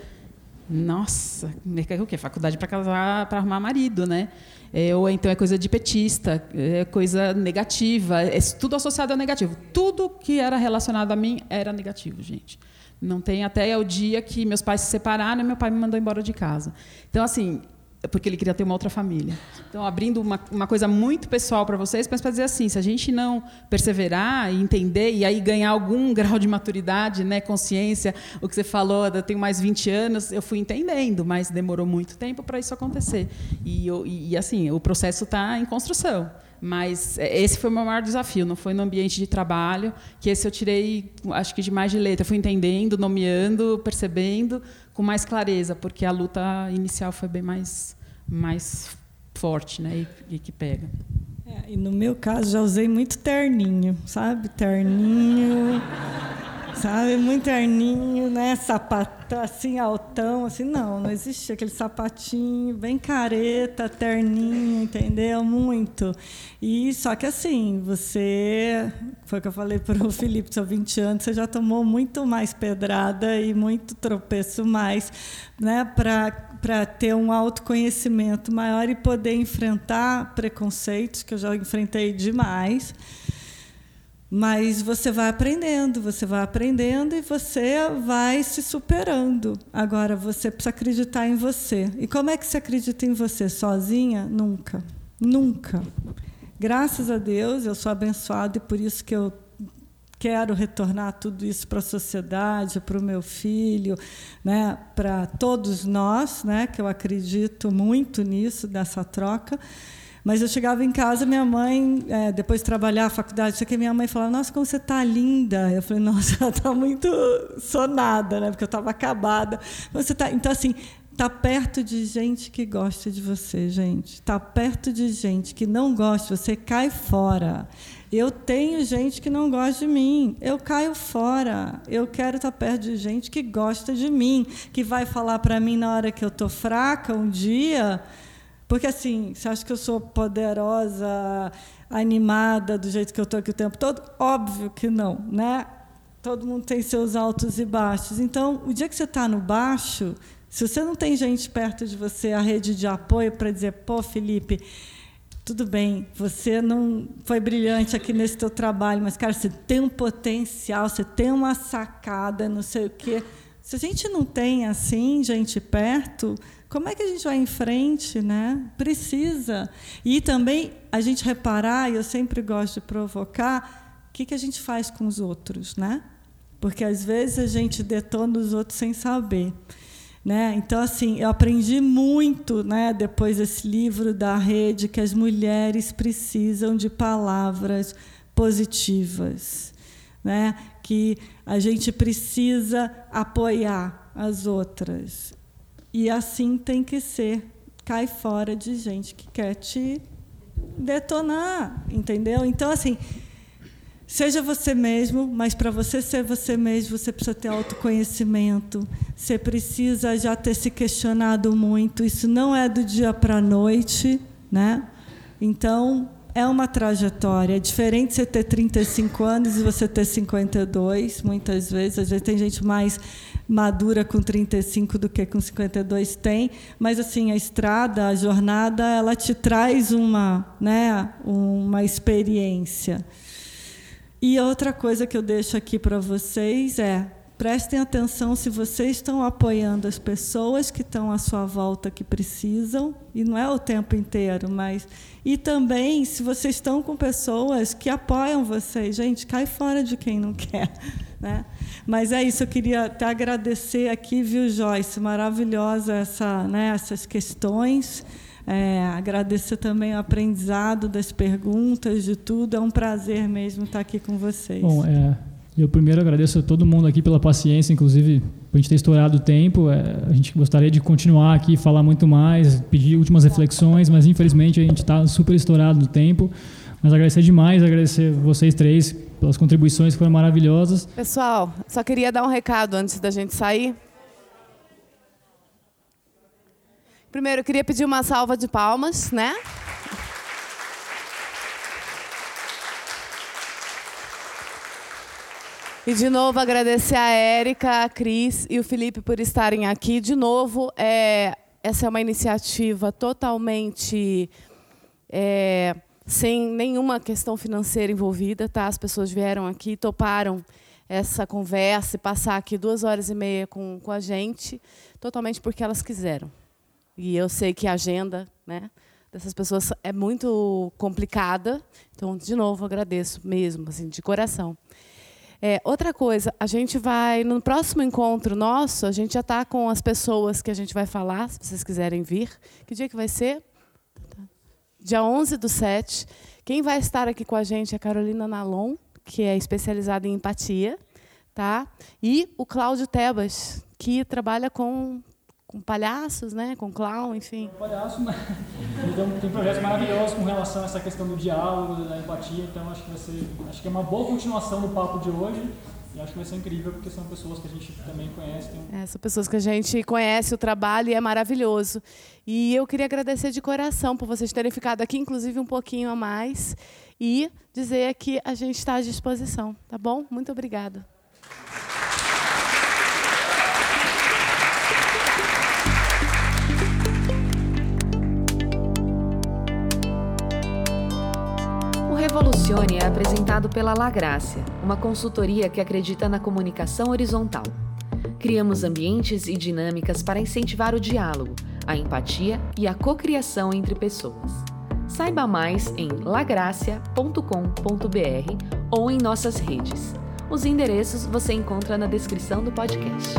Nossa, o quê? Faculdade para casar, para arrumar marido, né? É, ou então é coisa de petista, é coisa negativa, é tudo associado ao negativo. Tudo que era relacionado a mim era negativo, gente. Não tem até o dia que meus pais se separaram e meu pai me mandou embora de casa. Então, assim, porque ele queria ter uma outra família. Então, abrindo uma, uma coisa muito pessoal para vocês, mas para dizer assim, se a gente não perseverar e entender e aí ganhar algum grau de maturidade, né, consciência, o que você falou, eu tenho mais 20 anos, eu fui entendendo, mas demorou muito tempo para isso acontecer. E, e, assim, o processo está em construção. Mas esse foi o meu maior desafio, não foi no ambiente de trabalho, que esse eu tirei, acho que de mais de letra. Eu fui entendendo, nomeando, percebendo, com mais clareza, porque a luta inicial foi bem mais, mais forte né, e, e que pega. É, e no meu caso, já usei muito terninho, sabe? Terninho. Sabe, muito terninho, né? Sapato assim, altão, assim, não, não existia aquele sapatinho bem careta, terninho, entendeu? Muito. E só que assim, você, foi o que eu falei para o Felipe, são 20 anos, você já tomou muito mais pedrada e muito tropeço mais, né? Para ter um autoconhecimento maior e poder enfrentar preconceitos, que eu já enfrentei demais. Mas você vai aprendendo, você vai aprendendo e você vai se superando. Agora, você precisa acreditar em você. E como é que você acredita em você? Sozinha? Nunca. Nunca. Graças a Deus, eu sou abençoada e por isso que eu quero retornar tudo isso para a sociedade, para o meu filho, né, para todos nós, né, que eu acredito muito nisso, dessa troca. Mas eu chegava em casa, minha mãe, é, depois de trabalhar faculdade, isso aqui, minha mãe falava, nossa, como você está linda. Eu falei, nossa, ela está muito sonada, né? Porque eu estava acabada. Você tá... Então, assim, Tá perto de gente que gosta de você, gente. Tá perto de gente que não gosta, você cai fora. Eu tenho gente que não gosta de mim, eu caio fora. Eu quero estar perto de gente que gosta de mim, que vai falar para mim na hora que eu tô fraca um dia, porque assim, você acha que eu sou poderosa, animada do jeito que eu estou aqui o tempo todo? Óbvio que não, né? Todo mundo tem seus altos e baixos. Então, o dia que você está no baixo, se você não tem gente perto de você, a rede de apoio para dizer, pô, Felipe, tudo bem, você não foi brilhante aqui nesse teu trabalho, mas cara, você tem um potencial, você tem uma sacada, não sei o quê. Se a gente não tem assim gente perto, como é que a gente vai em frente, né? Precisa. E também a gente reparar, e eu sempre gosto de provocar, o que, que a gente faz com os outros, né? Porque às vezes a gente detona os outros sem saber. Né? Então, assim, eu aprendi muito né, depois desse livro da rede que as mulheres precisam de palavras positivas, né? que a gente precisa apoiar as outras. E assim tem que ser. Cai fora de gente que quer te detonar, entendeu? Então, assim, Seja você mesmo, mas para você ser você mesmo, você precisa ter autoconhecimento. Você precisa já ter se questionado muito. Isso não é do dia para a noite, né? Então, é uma trajetória. É diferente você ter 35 anos e você ter 52, muitas vezes. Às vezes tem gente mais madura com 35 do que com 52 tem, mas assim, a estrada, a jornada, ela te traz uma, né, uma experiência. E outra coisa que eu deixo aqui para vocês é prestem atenção se vocês estão apoiando as pessoas que estão à sua volta que precisam, e não é o tempo inteiro, mas. E também se vocês estão com pessoas que apoiam vocês. Gente, cai fora de quem não quer. Né? Mas é isso, eu queria até agradecer aqui, viu, Joyce? Maravilhosa essa, né, essas questões. É, agradecer também o aprendizado das perguntas, de tudo. É um prazer mesmo estar aqui com vocês. Bom, é, eu primeiro agradeço a todo mundo aqui pela paciência, inclusive a gente ter estourado o tempo. É, a gente gostaria de continuar aqui, falar muito mais, pedir últimas reflexões, mas infelizmente a gente está super estourado no tempo. Mas agradecer demais, agradecer vocês três pelas contribuições que foram maravilhosas. Pessoal, só queria dar um recado antes da gente sair. Primeiro, eu queria pedir uma salva de palmas, né? E de novo agradecer a Érica, a Cris e o Felipe por estarem aqui. De novo, é, essa é uma iniciativa totalmente é, sem nenhuma questão financeira envolvida, tá? As pessoas vieram aqui, toparam essa conversa e passar aqui duas horas e meia com, com a gente, totalmente porque elas quiseram. E eu sei que a agenda né, dessas pessoas é muito complicada. Então, de novo, agradeço mesmo, assim, de coração. É, outra coisa, a gente vai, no próximo encontro nosso, a gente já está com as pessoas que a gente vai falar, se vocês quiserem vir. Que dia que vai ser? Dia 11 do 7. Quem vai estar aqui com a gente é a Carolina Nalon, que é especializada em empatia. Tá? E o Cláudio Tebas, que trabalha com com palhaços, né? Com clown, enfim. Palhaço, mas então, tem projetos maravilhosos com relação a essa questão do diálogo, da empatia. Então acho que vai ser, acho que é uma boa continuação do papo de hoje. E acho que vai ser incrível porque são pessoas que a gente também conhece. Tem... É, são pessoas que a gente conhece o trabalho e é maravilhoso. E eu queria agradecer de coração por vocês terem ficado aqui, inclusive um pouquinho a mais, e dizer que a gente está à disposição, tá bom? Muito obrigada. Revolucione é apresentado pela La Grácia, uma consultoria que acredita na comunicação horizontal. Criamos ambientes e dinâmicas para incentivar o diálogo, a empatia e a cocriação entre pessoas. Saiba mais em lagracia.com.br ou em nossas redes. Os endereços você encontra na descrição do podcast.